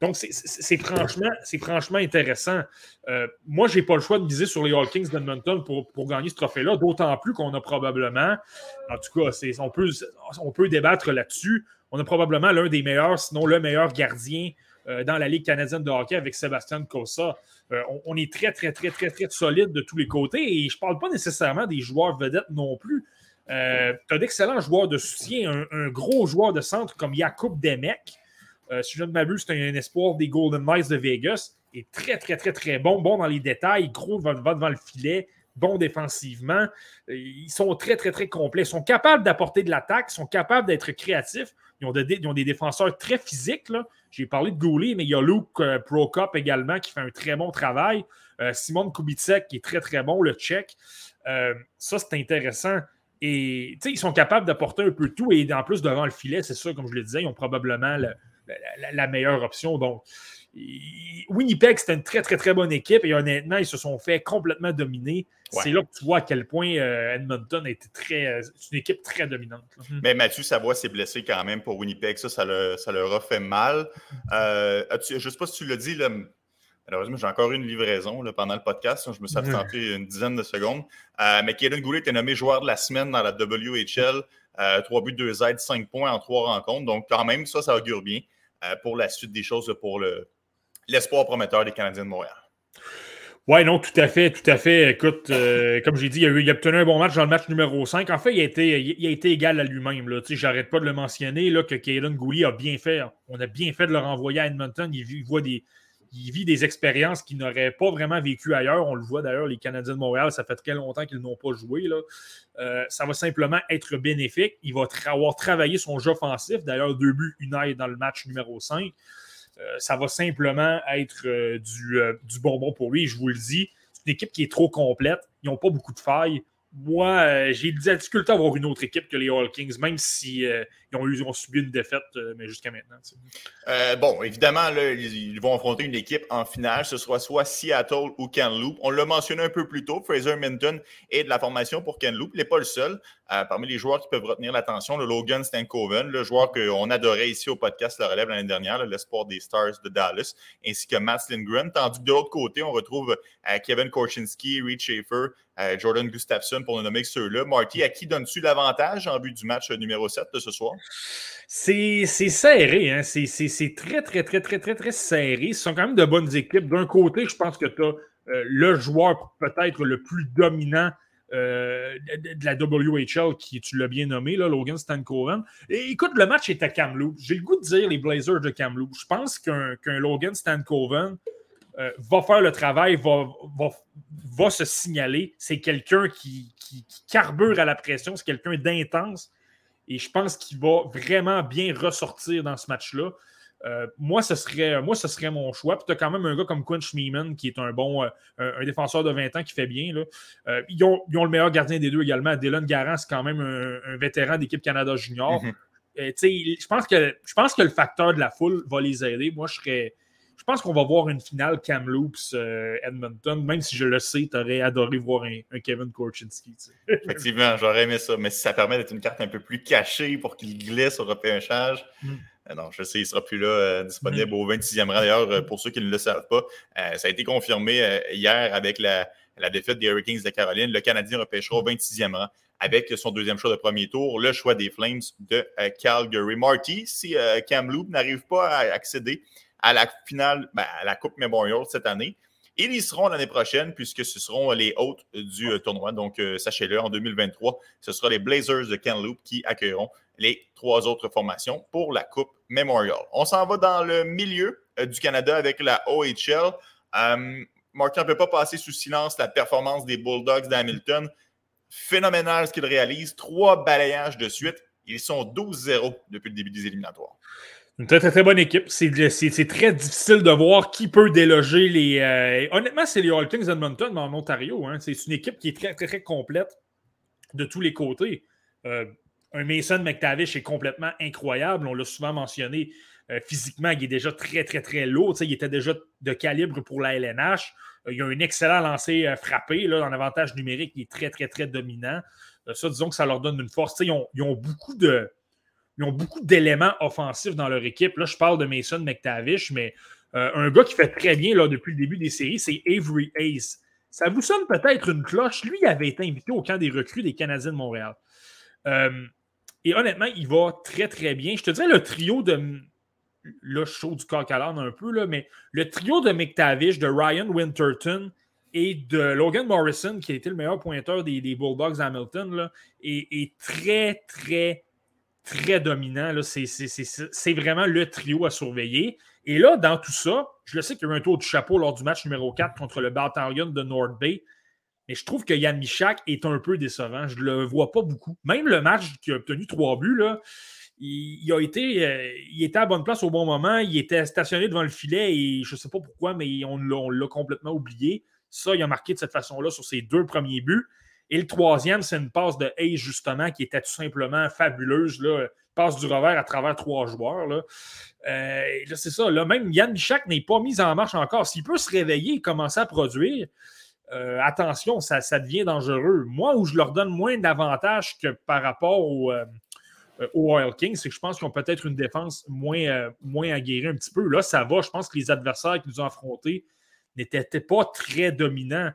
donc c'est franchement, franchement intéressant. moi, je n'ai pas le choix de miser sur les All Kings d'Edmonton pour, pour gagner ce trophée-là, d'autant plus qu'on a probablement, en tout cas, on peut, on peut débattre là-dessus, on a probablement l'un des meilleurs, sinon le meilleur gardien euh, dans la Ligue canadienne de hockey avec Sébastien Cossa. Euh, on, est très, très, très, très, très solide de tous les côtés et je ne parle pas nécessairement des joueurs vedettes non plus. Euh, tu as d'excellents joueurs de soutien, un, gros joueur de centre comme Jakub Demek. si je ne m'abuse, c'est un, espoir des Golden Knights de Vegas. est très, très, très, très bon, bon dans les détails, gros va devant le filet, bons défensivement. Ils sont très, très, très complets. Ils sont capables d'apporter de l'attaque, ils sont capables d'être créatifs. Ils ont, des défenseurs très physiques. J'ai parlé de Goulet, mais il y a Luke euh, Prokop également qui fait un très bon travail. Euh, Simon Kubicek qui est très, très bon, le tchèque. Euh, ça, c'est intéressant. Et ils sont capables d'apporter un peu tout. Et en plus, devant le filet, c'est ça, comme je le disais, ils ont probablement la, meilleure option. Donc, Winnipeg, c'était une très, très, très bonne équipe et honnêtement, ils se sont fait complètement dominer. C'est là que tu vois à quel point euh, Edmonton était très. Euh, une équipe très dominante. Mhm. Mais Mathieu Savoie s'est blessé quand même pour Winnipeg. Ça, ça, leur a fait mal. Euh, je ne sais pas si tu l'as dit, malheureusement, j'ai encore eu une livraison pendant le podcast. Je me suis absenté une dizaine de secondes. mais Kaden Goulet était nommé joueur de la semaine dans la WHL. 3 buts, 2 aides, 5 points en 3 rencontres. Donc, quand même, ça, ça augure bien pour la suite des choses pour le, l'espoir prometteur des Canadiens de Montréal. Oui, non, tout à fait, tout à fait. Écoute, euh, comme j'ai dit, il a, eu, il a, obtenu un bon match dans le match numéro 5. En fait, il a été, il a été égal à lui-même. J'arrête pas de le mentionner, là, que Kaylin Gouli a bien fait. On a bien fait de le renvoyer à Edmonton. Il, voit des, il vit des expériences qu'il n'aurait pas vraiment vécues ailleurs. On le voit d'ailleurs, les Canadiens de Montréal, ça fait très longtemps qu'ils n'ont pas joué. Là. Euh, ça va simplement être bénéfique. Il va avoir travaillé son jeu offensif. D'ailleurs, deux buts, une aide dans le match numéro 5. Euh, ça va simplement être euh, du, du, bonbon pour lui. Je vous le dis, c'est une équipe qui est trop complète. Ils n'ont pas beaucoup de failles moi, euh, j'ai de la difficulté à avoir une autre équipe que les All Kings, même s'ils euh, ont, subi une défaite, euh, mais jusqu'à maintenant. bon, évidemment, ils, vont affronter une équipe en finale. Ce sera soit Seattle ou Kamloops. On l'a mentionné un peu plus tôt, Fraser Minton est de la formation pour Kamloops. Il n'est pas le seul. Parmi les joueurs qui peuvent retenir l'attention, le Logan Stankoven, le joueur qu'on adorait ici au podcast Le Relève l'année dernière, l'espoir des Stars de Dallas, ainsi que Matt Lindgren. Tandis que de l'autre côté, on retrouve Kevin Korchinski, Reed Schaefer, Jordan Gustafsson pour ne nommer que ceux-là. Marty, à qui donnes-tu l'avantage en but du match numéro 7 de ce soir? C'est serré, hein? c'est très, très, très, très, très, très serré. Ce sont quand même de bonnes équipes. D'un côté, je pense que tu as euh, le joueur peut-être le plus dominant euh, de la WHL, qui tu l'as bien nommé, là, Logan Stankoven. Et écoute, le match est à Kamloops. J'ai le goût de dire les Blazers de Kamloops. Je pense qu'un Logan Stankoven euh, va faire le travail, va, va, se signaler. C'est quelqu'un qui, carbure à la pression, c'est quelqu'un d'intense. Et je pense qu'il va vraiment bien ressortir dans ce match-là. Euh, moi, ce serait, moi, ce serait mon choix. Puis tu as quand même un gars comme Quinn Schmeeman, qui est un bon euh, un, défenseur de 20 ans qui fait bien. Là. ils, ont, le meilleur gardien des deux également. Dylan Garant, c'est quand même un, vétéran d'équipe Canada Junior. Mhm. je, pense que, je pense que le facteur de la foule va les aider. Moi, je serais je pense qu'on va voir une finale Kamloops euh, Edmonton, même si je le sais, tu aurais adoré voir un, Kevin Korchinski. Effectivement, j'aurais aimé ça, mais si ça permet d'être une carte un peu plus cachée pour qu'il glisse au repêchage. Mm. Euh, non, je sais, il ne sera plus là, euh, disponible mm. au 26e rang. D'ailleurs, pour ceux qui ne le savent pas, ça a été confirmé hier avec la, défaite des Hurricanes de Caroline. Le Canadien repêchera au 26e rang avec son deuxième choix de premier tour, le choix des Flames de Calgary. Marty, si Kamloops n'arrive pas à accéder à la finale, ben, à la Coupe Memorial cette année. Ils y seront l'année prochaine puisque ce seront les hôtes du euh, tournoi. Donc, euh, sachez-le, en 2023, ce sera les Blazers de Kamloops qui accueilleront les trois autres formations pour la Coupe Memorial. On s'en va dans le milieu euh, du Canada avec la OHL. Martin ne peut pas passer sous silence la performance des Bulldogs d'Hamilton. Phénoménal ce qu'ils réalisent. Trois balayages de suite. Ils sont 12-0 depuis le début des éliminatoires. Une très, très, très bonne équipe. C'est très difficile de voir qui peut déloger les. Euh, honnêtement, c'est les All Kings Edmonton en Ontario. Hein. C'est une équipe qui est très, très, très complète de tous les côtés. Euh, un Mason McTavish est complètement incroyable. On l'a souvent mentionné. Euh, physiquement, il est déjà très, très, très lourd. il était déjà de calibre pour la LNH. il a un excellent lancer frappé là, en avantage numérique. Il est très, très, très dominant. ça, disons que ça leur donne une force. ils ont beaucoup de ils ont beaucoup d'éléments offensifs dans leur équipe. Là, je parle de Mason McTavish, mais euh, un gars qui fait très bien là, depuis le début des séries, c'est Avery Ace. Ça vous sonne peut-être une cloche. Lui avait été invité au camp des recrues des Canadiens de Montréal. Euh, et honnêtement, il va très, très bien. Je te dirais le trio de. Là, chaud du coq à un peu, là, mais le trio de McTavish, de Ryan Winterton et de Logan Morrison, qui a été le meilleur pointeur des, Bulldogs Hamilton, là, est très, très très dominant. C'est vraiment le trio à surveiller. Et là, dans tout ça, je le sais qu'il y a eu un tour du chapeau lors du match numéro 4 contre le Battalion de North Bay. Mais je trouve que Yann Michak est un peu décevant. Je ne le vois pas beaucoup. Même le match qui a obtenu trois buts, il, a été, euh, il était à bonne place au bon moment. Il était stationné devant le filet et je ne sais pas pourquoi, mais on l'a complètement oublié. Ça, il a marqué de cette façon-là sur ses deux premiers buts. Et le troisième, c'est une passe de Hayes, justement, qui était tout simplement fabuleuse. Là. Passe du revers à travers trois joueurs. Là. Euh, c'est ça. Là, même Yann Michak n'est pas mis en marche encore. S'il peut se réveiller et commencer à produire, euh, attention, ça, devient dangereux. Moi, où je leur donne moins d'avantages que par rapport au, euh, Oil Kings, c'est que je pense qu'ils ont peut-être une défense moins, moins aguerrie un petit peu. Là, ça va. Je pense que les adversaires qui nous ont affrontés n'étaient pas très dominants.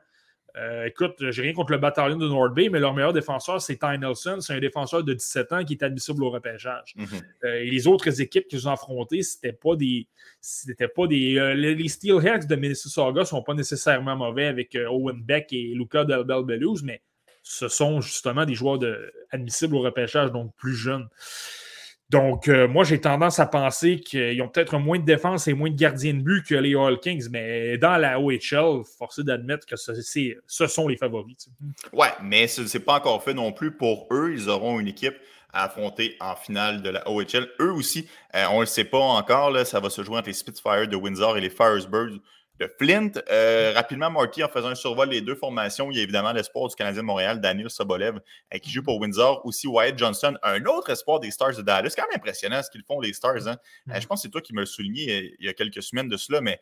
Euh, écoute, j'ai rien contre le bataillon de North Bay, mais leur meilleur défenseur, c'est Ty Nelson. C'est un défenseur de 17 ans qui est admissible au repêchage. Mhm. Euh, et les autres équipes qu'ils ont affrontées, c'était pas des. C'était pas des. Euh, les Steelheads de Mississauga sont pas nécessairement mauvais avec Owen Beck et Luca Del Bellows, mais ce sont justement des joueurs de, admissibles au repêchage, donc plus jeunes. Donc, euh, moi, j'ai tendance à penser qu'ils ont peut-être moins de défense et moins de gardiens de but que les All Kings, mais dans la OHL, forcé d'admettre que ce, sont les favoris. Ouais, mais ce n'est pas encore fait non plus pour eux. Ils auront une équipe à affronter en finale de la OHL. Eux aussi, euh, on ne le sait pas encore, là, ça va se jouer entre les Spitfire de Windsor et les Firesburg de Flint. Euh, rapidement, Marty, en faisant un survol des deux formations, il y a évidemment l'espoir du Canadien de Montréal, Daniel Sobolev, euh, qui joue pour Windsor. Aussi Wyatt Johnson, un autre espoir des Stars de Dallas. C'est quand même impressionnant ce qu'ils font, les Stars. Hein. Euh, je pense que c'est toi qui me le souligné il y a quelques semaines de cela, mais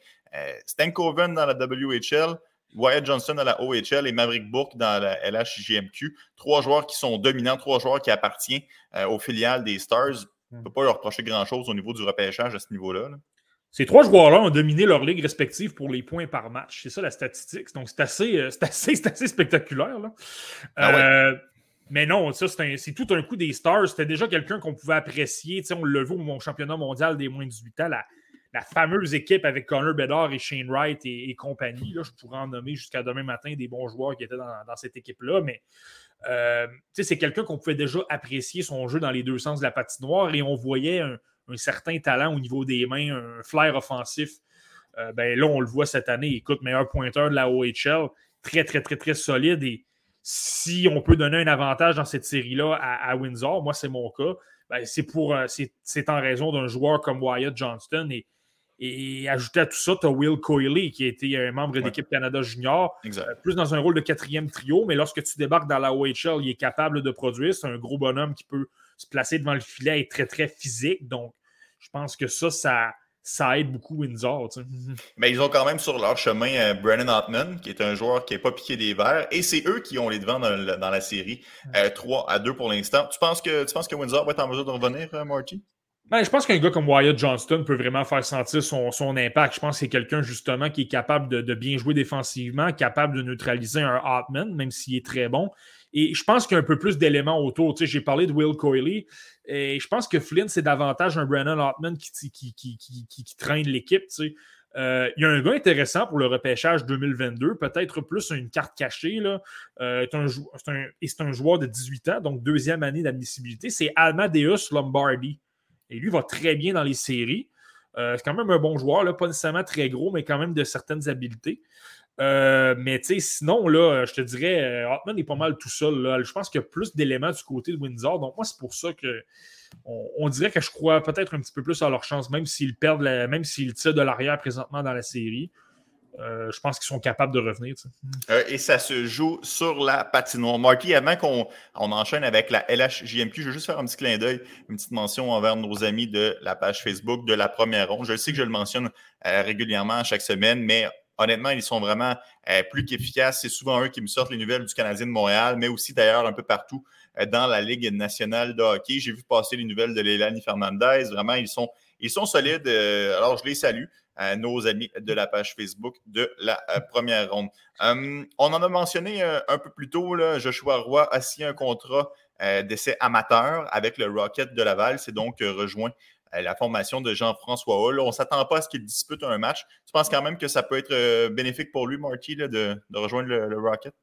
Stankoven dans la WHL, Wyatt Johnson dans la OHL et Maverick Bourque dans la LHJMQ. Trois joueurs qui sont dominants, trois joueurs qui appartiennent aux filiales des Stars. On ne peut pas leur reprocher grand-chose au niveau du repêchage à ce niveau-là. là ces trois joueurs-là ont dominé leur ligue respective pour les points par match. C'est ça la statistique. Donc, c'est assez, euh, assez, assez, spectaculaire. Ah euh, mais non, ça, c'est tout un coup des Stars. C'était déjà quelqu'un qu'on pouvait apprécier. on le voit au championnat mondial des moins de 18 ans, la, fameuse équipe avec Connor Bedard et Shane Wright et, compagnie. Là, je pourrais en nommer jusqu'à demain matin des bons joueurs qui étaient dans, cette équipe-là. Mais euh, c'est quelqu'un qu'on pouvait déjà apprécier son jeu dans les deux sens de la patinoire et on voyait un, un certain talent au niveau des mains, un flair offensif. Euh, ben là, on le voit cette année. Écoute, meilleur pointeur de la OHL, très, très, très, très solide. Et si on peut donner un avantage dans cette série-là à, Windsor, moi c'est mon cas, ben, c'est pour c'est en raison d'un joueur comme Wyatt Johnston et, et ajouter à tout ça, tu as Will Coyley, qui a été un membre d'équipe Canada Junior, plus dans un rôle de quatrième trio, mais lorsque tu débarques dans la OHL, il est capable de produire. C'est un gros bonhomme qui peut se placer devant le filet et très, très physique. Donc, je pense que ça, ça, ça aide beaucoup Windsor. Mais ils ont quand même sur leur chemin euh, Brennan Hartman, qui est un joueur qui n'est pas piqué des verres, et c'est eux qui ont les devants dans, la série. 3 euh, à 2 pour l'instant. Tu penses, que, tu penses que Windsor va être en mesure de revenir, euh, Marty? Ben, je pense qu'un gars comme Wyatt Johnston peut vraiment faire sentir son, impact. Je pense que c'est quelqu'un justement qui est capable de, bien jouer défensivement, capable de neutraliser un Hartman, même s'il est très bon. Et je pense qu'il y a un peu plus d'éléments autour. Tu sais, j'ai parlé de Will Coyley. Et je pense que Flynn, c'est davantage un Brandon Hartman qui, qui, qui, traîne l'équipe. Tu sais. Euh, il y a un gars intéressant pour le repêchage 2022, peut-être plus une carte cachée. Là. Euh, c'est un, un, et c'est un joueur de 18 ans, donc deuxième année d'admissibilité. C'est Amadeus Lombardi. Et lui va très bien dans les séries. Euh, c'est quand même un bon joueur, là, pas nécessairement très gros, mais quand même de certaines habiletés. Euh, mais sinon, là, je te dirais, Hartman est pas mal tout seul. Là. Je pense qu'il y a plus d'éléments du côté de Windsor. Donc, moi, c'est pour ça que on, dirait que je crois peut-être un petit peu plus à leur chance, même s'ils perdent, même s'ils tirent de l'arrière présentement dans la série. Euh, je pense qu'ils sont capables de revenir. Euh, et ça se joue sur la patinoire. Marky, avant qu'on on enchaîne avec la LHJMQ, je veux juste faire un petit clin d'œil, une petite mention envers nos amis de la page Facebook de la première ronde. Je sais que je le mentionne euh, régulièrement chaque semaine, mais honnêtement, ils sont vraiment plus qu'efficaces. C'est souvent eux qui me sortent les nouvelles du Canadien de Montréal, mais aussi d'ailleurs un peu partout dans la Ligue nationale de hockey. J'ai vu passer les nouvelles de Leilani Fernandez. Vraiment, ils sont, ils sont solides. alors, je les salue nos amis de la page Facebook de la euh, première ronde. On en a mentionné euh, un peu plus tôt, Joshua Roy a signé un contrat euh, d'essai amateur avec le Rocket de Laval. C'est donc rejoint la formation de Jean-François Hall. On ne s'attend pas à ce qu'il dispute un match. Tu penses quand même que ça peut être bénéfique pour lui, Marty, de, rejoindre le, Rocket?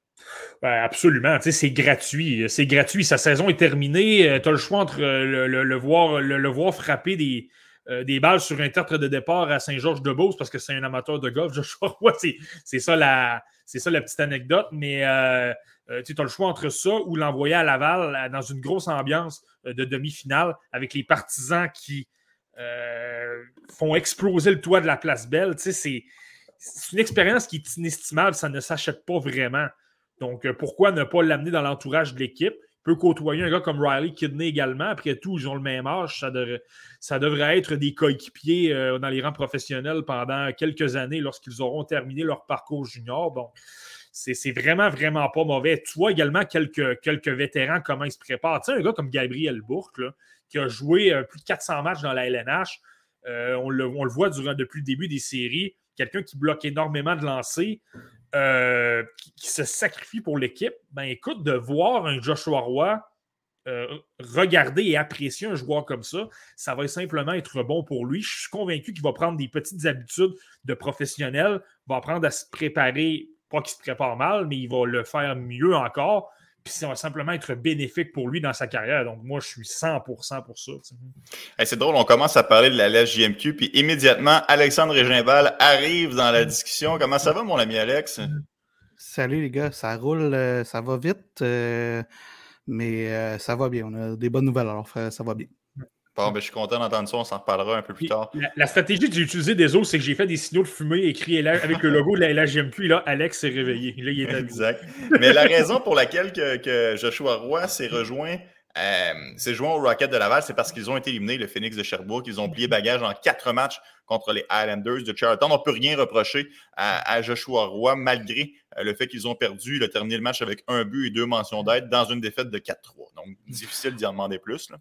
Ben absolument, c'est gratuit. C'est gratuit. Sa saison est terminée. tu as le choix entre le, voir, le, voir frapper des, euh, des balles sur un tertre de départ à Saint-Georges-de-Beauce parce que c'est un amateur de golf. c'est ça, la, ça la petite anecdote. Mais euh, euh, tu as le choix entre ça ou l'envoyer à Laval dans une grosse ambiance de demi-finale avec les partisans qui font exploser le toit de la place Belle. C'est une expérience qui est inestimable. Ça ne s'achète pas vraiment. Donc, pourquoi ne pas l'amener dans l'entourage de l'équipe? peut côtoyer un gars comme Riley Kidney également. Après tout, ils ont le même âge. Ça, devrait être des coéquipiers euh, dans les rangs professionnels pendant quelques années lorsqu'ils auront terminé leur parcours junior. Donc, c'est vraiment, vraiment pas mauvais. Tu vois également quelques, quelques vétérans, comment ils se préparent. Tu sais, un gars comme Gabriel Bourque, qui a joué euh, plus de 400 matchs dans la LNH. Euh, on, le, voit durant, depuis le début des séries. Quelqu'un qui bloque énormément de lancers. Euh, qui, se sacrifie pour l'équipe, ben écoute, de voir un Joshua Roy regarder et apprécier un joueur comme ça, ça va simplement être bon pour lui. Je suis convaincu qu'il va prendre des petites habitudes de professionnel, va apprendre à se préparer, pas qu'il se prépare mal, mais il va le faire mieux encore. Puis ça va simplement être bénéfique pour lui dans sa carrière. Donc, moi, je suis 100% pour ça. c'est drôle, on commence à parler de la LGMQ, puis immédiatement, Alexandre Régimbal arrive dans la discussion. Comment ça va, mon ami Alex? Salut les gars, ça roule, euh, ça va vite, euh, mais euh, ça va bien. On a des bonnes nouvelles, alors ça va bien. Bon, ben, je suis content d'entendre ça. On s'en reparlera un peu plus tard. La, stratégie que j'ai utilisée des autres, c'est que j'ai fait des signaux de fumée écrits avec le logo de la LHGMQ. Et là, Alex s'est réveillé. Là, il est exact. Mais la raison pour laquelle que, Joshua Roy s'est rejoint, euh, s'est joint au Rocket de Laval, c'est parce qu'ils ont été éliminés, le Phoenix de Sherbrooke. Ils ont plié bagage en quatre matchs contre les Islanders de Charlotte. On ne peut rien reprocher à, Joshua Roy, malgré euh, le fait qu'ils ont perdu. Il a terminé le match avec un but et deux mentions d'aide dans une défaite de 4-3. Donc, difficile d'y en demander plus. Là.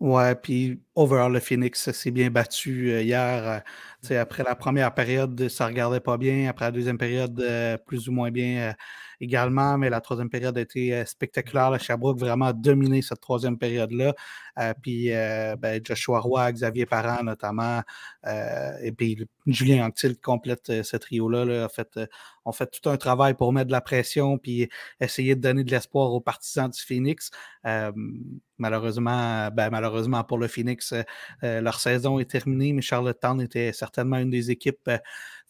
Ouais, puis overall, le Phoenix s'est bien battu euh, hier. Euh, après la première période, ça regardait pas bien. Après la deuxième période, euh, plus ou moins bien également. Mais la troisième période a été spectaculaire. Le Sherbrooke vraiment a dominé cette troisième période-là. puis ben, Joshua Roy, Xavier Parent notamment, et puis Julien Anctil complète ce trio-là. Là, fait, on fait tout un travail pour mettre de la pression puis essayer de donner de l'espoir aux partisans du Phoenix. malheureusement, ben, malheureusement pour le Phoenix, leur saison est terminée, mais Charlottetown était certainement une des équipes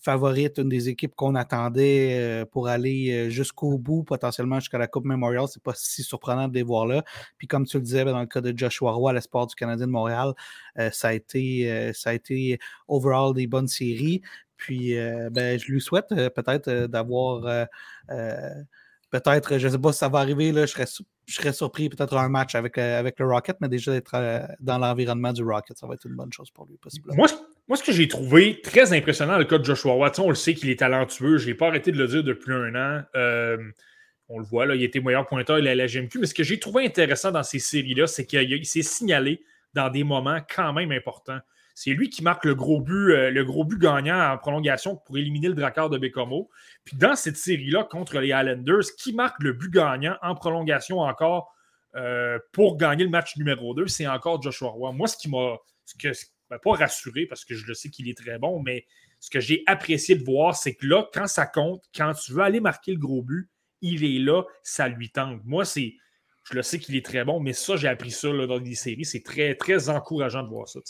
favorites, une des équipes qu'on attendait pour aller jusqu'au bout, potentiellement jusqu'à la Coupe Memorial. C'est pas si surprenant de les voir là. Puis comme tu le disais, ben, dans le cas de Joshua Roy, l'espoir du Canadien de Montréal, ça, a été, ça a été overall des bonnes séries. Puis ben, je lui souhaite peut-être d'avoir peut-être, je ne sais pas si ça va arriver, là, je, serais, je serais surpris peut-être un match avec, euh, avec le Rocket, mais déjà d'être euh, dans l'environnement du Rocket, ça va être une bonne chose pour lui, possiblement. Moi, moi, ce que j'ai trouvé très impressionnant, le cas de Joshua Watson, on le sait qu'il est talentueux, je n'ai pas arrêté de le dire depuis un an. Euh, on le voit, là, il était meilleur pointeur il a la GMQ, mais ce que j'ai trouvé intéressant dans ces séries-là, c'est qu'il s'est signalé dans des moments quand même importants. C'est lui qui marque le gros but, euh, le gros but gagnant en prolongation pour éliminer le Dracard de Bécomo. Puis dans cette série-là contre les Islanders, qui marque le but gagnant en prolongation encore euh, pour gagner le match numéro 2, c'est encore Joshua Roy. Moi, ce qui m'a pas rassuré parce que je le sais qu'il est très bon, mais ce que j'ai apprécié de voir, c'est que là, quand ça compte, quand tu veux aller marquer le gros but, il est là, ça lui tente. Moi, c'est je le sais qu'il est très bon, mais ça, j'ai appris ça dans des séries. C'est très, très encourageant de voir ça.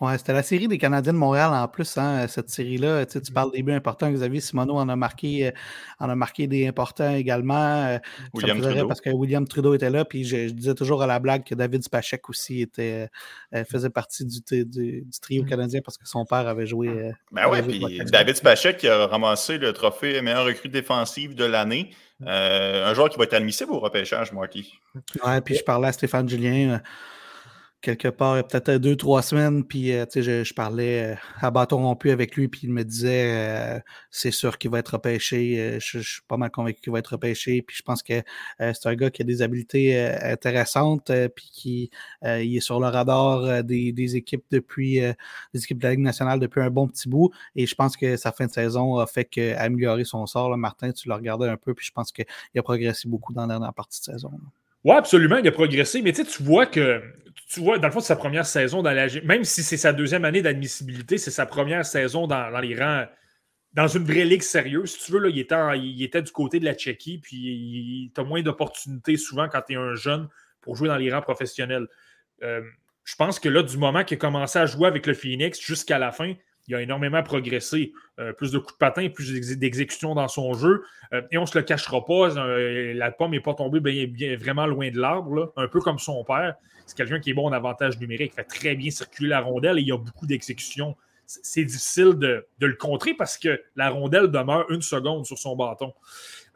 Ouais, c'était la série des Canadiens de Montréal en plus, hein, cette série-là. Tu, parles des buts importants. Xavier Simoneau en a marqué, euh, en a marqué des importants également. Euh, William Trudeau. Parce que William Trudeau était là. Puis je, disais toujours à la blague que David Spachek aussi était, euh, faisait partie du, du, trio canadien parce que son père avait joué. ben oui, puis David Spachek a ramassé le trophée meilleur recrue défensive de l'année. Un joueur qui va être admissible au repêchage, Marty. Ouais, puis je parlais à Stéphane Julien quelque part, peut-être deux, trois semaines, puis euh, je, je, parlais euh, à bâton rompu avec lui, puis il me disait euh, c'est sûr qu'il va être repêché. Je, suis pas mal convaincu qu'il va être repêché. Puis je pense que c'est un gars qui a des habiletés intéressantes, puis qui il est sur le radar des, des, équipes depuis des équipes de la Ligue nationale depuis un bon petit bout. Et je pense que sa fin de saison a fait qu'améliorer son sort. Martin, tu l'as regardé un peu, puis je pense qu'il a progressé beaucoup dans la dernière partie de saison. Oui, absolument, il a progressé, mais tu vois que, tu vois, dans le fond, c'est sa première saison dans la même si c'est sa deuxième année d'admissibilité, c'est sa première saison dans, les rangs, dans une vraie ligue sérieuse. Si tu veux, là, il, était du côté de la Tchéquie, puis tu as moins d'opportunités souvent quand tu es un jeune pour jouer dans les rangs professionnels. Euh, je pense que là, du moment qu'il a commencé à jouer avec le Phoenix jusqu'à la fin, il a énormément progressé. Euh, plus de coups de patin, plus d'exécution dans son jeu. Euh, et on ne se le cachera pas, euh, la pomme n'est pas tombée vraiment loin de l'arbre, un peu comme son père. C'est quelqu'un qui est bon en avantage numérique, fait très bien circuler la rondelle et il y a beaucoup d'exécution. C'est difficile de, le contrer parce que la rondelle demeure une seconde sur son bâton.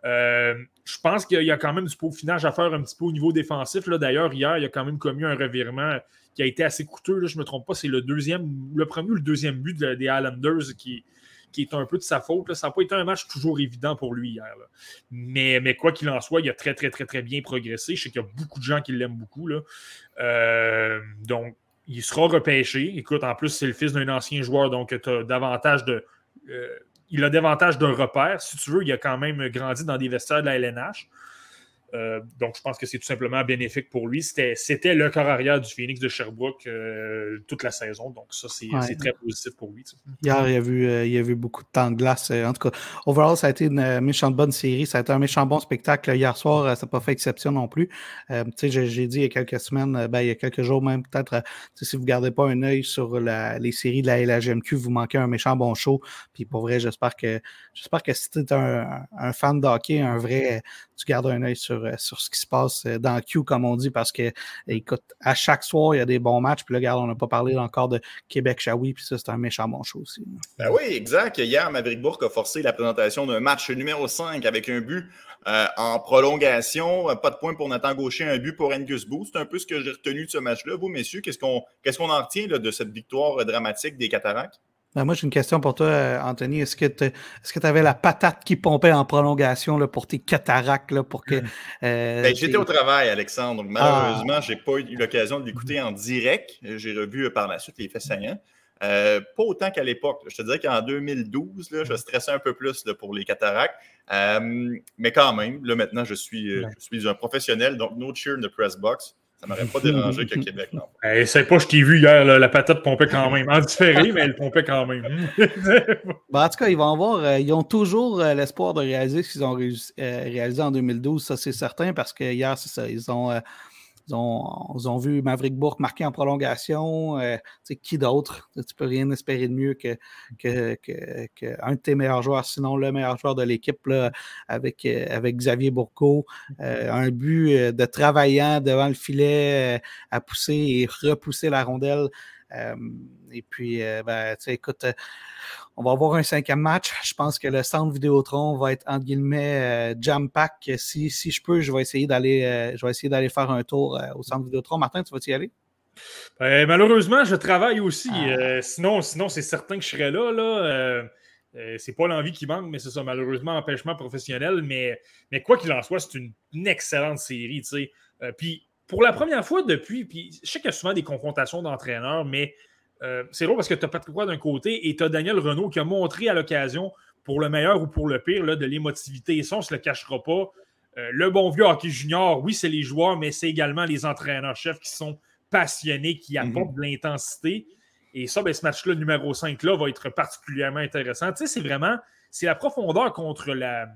je pense qu'il y a quand même du peaufinage à faire un petit peu au niveau défensif. D'ailleurs, hier, il a quand même commis un revirement qui a été assez coûteux. je ne me trompe pas, c'est le deuxième, le premier ou le deuxième but des Islanders qui, qui est un peu de sa faute. Ça n'a pas été un match toujours évident pour lui hier. Mais, mais quoi qu'il en soit, il a très, très, très, très bien progressé. Je sais qu'il y a beaucoup de gens qui l'aiment beaucoup. Là. Euh, donc, il sera repêché. Écoute, en plus, c'est le fils d'un ancien joueur, donc tu as davantage de. Euh, il a davantage de repères. Si tu veux, il a quand même grandi dans des vestiaires de la LNH. Euh, donc, je pense que c'est tout simplement bénéfique pour lui. C'était le corps arrière du Phoenix de Sherbrooke euh, toute la saison. Donc, ça, c'est très positif pour lui. Hier, il a, vu, euh, il a vu beaucoup de temps de glace. en tout cas, overall, ça a été une méchante bonne série. Ça a été un méchant bon spectacle. Hier soir, ça n'a pas fait exception non plus. J'ai dit il y a quelques semaines, ben, il y a quelques jours même, peut-être, si vous ne gardez pas un œil sur les séries de la LHMQ, vous manquez un méchant bon show. Puis pour vrai, j'espère que que si tu es un, un, fan de hockey, un vrai, tu gardes un œil sur euh, sur, ce qui se passe euh, dans Q, comme on dit, parce que, écoute, à chaque soir, il y a des bons matchs. Puis là, regarde, on n'a pas parlé encore de Québec-Chaoui, puis ça, c'est un méchant bon show aussi. Ben oui, exact. Hier, Maverick Bourque a forcé la présentation d'un match numéro 5 avec un but euh, en prolongation. Pas de point pour Nathan Gaucher, un but pour Angus Boo. C'est un peu ce que j'ai retenu de ce match-là. Vous, messieurs, qu'est-ce qu'on qu'est-ce qu'on en retient de cette victoire dramatique des Cataractes? Ben, moi, j'ai une question pour toi, euh, Anthony. Est-ce que tu avais la patate qui pompait en prolongation là, pour tes cataractes? Là, pour que, euh, ben, J'étais au travail, Alexandre. Donc, malheureusement, ah. je n'ai pas eu l'occasion de l'écouter en direct. J'ai revu euh, par la suite les faits saillants. pas autant qu'à l'époque. Je te dirais qu'en 2012, là, je stressais un peu plus pour les cataractes. mais quand même, là maintenant, je suis, je suis un professionnel, donc no cheer in the press box. Ça m'aurait pas dérangé qu'à Québec, non. c'est pas je t'ai vu hier, la patate pompait quand même. En différé, mais elle pompait quand même. Ben, en tout cas, ils vont avoir, euh, ils ont toujours euh, l'espoir de réaliser ce qu'ils ont euh, réalisé en 2012, ça c'est certain, parce que hier, c'est ça, ils ont ils ont, vu Maverick Bourque marquer en prolongation. Euh, qui d'autre? Tu peux rien espérer de mieux que, que, de tes meilleurs joueurs, sinon le meilleur joueur de l'équipe avec, euh, avec Xavier Bourco. Euh, un but de travaillant devant le filet à pousser et repousser la rondelle. Et puis, ben, écoute, on va avoir un cinquième match. Je pense que le centre Vidéotron va être entre guillemets euh, jam pack. Si, si je peux, je vais essayer d'aller euh, je vais essayer d'aller faire un tour euh, au centre Vidéotron. Martin, tu vas y aller? Ben, malheureusement, je travaille aussi. Ah. sinon, sinon c'est certain que je serais là. là c'est pas l'envie qui manque, mais c'est ça, malheureusement, empêchement professionnel. Mais, mais quoi qu'il en soit, c'est une, excellente série. puis pour la première fois depuis, puis je sais qu'il y a souvent des confrontations d'entraîneurs, mais euh, c'est drôle parce que tu as Patrick Roy d'un côté et tu as Daniel Renault qui a montré à l'occasion, pour le meilleur ou pour le pire, là, de l'émotivité. Et ça, on ne se le cachera pas. Euh, le bon vieux hockey junior, oui, c'est les joueurs, mais c'est également les entraîneurs-chefs qui sont passionnés, qui mhm. apportent de l'intensité. Et ça, ben, ce match-là, numéro 5, là, va être particulièrement intéressant. Tu sais, c'est vraiment, c'est la profondeur contre la,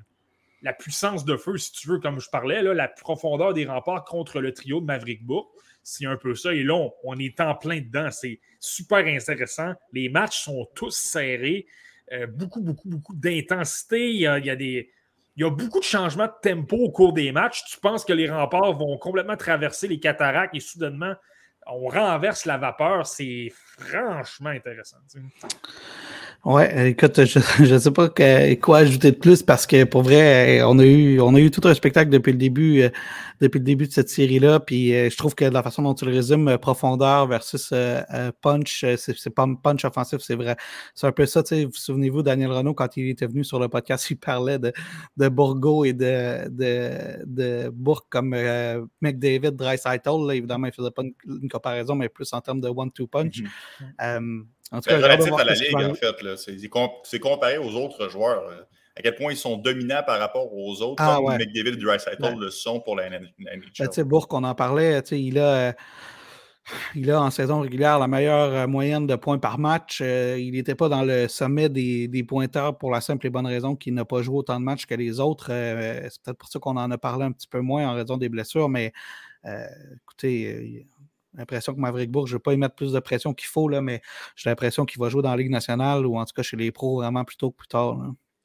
la puissance de feu, si tu veux, comme je parlais, là, la profondeur des remparts contre le trio de Maverick Book. C'est un peu ça. Et là, on, est en plein dedans. C'est super intéressant. Les matchs sont tous serrés. Euh, beaucoup, beaucoup, beaucoup d'intensité. Il, y a, des. Il y a beaucoup de changements de tempo au cours des matchs. Tu penses que les remparts vont complètement traverser les cataractes et soudainement, on renverse la vapeur. C'est franchement intéressant. Ouais, écoute, je ne sais pas quoi ajouter de plus parce que pour vrai, on a eu on a eu tout un spectacle depuis le début euh, depuis le début de cette série-là. Puis euh, je trouve que la façon dont tu le résumes, euh, profondeur versus punch, c'est pas punch offensif, c'est vrai. C'est un peu ça, tu sais. Vous souvenez-vous, Daniel Renault, quand il était venu sur le podcast, il parlait de, de Bourgo et de, de, de Bourg comme McDavid, Dreisaitl. Évidemment, il ne faisait pas une, comparaison, mais plus en termes de one-two punch. Mm-hmm. En tout cas, relatif à la Ligue, en fait. C'est comparé aux autres joueurs. Euh, à quel point ils sont dominants par rapport aux autres, ah, comme McDavid et Dreisaitl le sont pour la NHL. Ben, Bourque, on en parlait, il a, euh, il a en saison régulière la meilleure euh, moyenne de points par match. il n'était pas dans le sommet des, des, pointeurs pour la simple et bonne raison qu'il n'a pas joué autant de matchs que les autres. C'est peut-être pour ça qu'on en a parlé un petit peu moins en raison des blessures, mais écoutez, l'impression que Maverick Bourg, je ne vais pas y mettre plus de pression qu'il faut, là, mais j'ai l'impression qu'il va jouer dans la Ligue nationale ou en tout cas chez les pros vraiment plus tôt que plus tard.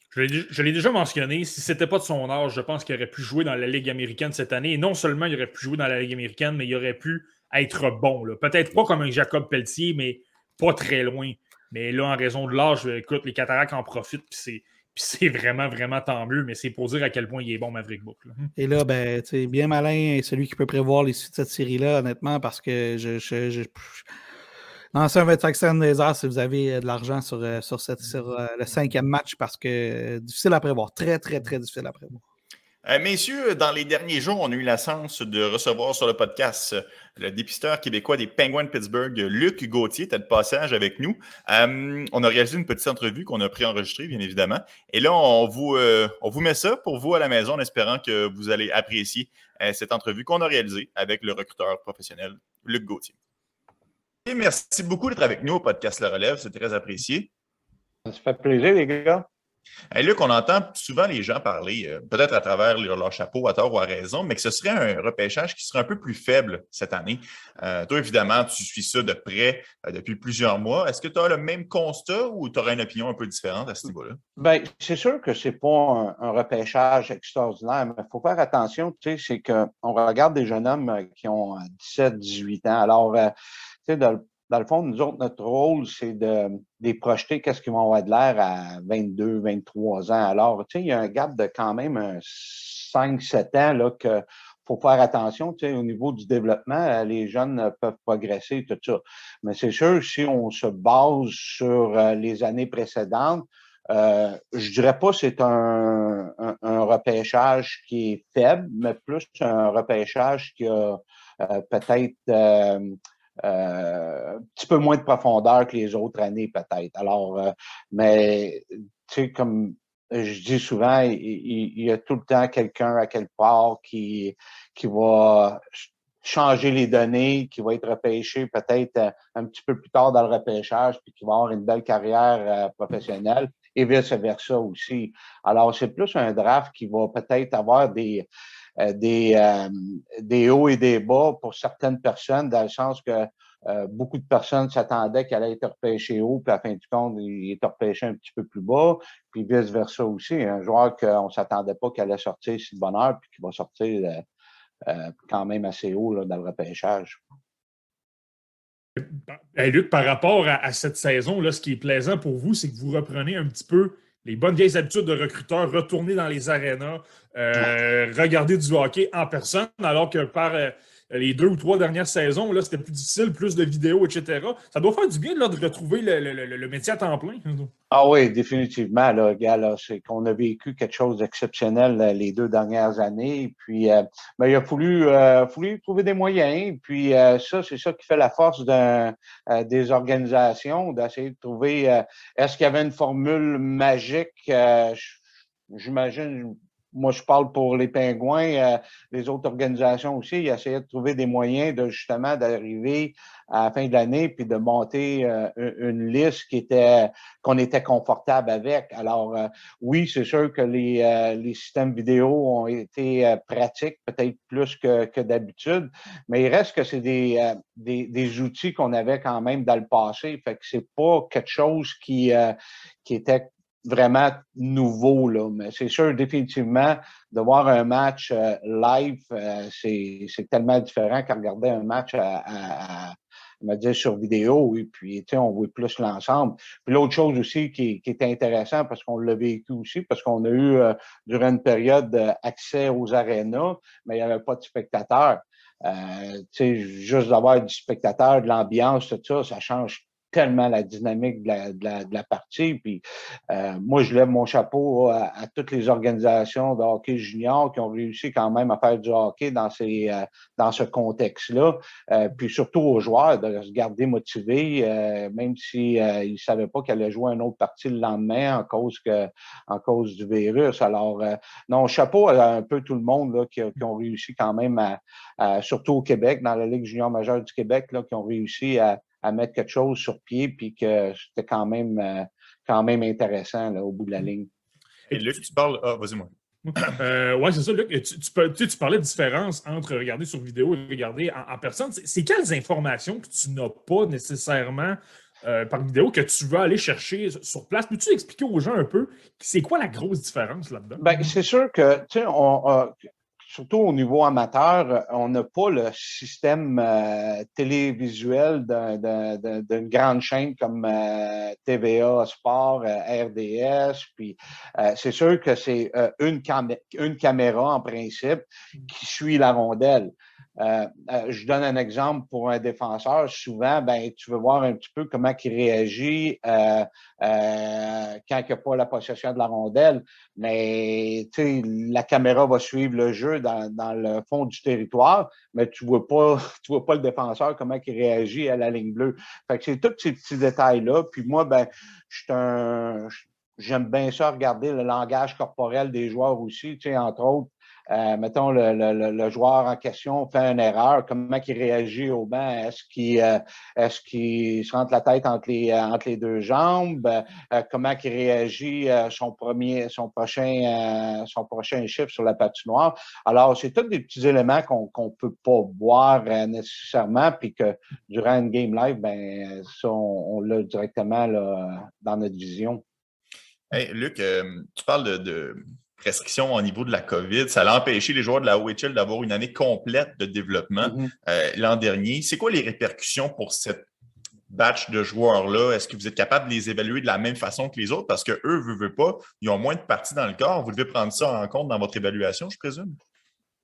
Je l'ai déjà mentionné, si ce n'était pas de son âge, je pense qu'il aurait pu jouer dans la Ligue américaine cette année. Et non seulement il aurait pu jouer dans la Ligue américaine, mais il aurait pu être bon. Peut-être pas comme un Jacob Pelletier, mais pas très loin. Mais là, en raison de l'âge, écoute, les cataractes en profitent, puis c'est vraiment, vraiment tant mieux, mais c'est pour dire à quel point il est bon, Maverick Book. Et là, ben, bien malin, celui qui peut prévoir les suites de cette série-là, honnêtement, parce que je Lancez un 25 cents des heures si vous avez euh, de l'argent sur, euh, sur, euh, le cinquième match parce que difficile à prévoir. Très, très, très difficile à prévoir. Messieurs, dans les derniers jours, on a eu la chance de recevoir sur le podcast le dépisteur québécois des Penguins de Pittsburgh, Luc Gauthier, était de passage avec nous. On a réalisé une petite entrevue qu'on a préenregistrée, bien évidemment. Et là, on vous, on vous met ça pour vous à la maison en espérant que vous allez apprécier cette entrevue qu'on a réalisée avec le recruteur professionnel Luc Gauthier. Et merci beaucoup d'être avec nous au podcast Le Relève, c'est très apprécié. Ça fait plaisir, les gars. Hey, Luc, on entend souvent les gens parler, euh, peut-être à travers leur, chapeau, à tort ou à raison, mais que ce serait un repêchage qui serait un peu plus faible cette année. Euh, toi, évidemment, tu suis ça de près euh, depuis plusieurs mois. Est-ce que tu as le même constat ou tu aurais une opinion un peu différente à ce niveau-là? Bien, c'est sûr que ce n'est pas un, repêchage extraordinaire, mais il faut faire attention, tu sais, c'est qu'on regarde des jeunes hommes qui ont 17, 18 ans. Alors, dans le fond, nous autres, notre rôle, c'est de, les projeter qu'est-ce qu'ils vont avoir de l'air à 22, 23 ans. Alors, tu sais, il y a un gap de quand même 5, 7 ans là, que faut faire attention, tu sais, au niveau du développement, les jeunes peuvent progresser, tout ça. Mais c'est sûr, si on se base sur euh, les années précédentes, euh, je dirais pas c'est un, un, repêchage qui est faible, mais plus un repêchage qui a euh, peut-être euh, un petit peu moins de profondeur que les autres années, peut-être. Alors, euh, mais tu sais, comme je dis souvent, il, y a tout le temps quelqu'un à quelque part qui, qui va changer les données, qui va être repêché peut-être euh, un petit peu plus tard dans le repêchage, puis qui va avoir une belle carrière professionnelle, et vice-versa aussi. Alors, c'est plus un draft qui va peut-être avoir des, des, des hauts et des bas pour certaines personnes, dans le sens que beaucoup de personnes s'attendaient qu'elle allait être repêchée haut, puis à la fin du compte, il est repêché un petit peu plus bas, puis vice-versa aussi. Un joueur qu'on ne s'attendait pas qu'elle allait sortir si de bonne heure, puis qui va sortir quand même assez haut dans le repêchage. Luc, par rapport à, cette saison, là, ce qui est plaisant pour vous, c'est que vous reprenez un petit peu les bonnes vieilles habitudes de recruteurs, retourner dans les arénas, euh, regarder du hockey en personne, alors que par euh, les deux ou trois dernières saisons, là, c'était plus difficile, plus de vidéos, etc. Ça doit faire du bien là, de retrouver le, métier à temps plein. Ah oui, définitivement, là, gars, c'est qu'on a vécu quelque chose d'exceptionnel euh, les deux dernières années. Puis euh, il a fallu, euh, trouver des moyens. Puis ça, c'est ça qui fait la force des organisations, d'essayer de trouver est-ce qu'il y avait une formule magique? J'imagine moi, je parle pour les pingouins, euh, les autres organisations aussi, ils essayaient de trouver des moyens de justement d'arriver à la fin de l'année puis de monter euh, une liste qui était qu'on était confortable avec. Alors euh, oui, c'est sûr que les, les systèmes vidéo ont été pratiques, peut-être plus que, que d'habitude, mais il reste que c'est des, des, des, outils qu'on avait quand même dans le passé. Fait que c'est pas quelque chose qui, qui était vraiment nouveau, là. Mais c'est sûr, définitivement, de voir un match euh, live, euh, c'est tellement différent qu'à regarder un match à, à, me dire sur vidéo, et puis tu sais, on voit plus l'ensemble. Puis l'autre chose aussi qui, qui est intéressant, parce qu'on l'a vécu aussi, parce qu'on a eu euh, durant une période accès aux arénas, mais il n'y avait pas de spectateurs. sais, juste d'avoir du spectateur, de l'ambiance, tout ça, ça change tellement la dynamique de la, de la, partie. Puis euh, moi, je lève mon chapeau à, toutes les organisations de hockey junior qui ont réussi quand même à faire du hockey dans, ces, euh, dans ce contexte-là. Euh, puis surtout aux joueurs de se garder motivés, même s'ils si, ne savaient pas qu'elle allait jouer une autre partie le lendemain en cause, que, en cause du virus. Alors, non, chapeau à un peu tout le monde là, qui, qui ont réussi quand même, à, surtout au Québec, dans la Ligue junior majeure du Québec, là, qui ont réussi à, à mettre quelque chose sur pied, puis que c'était quand même, euh, quand même intéressant là, au bout de la ligne. Et Luc, tu parles. Ah, vas-y, moi. Euh, oui, c'est ça, Luc. Tu, tu, tu, parlais de différence entre regarder sur vidéo et regarder en, personne. C'est quelles informations que tu n'as pas nécessairement euh, par vidéo que tu veux aller chercher sur place? Peux-tu expliquer aux gens un peu c'est quoi la grosse différence là-dedans? Ben, c'est sûr que, tu sais, on, surtout au niveau amateur, on n'a pas le système euh, télévisuel d'une grande chaîne comme euh, TVA Sport, euh, RDS. Puis c'est sûr que c'est une, une caméra en principe qui suit la rondelle. Euh, euh, je donne un exemple pour un défenseur. Souvent, ben, tu veux voir un petit peu comment il réagit euh, euh quand il n'a pas la possession de la rondelle. Mais la caméra va suivre le jeu dans, dans, le fond du territoire, mais tu ne vois, pas, tu vois pas le défenseur, comment il réagit à la ligne bleue. Fait que c'est tous ces petits détails-là. Puis moi, ben, je suis un. J'aime bien ça regarder le langage corporel des joueurs aussi, entre autres euh, mettons, le, le, le, joueur en question fait une erreur, comment il réagit au banc? Est-ce qu'il euh, se rentre la tête entre les, euh, entre les deux jambes? comment il réagit son premier, son prochain, son prochain chiffre sur la patinoire? Alors, c'est tous des petits éléments qu'on qu'on peut pas voir nécessairement, puis que durant une game live, ben ça, on, l'a directement là, dans notre vision. Hey, Luc, tu parles de restrictions au niveau de la COVID. Ça a empêché les joueurs de la OHL d'avoir une année complète de développement mm-hmm. euh, l'an dernier. C'est quoi les répercussions pour cette batch de joueurs-là? Est-ce que vous êtes capable de les évaluer de la même façon que les autres? Parce qu'eux, eux, veulent pas, ils ont moins de parties dans le corps. Vous devez prendre ça en compte dans votre évaluation, je présume?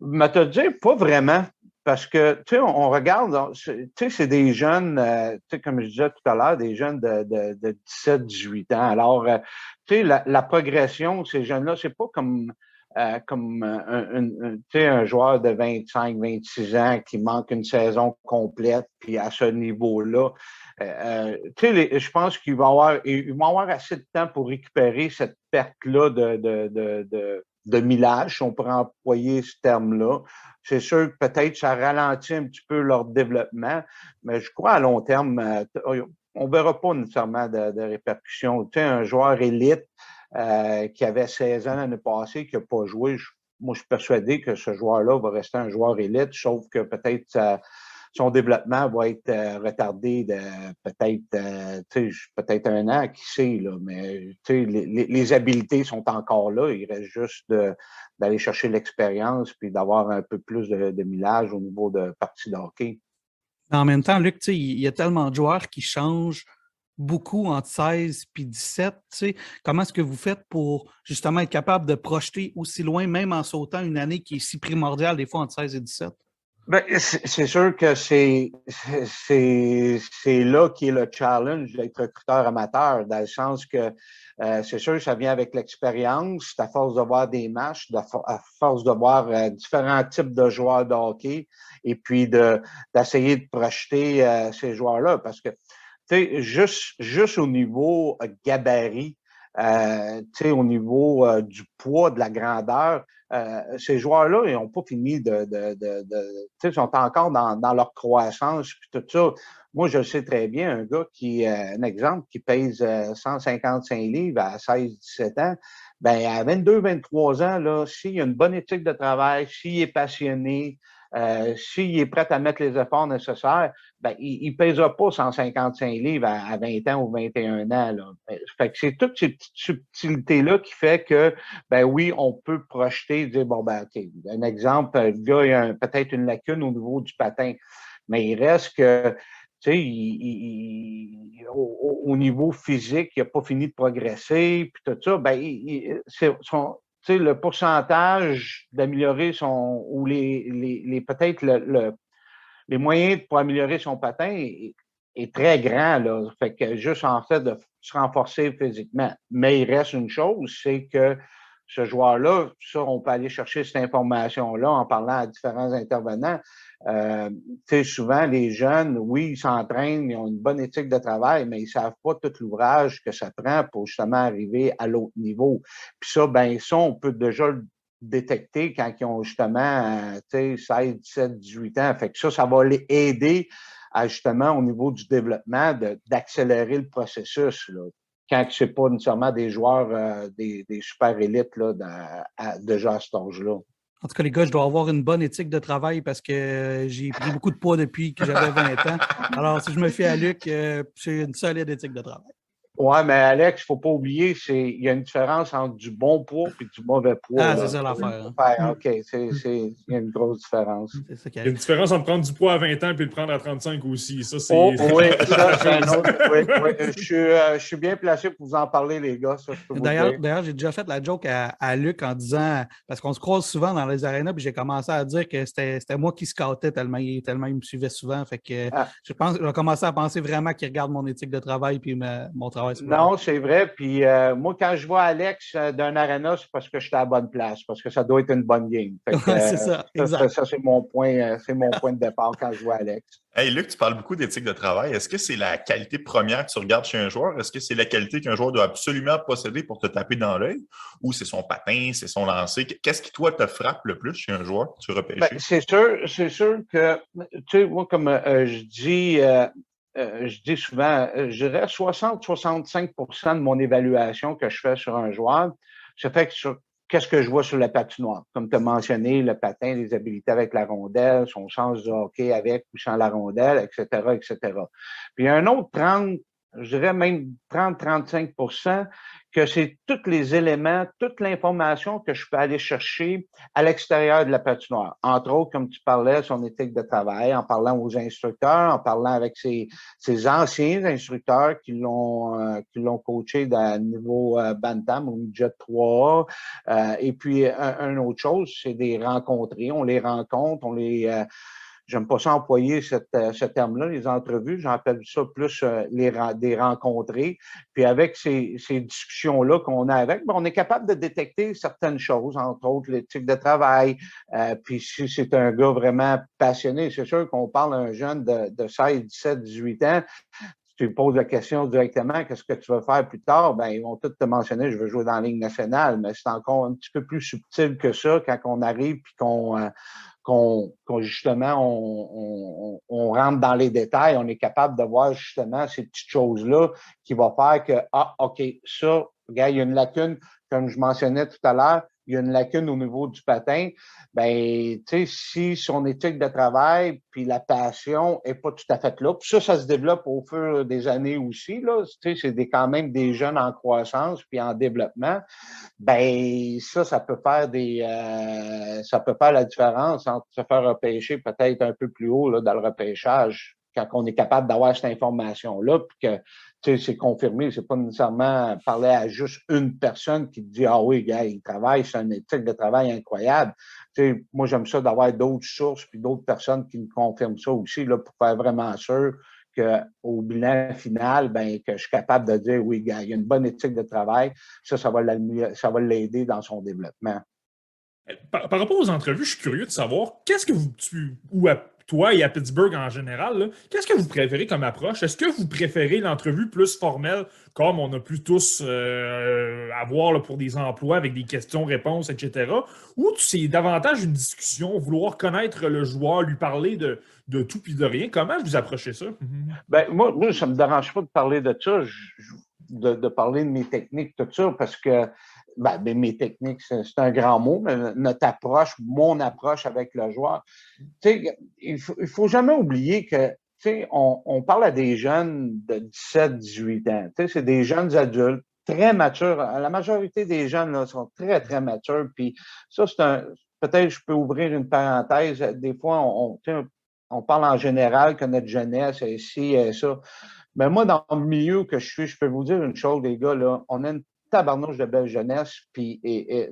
Dire, pas vraiment. Parce que, tu sais, on, regarde, tu sais, c'est des jeunes, euh, tu sais, comme je disais tout à l'heure, des jeunes de, de, de 17, 18 ans. Alors, euh, tu sais, la, la, progression, ces jeunes-là, c'est pas comme, euh, comme un, un, un joueur de 25, 26 ans qui manque une saison complète, puis à ce niveau-là. Euh, tu sais, je pense qu'il va avoir, il avoir assez de temps pour récupérer cette perte-là de, de, de, de de millage, si on pourrait employer ce terme-là. C'est sûr que peut-être ça ralentit un petit peu leur développement, mais je crois à long terme, euh, on ne verra pas nécessairement de, répercussions. Tu sais, un joueur élite euh, qui avait 16 ans l'année passée, qui n'a pas joué, moi, je suis persuadé que ce joueur-là va rester un joueur élite, sauf que peut-être son développement va être euh, retardé de peut-être euh, peut-être un an, qui sait, là, mais les, les, habiletés sont encore là. Il reste juste d'aller chercher l'expérience puis d'avoir un peu plus de, de millage au niveau de partie de hockey. En même temps, Luc, il y a tellement de joueurs qui changent beaucoup entre 16 et 17. Comment est-ce que vous faites pour justement être capable de projeter aussi loin, même en sautant une année qui est si primordiale des fois entre 16 et 17? Ben, c'est sûr que c'est là qui est le challenge d'être recruteur amateur, dans le sens que euh, c'est sûr que ça vient avec l'expérience, à force de voir des matchs, à force de voir euh, différents types de joueurs de hockey, et puis d'essayer de, projeter euh, ces joueurs-là, parce que tu sais, juste, juste au niveau gabarit, euh, au niveau euh, du poids, de la grandeur, euh, ces joueurs-là, ils n'ont pas fini de. de, de ils sont encore dans, leur croissance, puis tout ça. Moi, je sais très bien, un gars qui, un exemple, qui pèse 155 livres à 16-17 ans, ben à 22-23 ans, là, s'il a une bonne éthique de travail, s'il est passionné, euh, s'il est prêt à mettre les efforts nécessaires, ben, il ne pèsera pas 155 livres à, 20 ans ou 21 ans. Là. Ben, fait que c'est toutes ces petites subtilités-là qui fait que, ben oui, on peut projeter, dire, bon, ben, OK, un exemple, le gars a peut-être une lacune au niveau du patin, mais il reste que, tu sais, il, au, niveau physique, il n'a pas fini de progresser, puis tout ça, ben, il, son, le pourcentage d'améliorer son, ou les, les, les peut-être le, les moyens pour améliorer son patin est, très grand, là. Fait que juste en fait de se renforcer physiquement. Mais il reste une chose, c'est que ce joueur-là, ça, on peut aller chercher cette information-là en parlant à différents intervenants. Euh, souvent, les jeunes, oui, ils s'entraînent, ils ont une bonne éthique de travail, mais ils savent pas tout l'ouvrage que ça prend pour justement arriver à l'autre niveau. Puis ça, ben ça, on peut déjà le détecter quand ils ont justement, tu sais, 16, 17, 18 ans. Fait que ça, ça va les aider à justement, au niveau du développement, d'accélérer le processus. Là quand ce n'est pas nécessairement des joueurs, euh, des, super élites là, à, déjà à cet âge-là. En tout cas, les gars, je dois avoir une bonne éthique de travail parce que j'ai pris beaucoup de poids depuis que j'avais 20 ans. Alors, si je me fie à Luc, euh, j'ai une solide éthique de travail. Oui, mais Alex, il ne faut pas oublier, il y a une différence entre du bon poids et du mauvais poids. Ah, c'est ça l'affaire. Hein. OK, il y a une grosse différence. il y a une différence entre prendre du poids à 20 ans et le prendre à 35 aussi. Ça, c'est... Oh, oui, ça, c'est un autre. Oui, oui. Je, suis, euh, je, suis, bien placé pour vous en parler, les gars. D'ailleurs, d'ailleurs j'ai déjà fait la joke à, à, Luc en disant, parce qu'on se croise souvent dans les arénas, puis j'ai commencé à dire que c'était, c'était moi qui scoutais tellement, tellement il me suivait souvent. Fait que ah. je pense, j'ai commencé à penser vraiment qu'il regarde mon éthique de travail puis mon travail. Non, c'est vrai. Puis euh, moi, quand je vois Alex euh, d'un arena, c'est parce que je suis à la bonne place, parce que ça doit être une bonne game. c'est ça, ça, ça c'est mon point, euh, c'est mon point de départ quand je vois Alex. Hey Luc, tu parles beaucoup d'éthique de travail. Est-ce que c'est la qualité première que tu regardes chez un joueur? Est-ce que c'est la qualité qu'un joueur doit absolument posséder pour te taper dans l'œil? Ou c'est son patin, c'est son lancer? Qu'est-ce qui, toi, te frappe le plus chez un joueur que tu repêches? Ben, c'est sûr, c'est sûr que, tu sais, moi, comme je dis, euh, je dis souvent, euh, je dirais 60-65% de mon évaluation que je fais sur un joueur se fait sur qu'est-ce que je vois sur la patinoire? Comme tu as mentionné, le patin, les habiletés avec la rondelle, son sens de hockey avec ou sans la rondelle, etc., etc. Puis un autre 30, je dirais même 30-35% que c'est tous les éléments, toute l'information que je peux aller chercher à l'extérieur de la patinoire. Entre autres, comme tu parlais, son éthique de travail, en parlant aux instructeurs, en parlant avec ses, ses anciens instructeurs qui l'ont euh, qui l'ont coaché à niveau euh, Bantam ou Jet 3 euh, et puis, un, autre chose, c'est des rencontrer. On les rencontre, on les j'aime pas ça employer euh, ce terme-là, les entrevues, j'appelle ça plus euh, les, des rencontrés. Puis avec ces, ces discussions-là qu'on a avec, ben, on est capable de détecter certaines choses, entre autres l'éthique de travail. Euh, puis si c'est un gars vraiment passionné, c'est sûr qu'on parle d'un jeune de, de 16, 17, 18 ans, tu lui poses la question directement, qu'est-ce que tu veux faire plus tard? Ben, ils vont tous te mentionner, je veux jouer dans la Ligue nationale, mais c'est encore un petit peu plus subtil que ça quand on arrive puis qu'on qu'on justement on, on, rentre dans les détails, on est capable de voir justement ces petites choses-là qui vont faire que, ah, OK, ça, regarde, il y a une lacune, comme je mentionnais tout à l'heure, il y a une lacune au niveau du patin, ben, tu sais, si son éthique de travail puis la passion est pas tout à fait là, puis ça, ça se développe au fur des années aussi, là, tu sais, c'est quand même des jeunes en croissance puis en développement, ben, ça, ça peut faire des, euh, ça peut faire la différence entre se faire repêcher peut-être un peu plus haut, là, dans le repêchage, quand on est capable d'avoir cette information-là, puis que c'est confirmé, c'est pas nécessairement parler à juste une personne qui te dit Ah oui, gars, il travaille, c'est un éthique de travail incroyable. sais, moi, j'aime ça d'avoir d'autres sources puis d'autres personnes qui me confirment ça aussi là, pour faire vraiment sûr qu'au bilan final, ben, que je suis capable de dire oui, gars, il y a une bonne éthique de travail. Ça, ça va l'aider dans son développement. Par, rapport aux entrevues, je suis curieux de savoir qu'est-ce que vous, tu, ou toi et à Pittsburgh en général, qu'est-ce que vous préférez comme approche? Est-ce que vous préférez l'entrevue plus formelle, comme on a pu tous euh, avoir pour des emplois avec des questions-réponses, etc., ou c'est davantage une discussion, vouloir connaître le joueur, lui parler de, de tout puis de rien? Comment vous approchez ça? Ben, moi, moi, ça ne me dérange pas de parler de ça, de, de parler de mes techniques, tout ça, parce que ben, ben, mes techniques, c'est un grand mot, mais notre approche, mon approche avec le joueur. il ne faut, jamais oublier que on, on parle à des jeunes de 17, 18 ans. C'est des jeunes adultes très matures. La majorité des jeunes là, sont très, très matures. Puis ça, c'est un. Peut-être je peux ouvrir une parenthèse. Des fois, on, on parle en général que notre jeunesse est ici et ça. Mais moi, dans le milieu que je suis, je peux vous dire une chose, les gars, là, on a une tabarnouche de belle jeunesse, puis et,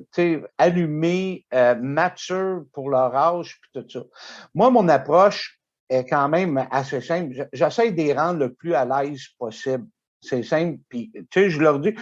allumé, euh, mature pour leur âge, puis tout ça. Moi, mon approche est quand même assez simple. J'essaie de les rendre le plus à l'aise possible. C'est simple. Puis, tu je leur dis,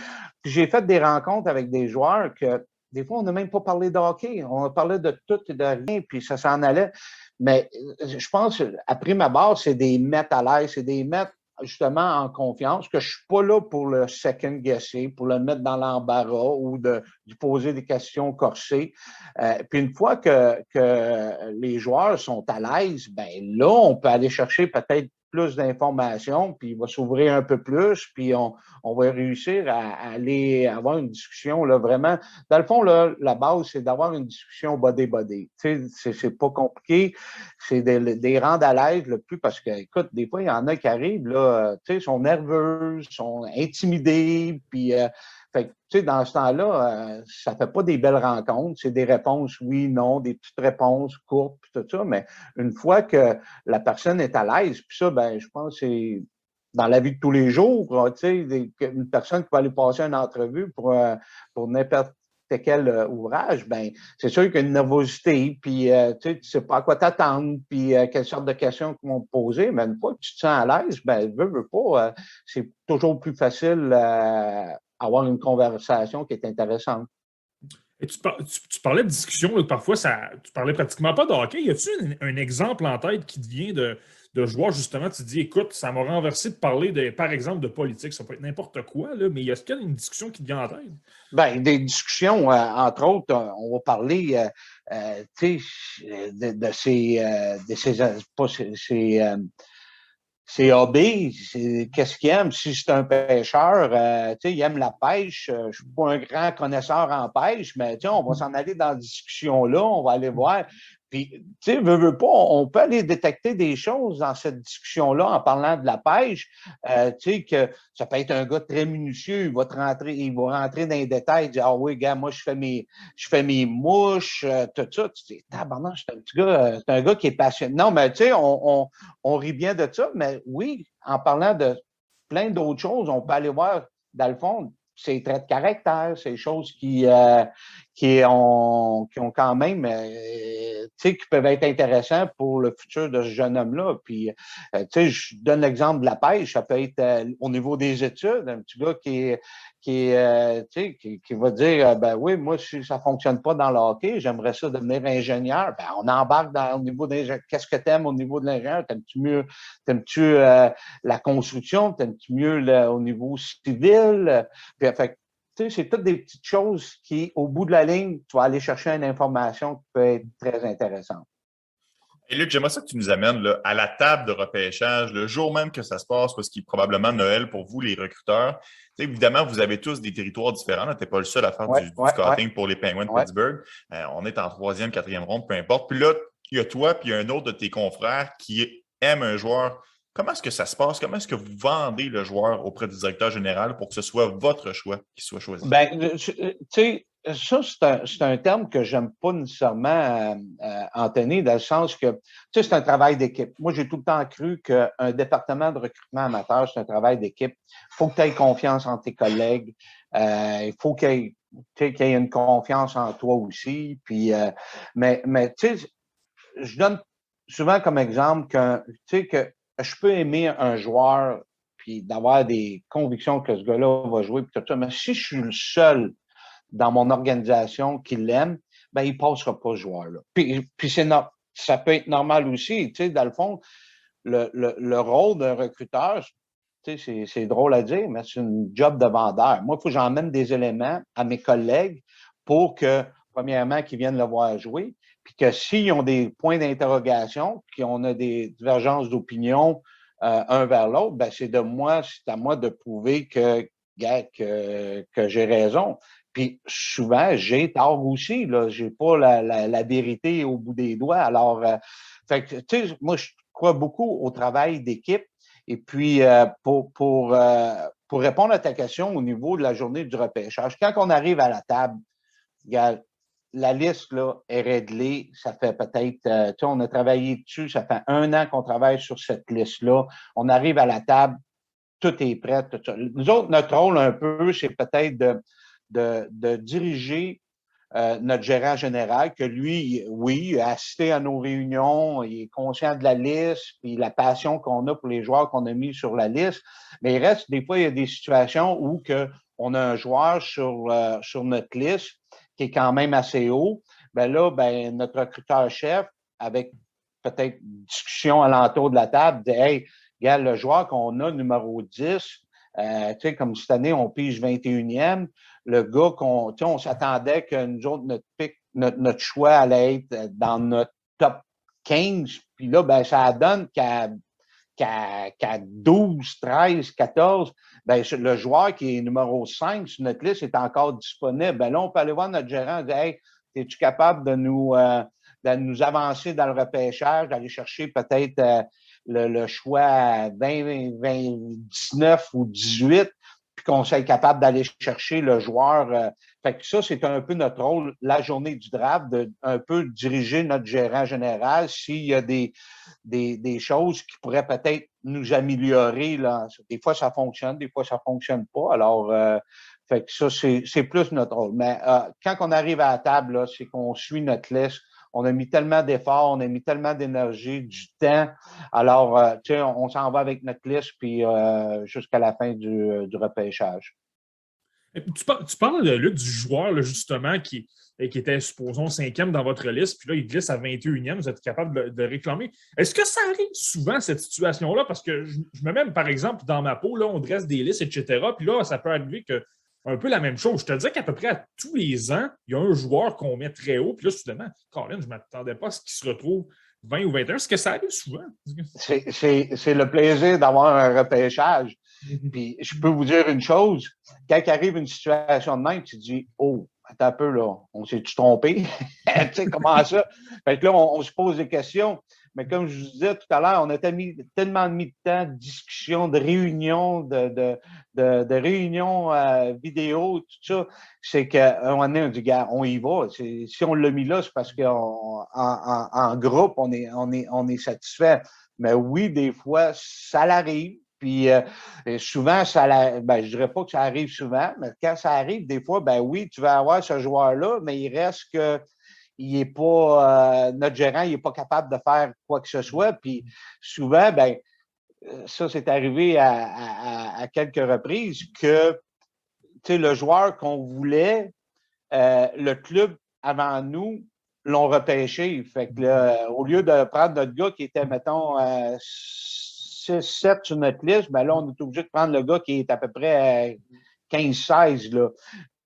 j'ai fait des rencontres avec des joueurs que des fois, on n'a même pas parlé de hockey. On a parlé de tout et de rien, puis ça s'en allait. Mais je pense, après ma base, c'est des mettre à l'aise, c'est des mettre justement en confiance, que je suis pas là pour le second guesser, pour le mettre dans l'embarras ou de poser des questions corsées. Euh, puis une fois que, que les joueurs sont à l'aise, ben là, on peut aller chercher peut-être plus d'informations, puis il va s'ouvrir un peu plus, puis on, on va réussir à, aller avoir une discussion là, vraiment. Dans le fond, là, la base, c'est d'avoir une discussion body-body. C'est pas compliqué, c'est des, des rendre à l'aise le plus parce que, écoute, des fois, il y en a qui arrivent, là, sont nerveux, sont intimidés, puis euh, fait que, tu sais, dans ce temps-là, euh, ça fait pas des belles rencontres. C'est des réponses oui, non, des petites réponses courtes, puis tout ça. Mais une fois que la personne est à l'aise, puis ça, ben, je pense que c'est dans la vie de tous les jours, tu sais, une personne qui va aller passer une entrevue pour, euh, pour n'importe quel euh, ouvrage, ben c'est sûr qu'il y a une nervosité, puis tu sais, tu sais pas à quoi t'attendre, puis quelle sorte de questions qu'ils vont te poser, mais une fois que tu te sens à l'aise, ben veux, veux pas, c'est toujours plus facile avoir une conversation qui est intéressante. Tu, parlais de discussion, parfois ça, tu parlais pratiquement pas de hockey. Y a-t-il un, exemple en tête qui te vient de, de joueur, justement, tu dis, écoute, ça m'a renversé de parler, de, par exemple, de politique, ça peut être n'importe quoi, là, mais y a-t-il une discussion qui te vient en tête? Bien, des discussions, euh, entre autres, on va parler euh, euh, de, de, ces, de ces, pas ces c'est hobby, qu'est-ce qu'il aime. Si c'est un pêcheur, il aime la pêche. Je ne suis pas un grand connaisseur en pêche, mais on va s'en aller dans la discussion là, on va aller voir. Puis, tu sais, veut pas, on peut aller détecter des choses dans cette discussion-là en parlant de la pêche. Euh, tu sais, que ça peut être un gars très minutieux, il va te rentrer, il va rentrer dans les détails, dire, ah oui, gars, moi, je fais mes, je fais mes mouches, euh, tout ça. Tu dis, c'est un petit gars, euh, c'est un gars qui est passionné. Non, mais tu sais, on, on, on rit bien de ça, mais oui, en parlant de plein d'autres choses, on peut aller voir, dans le fond, ces traits de caractère, ces choses qui, euh, qui, ont, qui ont quand même, euh, tu sais, qui peuvent être intéressants pour le futur de ce jeune homme-là. Puis, euh, tu sais, je donne l'exemple de la pêche, ça peut être au niveau des études, un petit gars qui qui, euh, qui, qui, va dire euh, ben oui, moi, si ça fonctionne pas dans le hockey, j'aimerais ça devenir ingénieur. Ben, on embarque dans au niveau d'ingénieur. Qu'est-ce que tu aimes au niveau de l'ingénieur? T'aimes-tu mieux, t'aimes-tu euh, la construction? T'aimes-tu mieux au niveau civil? Fait, c'est toutes des petites choses qui, au bout de la ligne, tu vas aller chercher une information qui peut être très intéressante. Et Luc, j'aimerais ça que tu nous amènes là, à la table de repêchage, le jour même que ça se passe, parce qu'il est probablement Noël pour vous, les recruteurs. évidemment, vous avez tous des territoires différents. Tu n'es pas le seul à faire du, scouting pour les Penguins de Pittsburgh. Euh, on est en troisième, quatrième ronde, peu importe. Puis là, il y a toi, puis il y a un autre de tes confrères qui aime un joueur. Comment est-ce que ça se passe? Comment est-ce que vous vendez le joueur auprès du directeur général pour que ce soit votre choix qui soit choisi? Ben, tu sais, ça, c'est un, terme que j'aime pas nécessairement euh, euh, entonner, dans le sens que, tu sais, c'est un travail d'équipe. Moi, j'ai tout le temps cru qu'un département de recrutement amateur, c'est un travail d'équipe. Il faut que tu aies confiance en tes collègues. Euh, il faut qu'il y, ait une confiance en toi aussi. Puis, mais, mais tu sais, je donne souvent comme exemple que, tu sais, que je peux aimer un joueur puis d'avoir des convictions que ce gars-là va jouer, puis tout. Mais si je suis le seul dans mon organisation qui l'aime, ben, il passera pas ce joueur-là. Puis, puis c'est ça peut être normal aussi. Tu sais, dans le fond, le, le, le rôle d'un recruteur, tu sais, c'est drôle à dire, mais c'est une job de vendeur. Moi, il faut que j'emmène des éléments à mes collègues pour que, premièrement, qu'ils viennent le voir jouer, puis que s'ils ont des points d'interrogation, qu'on a des divergences d'opinion euh, un vers l'autre, ben c'est de moi, c'est à moi de prouver que, que, que j'ai raison. Puis souvent, j'ai tort aussi. Là, j'ai pas la, la, vérité au bout des doigts. Alors, euh, fait que, tu sais, moi, je crois beaucoup au travail d'équipe. Et puis, euh, pour, pour, euh, pour répondre à ta question au niveau de la journée du repêchage, quand on arrive à la table, la liste là, est réglée. Ça fait peut-être, tu sais, on a travaillé dessus, ça fait un an qu'on travaille sur cette liste-là. On arrive à la table, tout est prêt. Nous autres, notre rôle un peu, c'est peut-être de de, de diriger euh, notre gérant général, que lui, oui, a assisté à nos réunions, il est conscient de la liste, puis la passion qu'on a pour les joueurs qu'on a mis sur la liste. Mais il reste, des fois, il y a des situations où que on a un joueur sur, euh, sur notre liste qui est quand même assez haut. Ben là, ben, notre recruteur-chef, avec peut-être discussion alentour de la table, dit Hey, regarde, le joueur qu'on a, numéro 10, euh, tu sais, comme cette année, on pige 21e le gars qu'on on s'attendait que nous autres, notre pick, notre, choix allait être dans notre top 15. Puis là, ben, ça donne qu'à qu'à 12, 13, 14, ben, le joueur qui est numéro 5 sur notre liste est encore disponible. Ben là, on peut aller voir notre gérant et dire Hey, es-tu capable de nous, euh, de nous avancer dans le repêchage, d'aller chercher peut-être euh, le, choix 20, 20, 19 ou 18 qu'on soit capable d'aller chercher le joueur. Euh, fait que ça, c'est un peu notre rôle, la journée du draft, de un peu diriger notre gérant général s'il y a des, des, des, choses qui pourraient peut-être nous améliorer. Là. Des fois, ça fonctionne, des fois, ça fonctionne pas. Alors, euh, fait que ça, c'est plus notre rôle. Mais euh, quand on arrive à la table, c'est qu'on suit notre liste on a mis tellement d'efforts, on a mis tellement d'énergie, du temps. Alors, euh, tu sais, on, s'en va avec notre liste, puis euh, jusqu'à la fin du, repêchage. Tu, parles, Luc, du joueur, justement, qui, qui était, supposons, cinquième dans votre liste, puis là, il glisse à 21e, vous êtes capable de, réclamer. Est-ce que ça arrive souvent, cette situation-là? Parce que je, me mets, par exemple, dans ma peau, là, on dresse des listes, etc., puis là, ça peut arriver que un peu la même chose. Je te dis qu'à peu près à tous les ans, il y a un joueur qu'on met très haut, puis là, soudainement, Colin, je ne m'attendais pas à ce qu'il se retrouve 20 ou 21. Est-ce que ça arrive souvent? C'est le plaisir d'avoir un repêchage. Puis je peux vous dire une chose, quand arrive une situation de même, tu dis Oh, attends un peu là, on s'est-tu trompé? tu sais, comment ça? Fait que là, on se pose des questions. Mais comme je vous disais tout à l'heure, on a tellement mis de temps de discussion, de réunions, de, de, de, réunions euh, vidéo, tout ça, c'est qu'à un moment donné, on dit, gars, on y va. Si on l'a mis là, c'est parce qu'en en, groupe, on, est, on est satisfait. Mais oui, des fois, ça l'arrive. Puis euh, souvent, ça ben, je dirais pas que ça arrive souvent, mais quand ça arrive, des fois, ben oui, tu vas avoir ce joueur-là, mais il reste que il est pas, euh, notre gérant, il n'est pas capable de faire quoi que ce soit. Puis souvent, ben, euh, ça, c'est arrivé à, quelques reprises que le joueur qu'on voulait, euh, le club avant nous l'ont repêché. Fait que au lieu de prendre notre gars qui était, mettons, 6-7 sur notre liste, ben là, on est obligé de prendre le gars qui est à peu près 15-16.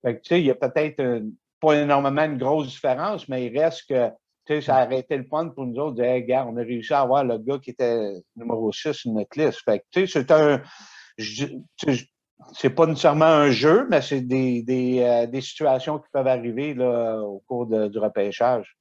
Fait que, tu sais, il y a peut-être pas énormément une grosse différence, mais il reste que sais, ça a arrêté le point pour nous autres de hey, gars, on a réussi à avoir le gars qui était numéro 6 sur notre liste. Fait que, tu sais, c'est un. tu C'est pas nécessairement un jeu, mais c'est des, des, euh, des situations qui peuvent arriver là, au cours du repêchage.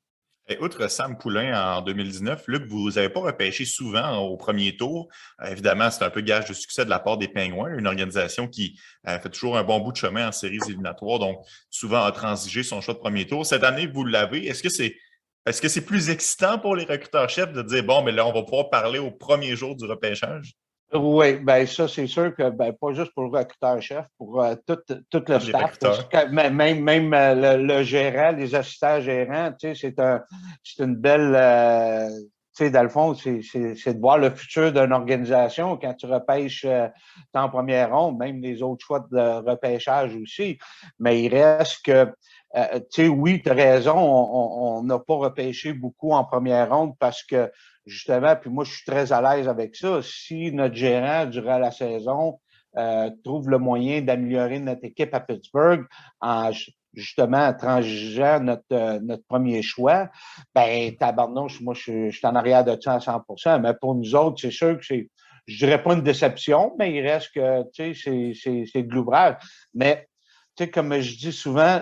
Et outre Sam Poulain en 2019, Luc, vous n'avez pas repêché souvent au premier tour. Euh, évidemment, c'est un peu gage de succès de la part des Penguins, une organisation qui euh, fait toujours un bon bout de chemin en séries éliminatoires, donc souvent a transigé son choix de premier tour. Cette année, vous l'avez. Est-ce que c'est est-ce que c'est plus excitant pour les recruteurs-chefs de dire bon, mais là, on va pouvoir parler au premier jour du repêchage? Oui, ben ça, c'est sûr que ben, pas juste pour le recruteur-chef, pour euh, tout, tout le staff, que même, même, euh, le, le gérant, les assistants gérants, tu sais, c'est un, c'est une belle, euh, tu sais, dans le fond, c'est, de voir le futur d'une organisation quand tu repêches euh, en première ronde, même les autres choix de repêchage aussi. Mais il reste que, euh, tu sais, oui, tu as raison, on- on on n'a pas repêché beaucoup en première ronde parce que justement, puis moi, je suis très à l'aise avec ça. Si notre gérant, durant la saison, euh, trouve le moyen d'améliorer notre équipe à Pittsburgh en ju- justement transigeant notre, euh, notre premier choix, ben tabarnouche, moi, je, je suis en arrière de ça à 100% Mais pour nous autres, c'est sûr que c'est, je dirais pas une déception, mais il reste que, tu sais, c'est- c'est c'est de l'ouvrage. Mais, tu sais, comme je dis souvent,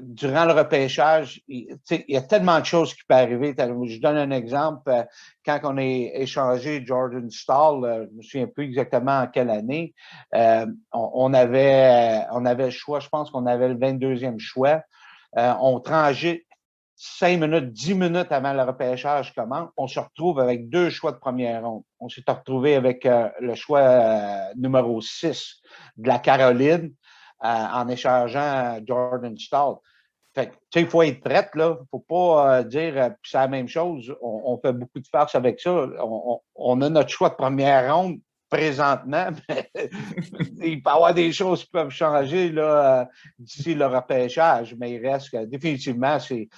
durant le repêchage, il, y a tellement de choses qui peuvent arriver. Je donne un exemple. euh, Quand on a échangé Jordan Stall, euh, je me souviens plus exactement en quelle année, euh, on, avait, on avait le choix, je pense qu'on avait le 22e choix. On transit cinq minutes, dix minutes avant le repêchage commence. On se retrouve avec deux choix de première ronde. On s'est retrouvé avec le choix numéro 6 de la Caroline en échangeant Jordan Stall. Fait tu il faut être prête, là. faut pas euh, dire, euh, c'est la même chose. On, fait beaucoup de farce avec ça. On, a notre choix de première ronde présentement, mais il peut y avoir des choses qui peuvent changer euh, d'ici le repêchage, mais il reste que définitivement, c'est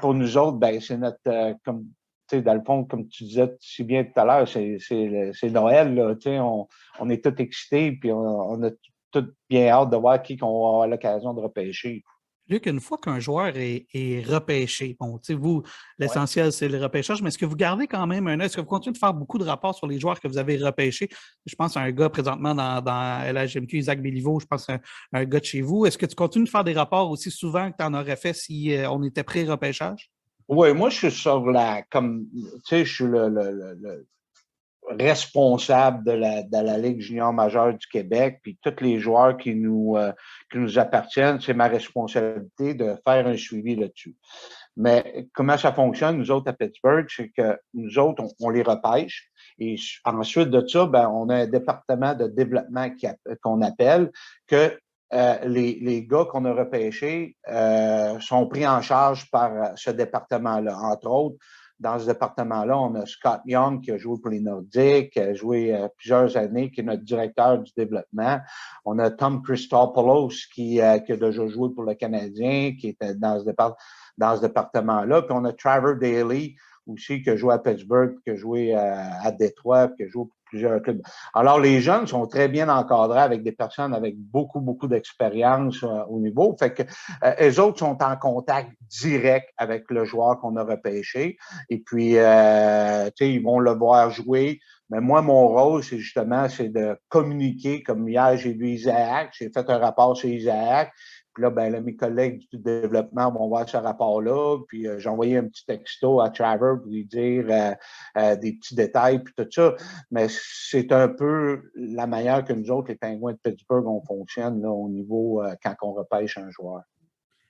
pour nous autres, ben, c'est notre euh, comme dans le fond, comme tu disais si bien tout à l'heure, c'est, Noël, là, on, on est tous excités, puis on, on a tout bien hâte de voir qui qu'on va avoir l'occasion de repêcher. Luc, une fois qu'un joueur est, est repêché, bon, vous, l'essentiel, c'est le repêchage, mais est-ce que vous gardez quand même un œil? Est-ce que vous continuez de faire beaucoup de rapports sur les joueurs que vous avez repêchés? Je pense à un gars présentement dans, dans LHMQ, Isaac Béliveau, je pense à un, un gars de chez vous. Est-ce que tu continues de faire des rapports aussi souvent que tu en aurais fait si euh, on était pré-repêchage? Oui, moi, je suis sur la, comme, tu sais, je suis le, le, le, le responsable de la, de la Ligue junior majeure du Québec, puis tous les joueurs qui nous, euh, qui nous appartiennent, c'est ma responsabilité de faire un suivi là-dessus. Mais comment ça fonctionne, nous autres à Pittsburgh, c'est que nous autres, on, les repêche. Et ensuite de ça, ben, on a un département de développement qu'on appelle que euh, les, les gars qu'on a repêchés euh, sont pris en charge par ce département-là. Entre autres, dans ce département-là, on a Scott Young qui a joué pour les Nordiques, qui a joué euh, plusieurs années, qui est notre directeur du développement. On a Tom Christopoulos qui, euh, qui a déjà joué pour le Canadien, qui était dans ce, départ ce département-là. Puis on a Trevor Daly aussi qui a joué à Pittsburgh, qui a joué à, à Détroit, qui a joué pour Alors, les jeunes sont très bien encadrés avec des personnes avec beaucoup, beaucoup d'expérience euh, au niveau. Fait que euh, les autres sont en contact direct avec le joueur qu'on a repêché. Et puis, euh, tu sais, ils vont le voir jouer. Mais moi, mon rôle, c'est justement, c'est de communiquer. Comme hier, j'ai vu Isaac, j'ai fait un rapport sur Isaac. Puis là, ben, là, mes collègues du développement vont voir ce rapport-là. Puis euh, j'ai envoyé un petit texto à Trevor pour lui dire euh, euh, des petits détails, puis tout ça. Mais c'est un peu la manière que nous autres, les Pingouins de Pittsburgh, on fonctionne là, au niveau euh, quand on repêche un joueur.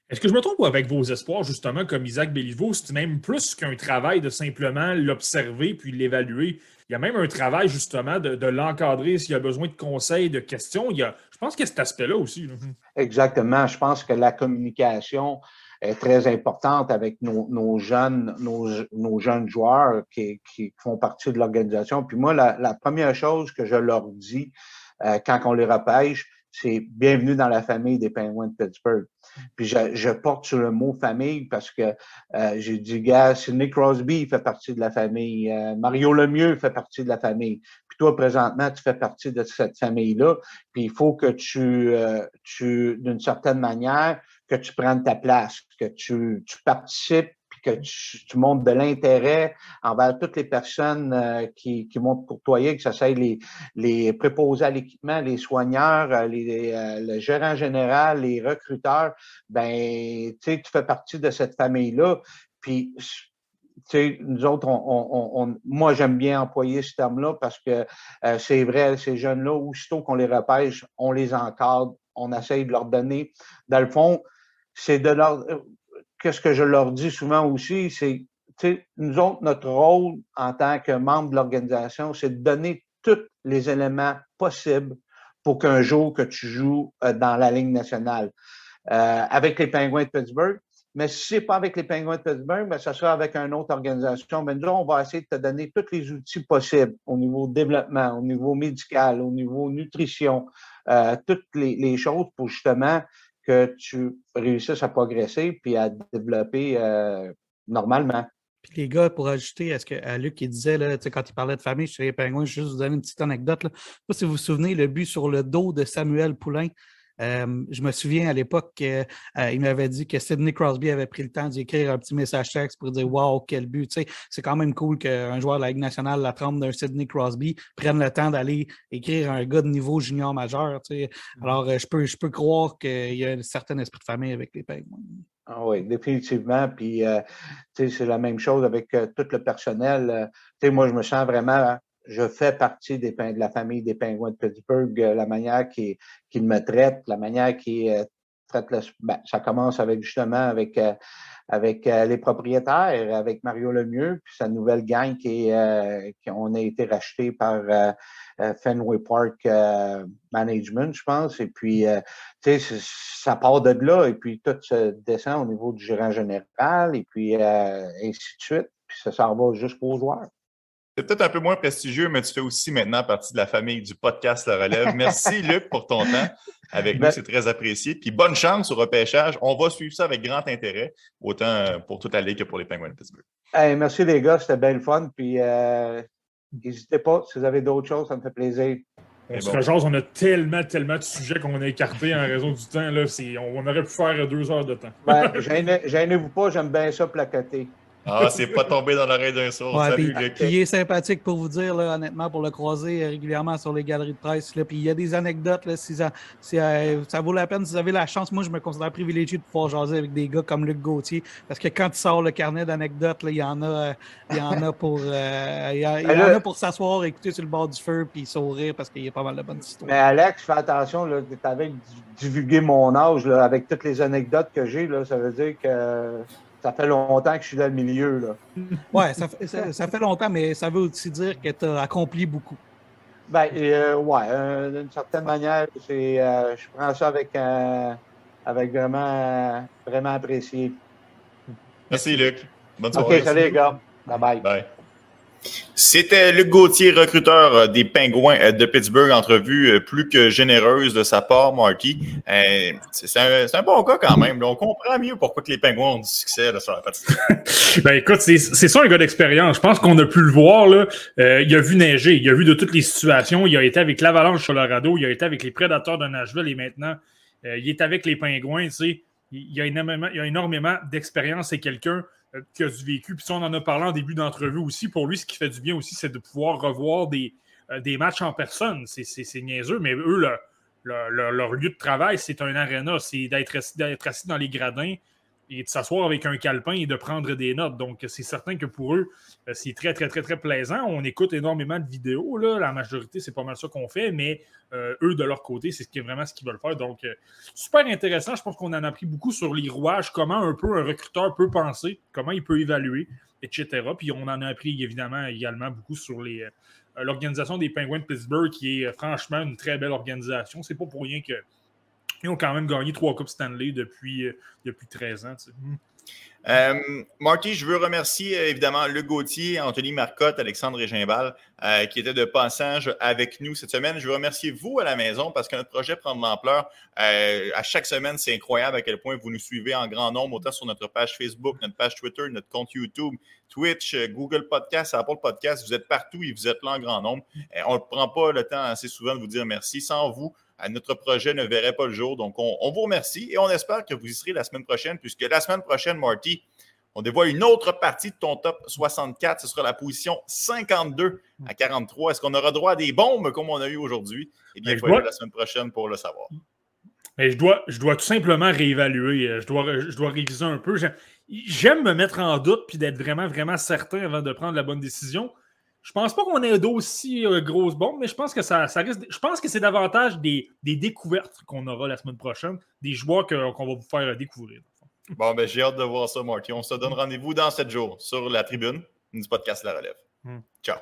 Est-ce que je me trompe avec vos espoirs, justement, comme Isaac Béliveau, c'est même plus qu'un travail de simplement l'observer puis l'évaluer? Il y a même un travail, justement, de, l'encadrer s'il y a besoin de conseils, de questions. Il y a, je pense qu'il y a cet aspect-là aussi. là. Exactement. Je pense que la communication est très importante avec nos, jeunes, nos, jeunes joueurs qui, font partie de l'organisation. Puis moi, la, la, première chose que je leur dis euh, quand on les repêche, c'est bienvenue dans la famille des Penguins de Pittsburgh. Puis je, je porte sur le mot famille parce que euh, j'ai dit, gars, Sidney Crosby fait partie de la famille, euh, Mario Lemieux fait partie de la famille. Puis toi, présentement, tu fais partie de cette famille-là. Puis il faut que tu, euh, tu d'une certaine manière, que tu prennes ta place, que tu, tu participes, que tu, tu montres de l'intérêt envers toutes les personnes euh, qui, qui vont te courtoyer, que ce soit les, les préposés à l'équipement, les soigneurs, euh, les, euh, le gérant général, les recruteurs, ben, tu sais, tu fais partie de cette famille-là. Puis, tu sais, nous autres, on, on, moi, j'aime bien employer ce terme-là parce que c'est vrai, ces jeunes-là, aussitôt qu'on les repêche, on les encadre, on essaye de leur donner. Dans le fond, c'est de leur. Qu'est-ce que je leur dis souvent aussi, c'est, nous autres, notre rôle en tant que membre de l'organisation, c'est de donner tous les éléments possibles pour qu'un jour que tu joues euh, dans la Ligue nationale. Euh, avec les Penguins de Pittsburgh, mais si ce n'est pas avec les Penguins de Pittsburgh, ben, ça sera avec une autre organisation. Mais nous, on va essayer de te donner tous les outils possibles au niveau développement, au niveau médical, au niveau nutrition, euh, toutes les, choses pour justement que tu réussisses à progresser puis à développer euh, normalement. Puis les gars, pour ajouter à ce que Luc disait là, quand il parlait de famille chez les Penguins, je vais juste vous donner une petite anecdote. Là. Je ne sais pas si vous vous souvenez, le but sur le dos de Samuel Poulain. Euh, je me souviens à l'époque qu'il euh, m'avait dit que Sidney Crosby avait pris le temps d'écrire un petit message texte pour dire Wow, quel but. Tu sais, c'est quand même cool qu'un joueur de la Ligue nationale, la trempe d'un Sidney Crosby, prenne le temps d'aller écrire un gars de niveau junior majeur. Tu sais. Alors, euh, je, peux, je peux croire qu'il y a un certain esprit de famille avec les Penguins. Ah oui, définitivement. Puis, c'est la même chose avec tout le personnel. Moi, je me sens vraiment je fais partie des, de la famille des pingouins de Pittsburgh, la manière qu'ils qu me traitent, la manière qu'ils euh, traitent ben, ça commence avec justement avec euh, euh, les propriétaires, avec Mario Lemieux, puis sa nouvelle gang qui, est, qui a été racheté par Fenway Park Management, je pense. Et puis, tu sais, ça part de là, et puis tout se descend au niveau du gérant général, et puis ainsi de suite. Puis ça s'en va jusqu'aux joueurs. C'est peut-être un peu moins prestigieux, mais tu fais aussi maintenant partie de la famille du podcast La Relève. Merci, Luc, pour ton temps avec nous. C'est très apprécié. Puis bonne chance au repêchage. On va suivre ça avec grand intérêt, autant pour toute la Ligue que pour les Penguins de Pittsburgh. Hey, merci, les gars. C'était bien le fun. Puis euh, n'hésitez pas. Si vous avez d'autres choses, ça me fait plaisir. On se bon. on a tellement, tellement de sujets qu'on a écartés en raison du temps. Là, on, on aurait pu faire deux heures de temps. Ben, gênez-vous pas, j'aime bien ça placoter. Ah, c'est pas tombé dans l'oreille d'un sourd. Ouais, Salut, puis, puis, il est sympathique pour vous dire, là, honnêtement, pour le croiser régulièrement sur les galeries de presse. Là, puis il y a des anecdotes, là, si ça, si, euh, ça vaut la peine, si vous avez la chance. Moi, je me considère privilégié de pouvoir jaser avec des gars comme Luc Gauthier, parce que quand il sort le carnet d'anecdotes, il y en a, euh, il y en a pour, euh, il y, a, il y en a pour s'asseoir, écouter sur le bord du feu, puis sourire, parce qu'il y a pas mal de bonnes histoires. Mais Alex, fais attention, tu avais divulgué mon âge, là, avec toutes les anecdotes que j'ai, ça veut dire que ça fait longtemps que je suis dans le milieu. Là. ouais, ça, ça, ça, fait longtemps, mais ça veut aussi dire que tu as accompli beaucoup. Ben, euh, ouais, euh, d'une certaine manière, euh, je prends ça avec, euh, avec vraiment, vraiment apprécié. Merci, Luc. Bonne soirée. OK, salut les gars. Bye bye. Bye. C'était Luc Gauthier, recruteur euh, des Pingouins euh, de Pittsburgh. Entrevue euh, plus que généreuse de sa part, Marky. C'est un, bon cas quand même. On comprend mieux pourquoi que les Pingouins ont du succès là, sur la partie. ben écoute, c'est ça un gars d'expérience. Je pense qu'on a pu le voir. Là. Il a vu neiger, il a vu de toutes les situations. Il a été avec l'Avalanche Colorado, il a été avec les Prédateurs de Nashville et maintenant, il est avec les Pingouins. Il a énormément, il a énormément d'expérience. C'est quelqu'un qui a du vécu. Puis ça, on en a parlé en début d'entrevue aussi. Pour lui, ce qui fait du bien aussi, c'est de pouvoir revoir des, euh, matchs en personne. C'est niaiseux, mais eux, le, leur lieu de travail, c'est un aréna. C'est d'être assis, assis dans les gradins et de s'asseoir avec un calepin et de prendre des notes. Donc, c'est certain que pour eux, euh, c'est très, très, très, très plaisant. On écoute énormément de vidéos. Là. La majorité, c'est pas mal ça qu'on fait, mais euh, eux, de leur côté, c'est vraiment ce qu'ils veulent faire. Donc, euh, super intéressant. Je pense qu'on en a appris beaucoup sur les rouages, comment un peu un recruteur peut penser, comment il peut évaluer, etc. Puis on en a appris évidemment également beaucoup sur les. L'organisation des Penguins de Pittsburgh, qui est franchement une très belle organisation. C'est pas pour rien que ils ont quand même gagné trois Coupes Stanley depuis, depuis 13 ans. Sais. Euh, Marty, je veux remercier euh, évidemment Luc Gauthier, Anthony Marcotte, Alexandre Régimbal, euh, qui étaient de passage avec nous cette semaine. Je veux remercier vous à la maison parce que notre projet prend de l'ampleur. Euh, à chaque semaine, c'est incroyable à quel point vous nous suivez en grand nombre, autant sur notre page Facebook, notre page Twitter, notre compte YouTube, Twitch, Google Podcast, Apple Podcast. Vous êtes partout et vous êtes là en grand nombre. on ne prend pas le temps assez souvent de vous dire merci. Sans vous, notre projet ne verrait pas le jour. Donc, on, on, vous remercie et on espère que vous y serez la semaine prochaine, puisque la semaine prochaine, Marty, On dévoile une autre partie de ton top 64. Ce sera la position 52 à 43. Est-ce qu'on aura droit à des bombes comme on a eu aujourd'hui? Eh bien, Ben, il faut dois- la semaine prochaine pour le savoir. Mais je dois, je dois tout simplement réévaluer. euh, Je dois, je dois réviser un peu. J'aime me mettre en doute puis d'être vraiment, vraiment certain avant de prendre la bonne décision. Je pense pas qu'on ait d'aussi euh, grosses bombes, mais je pense que ça, ça risque. Je pense que c'est davantage des, des découvertes qu'on aura la semaine prochaine, des joueurs qu'on va vous faire découvrir. Bon, ben, j'ai hâte de voir ça, Marty. On se donne rendez-vous dans 7 jours sur la tribune du podcast La Relève. Hmm. Ciao.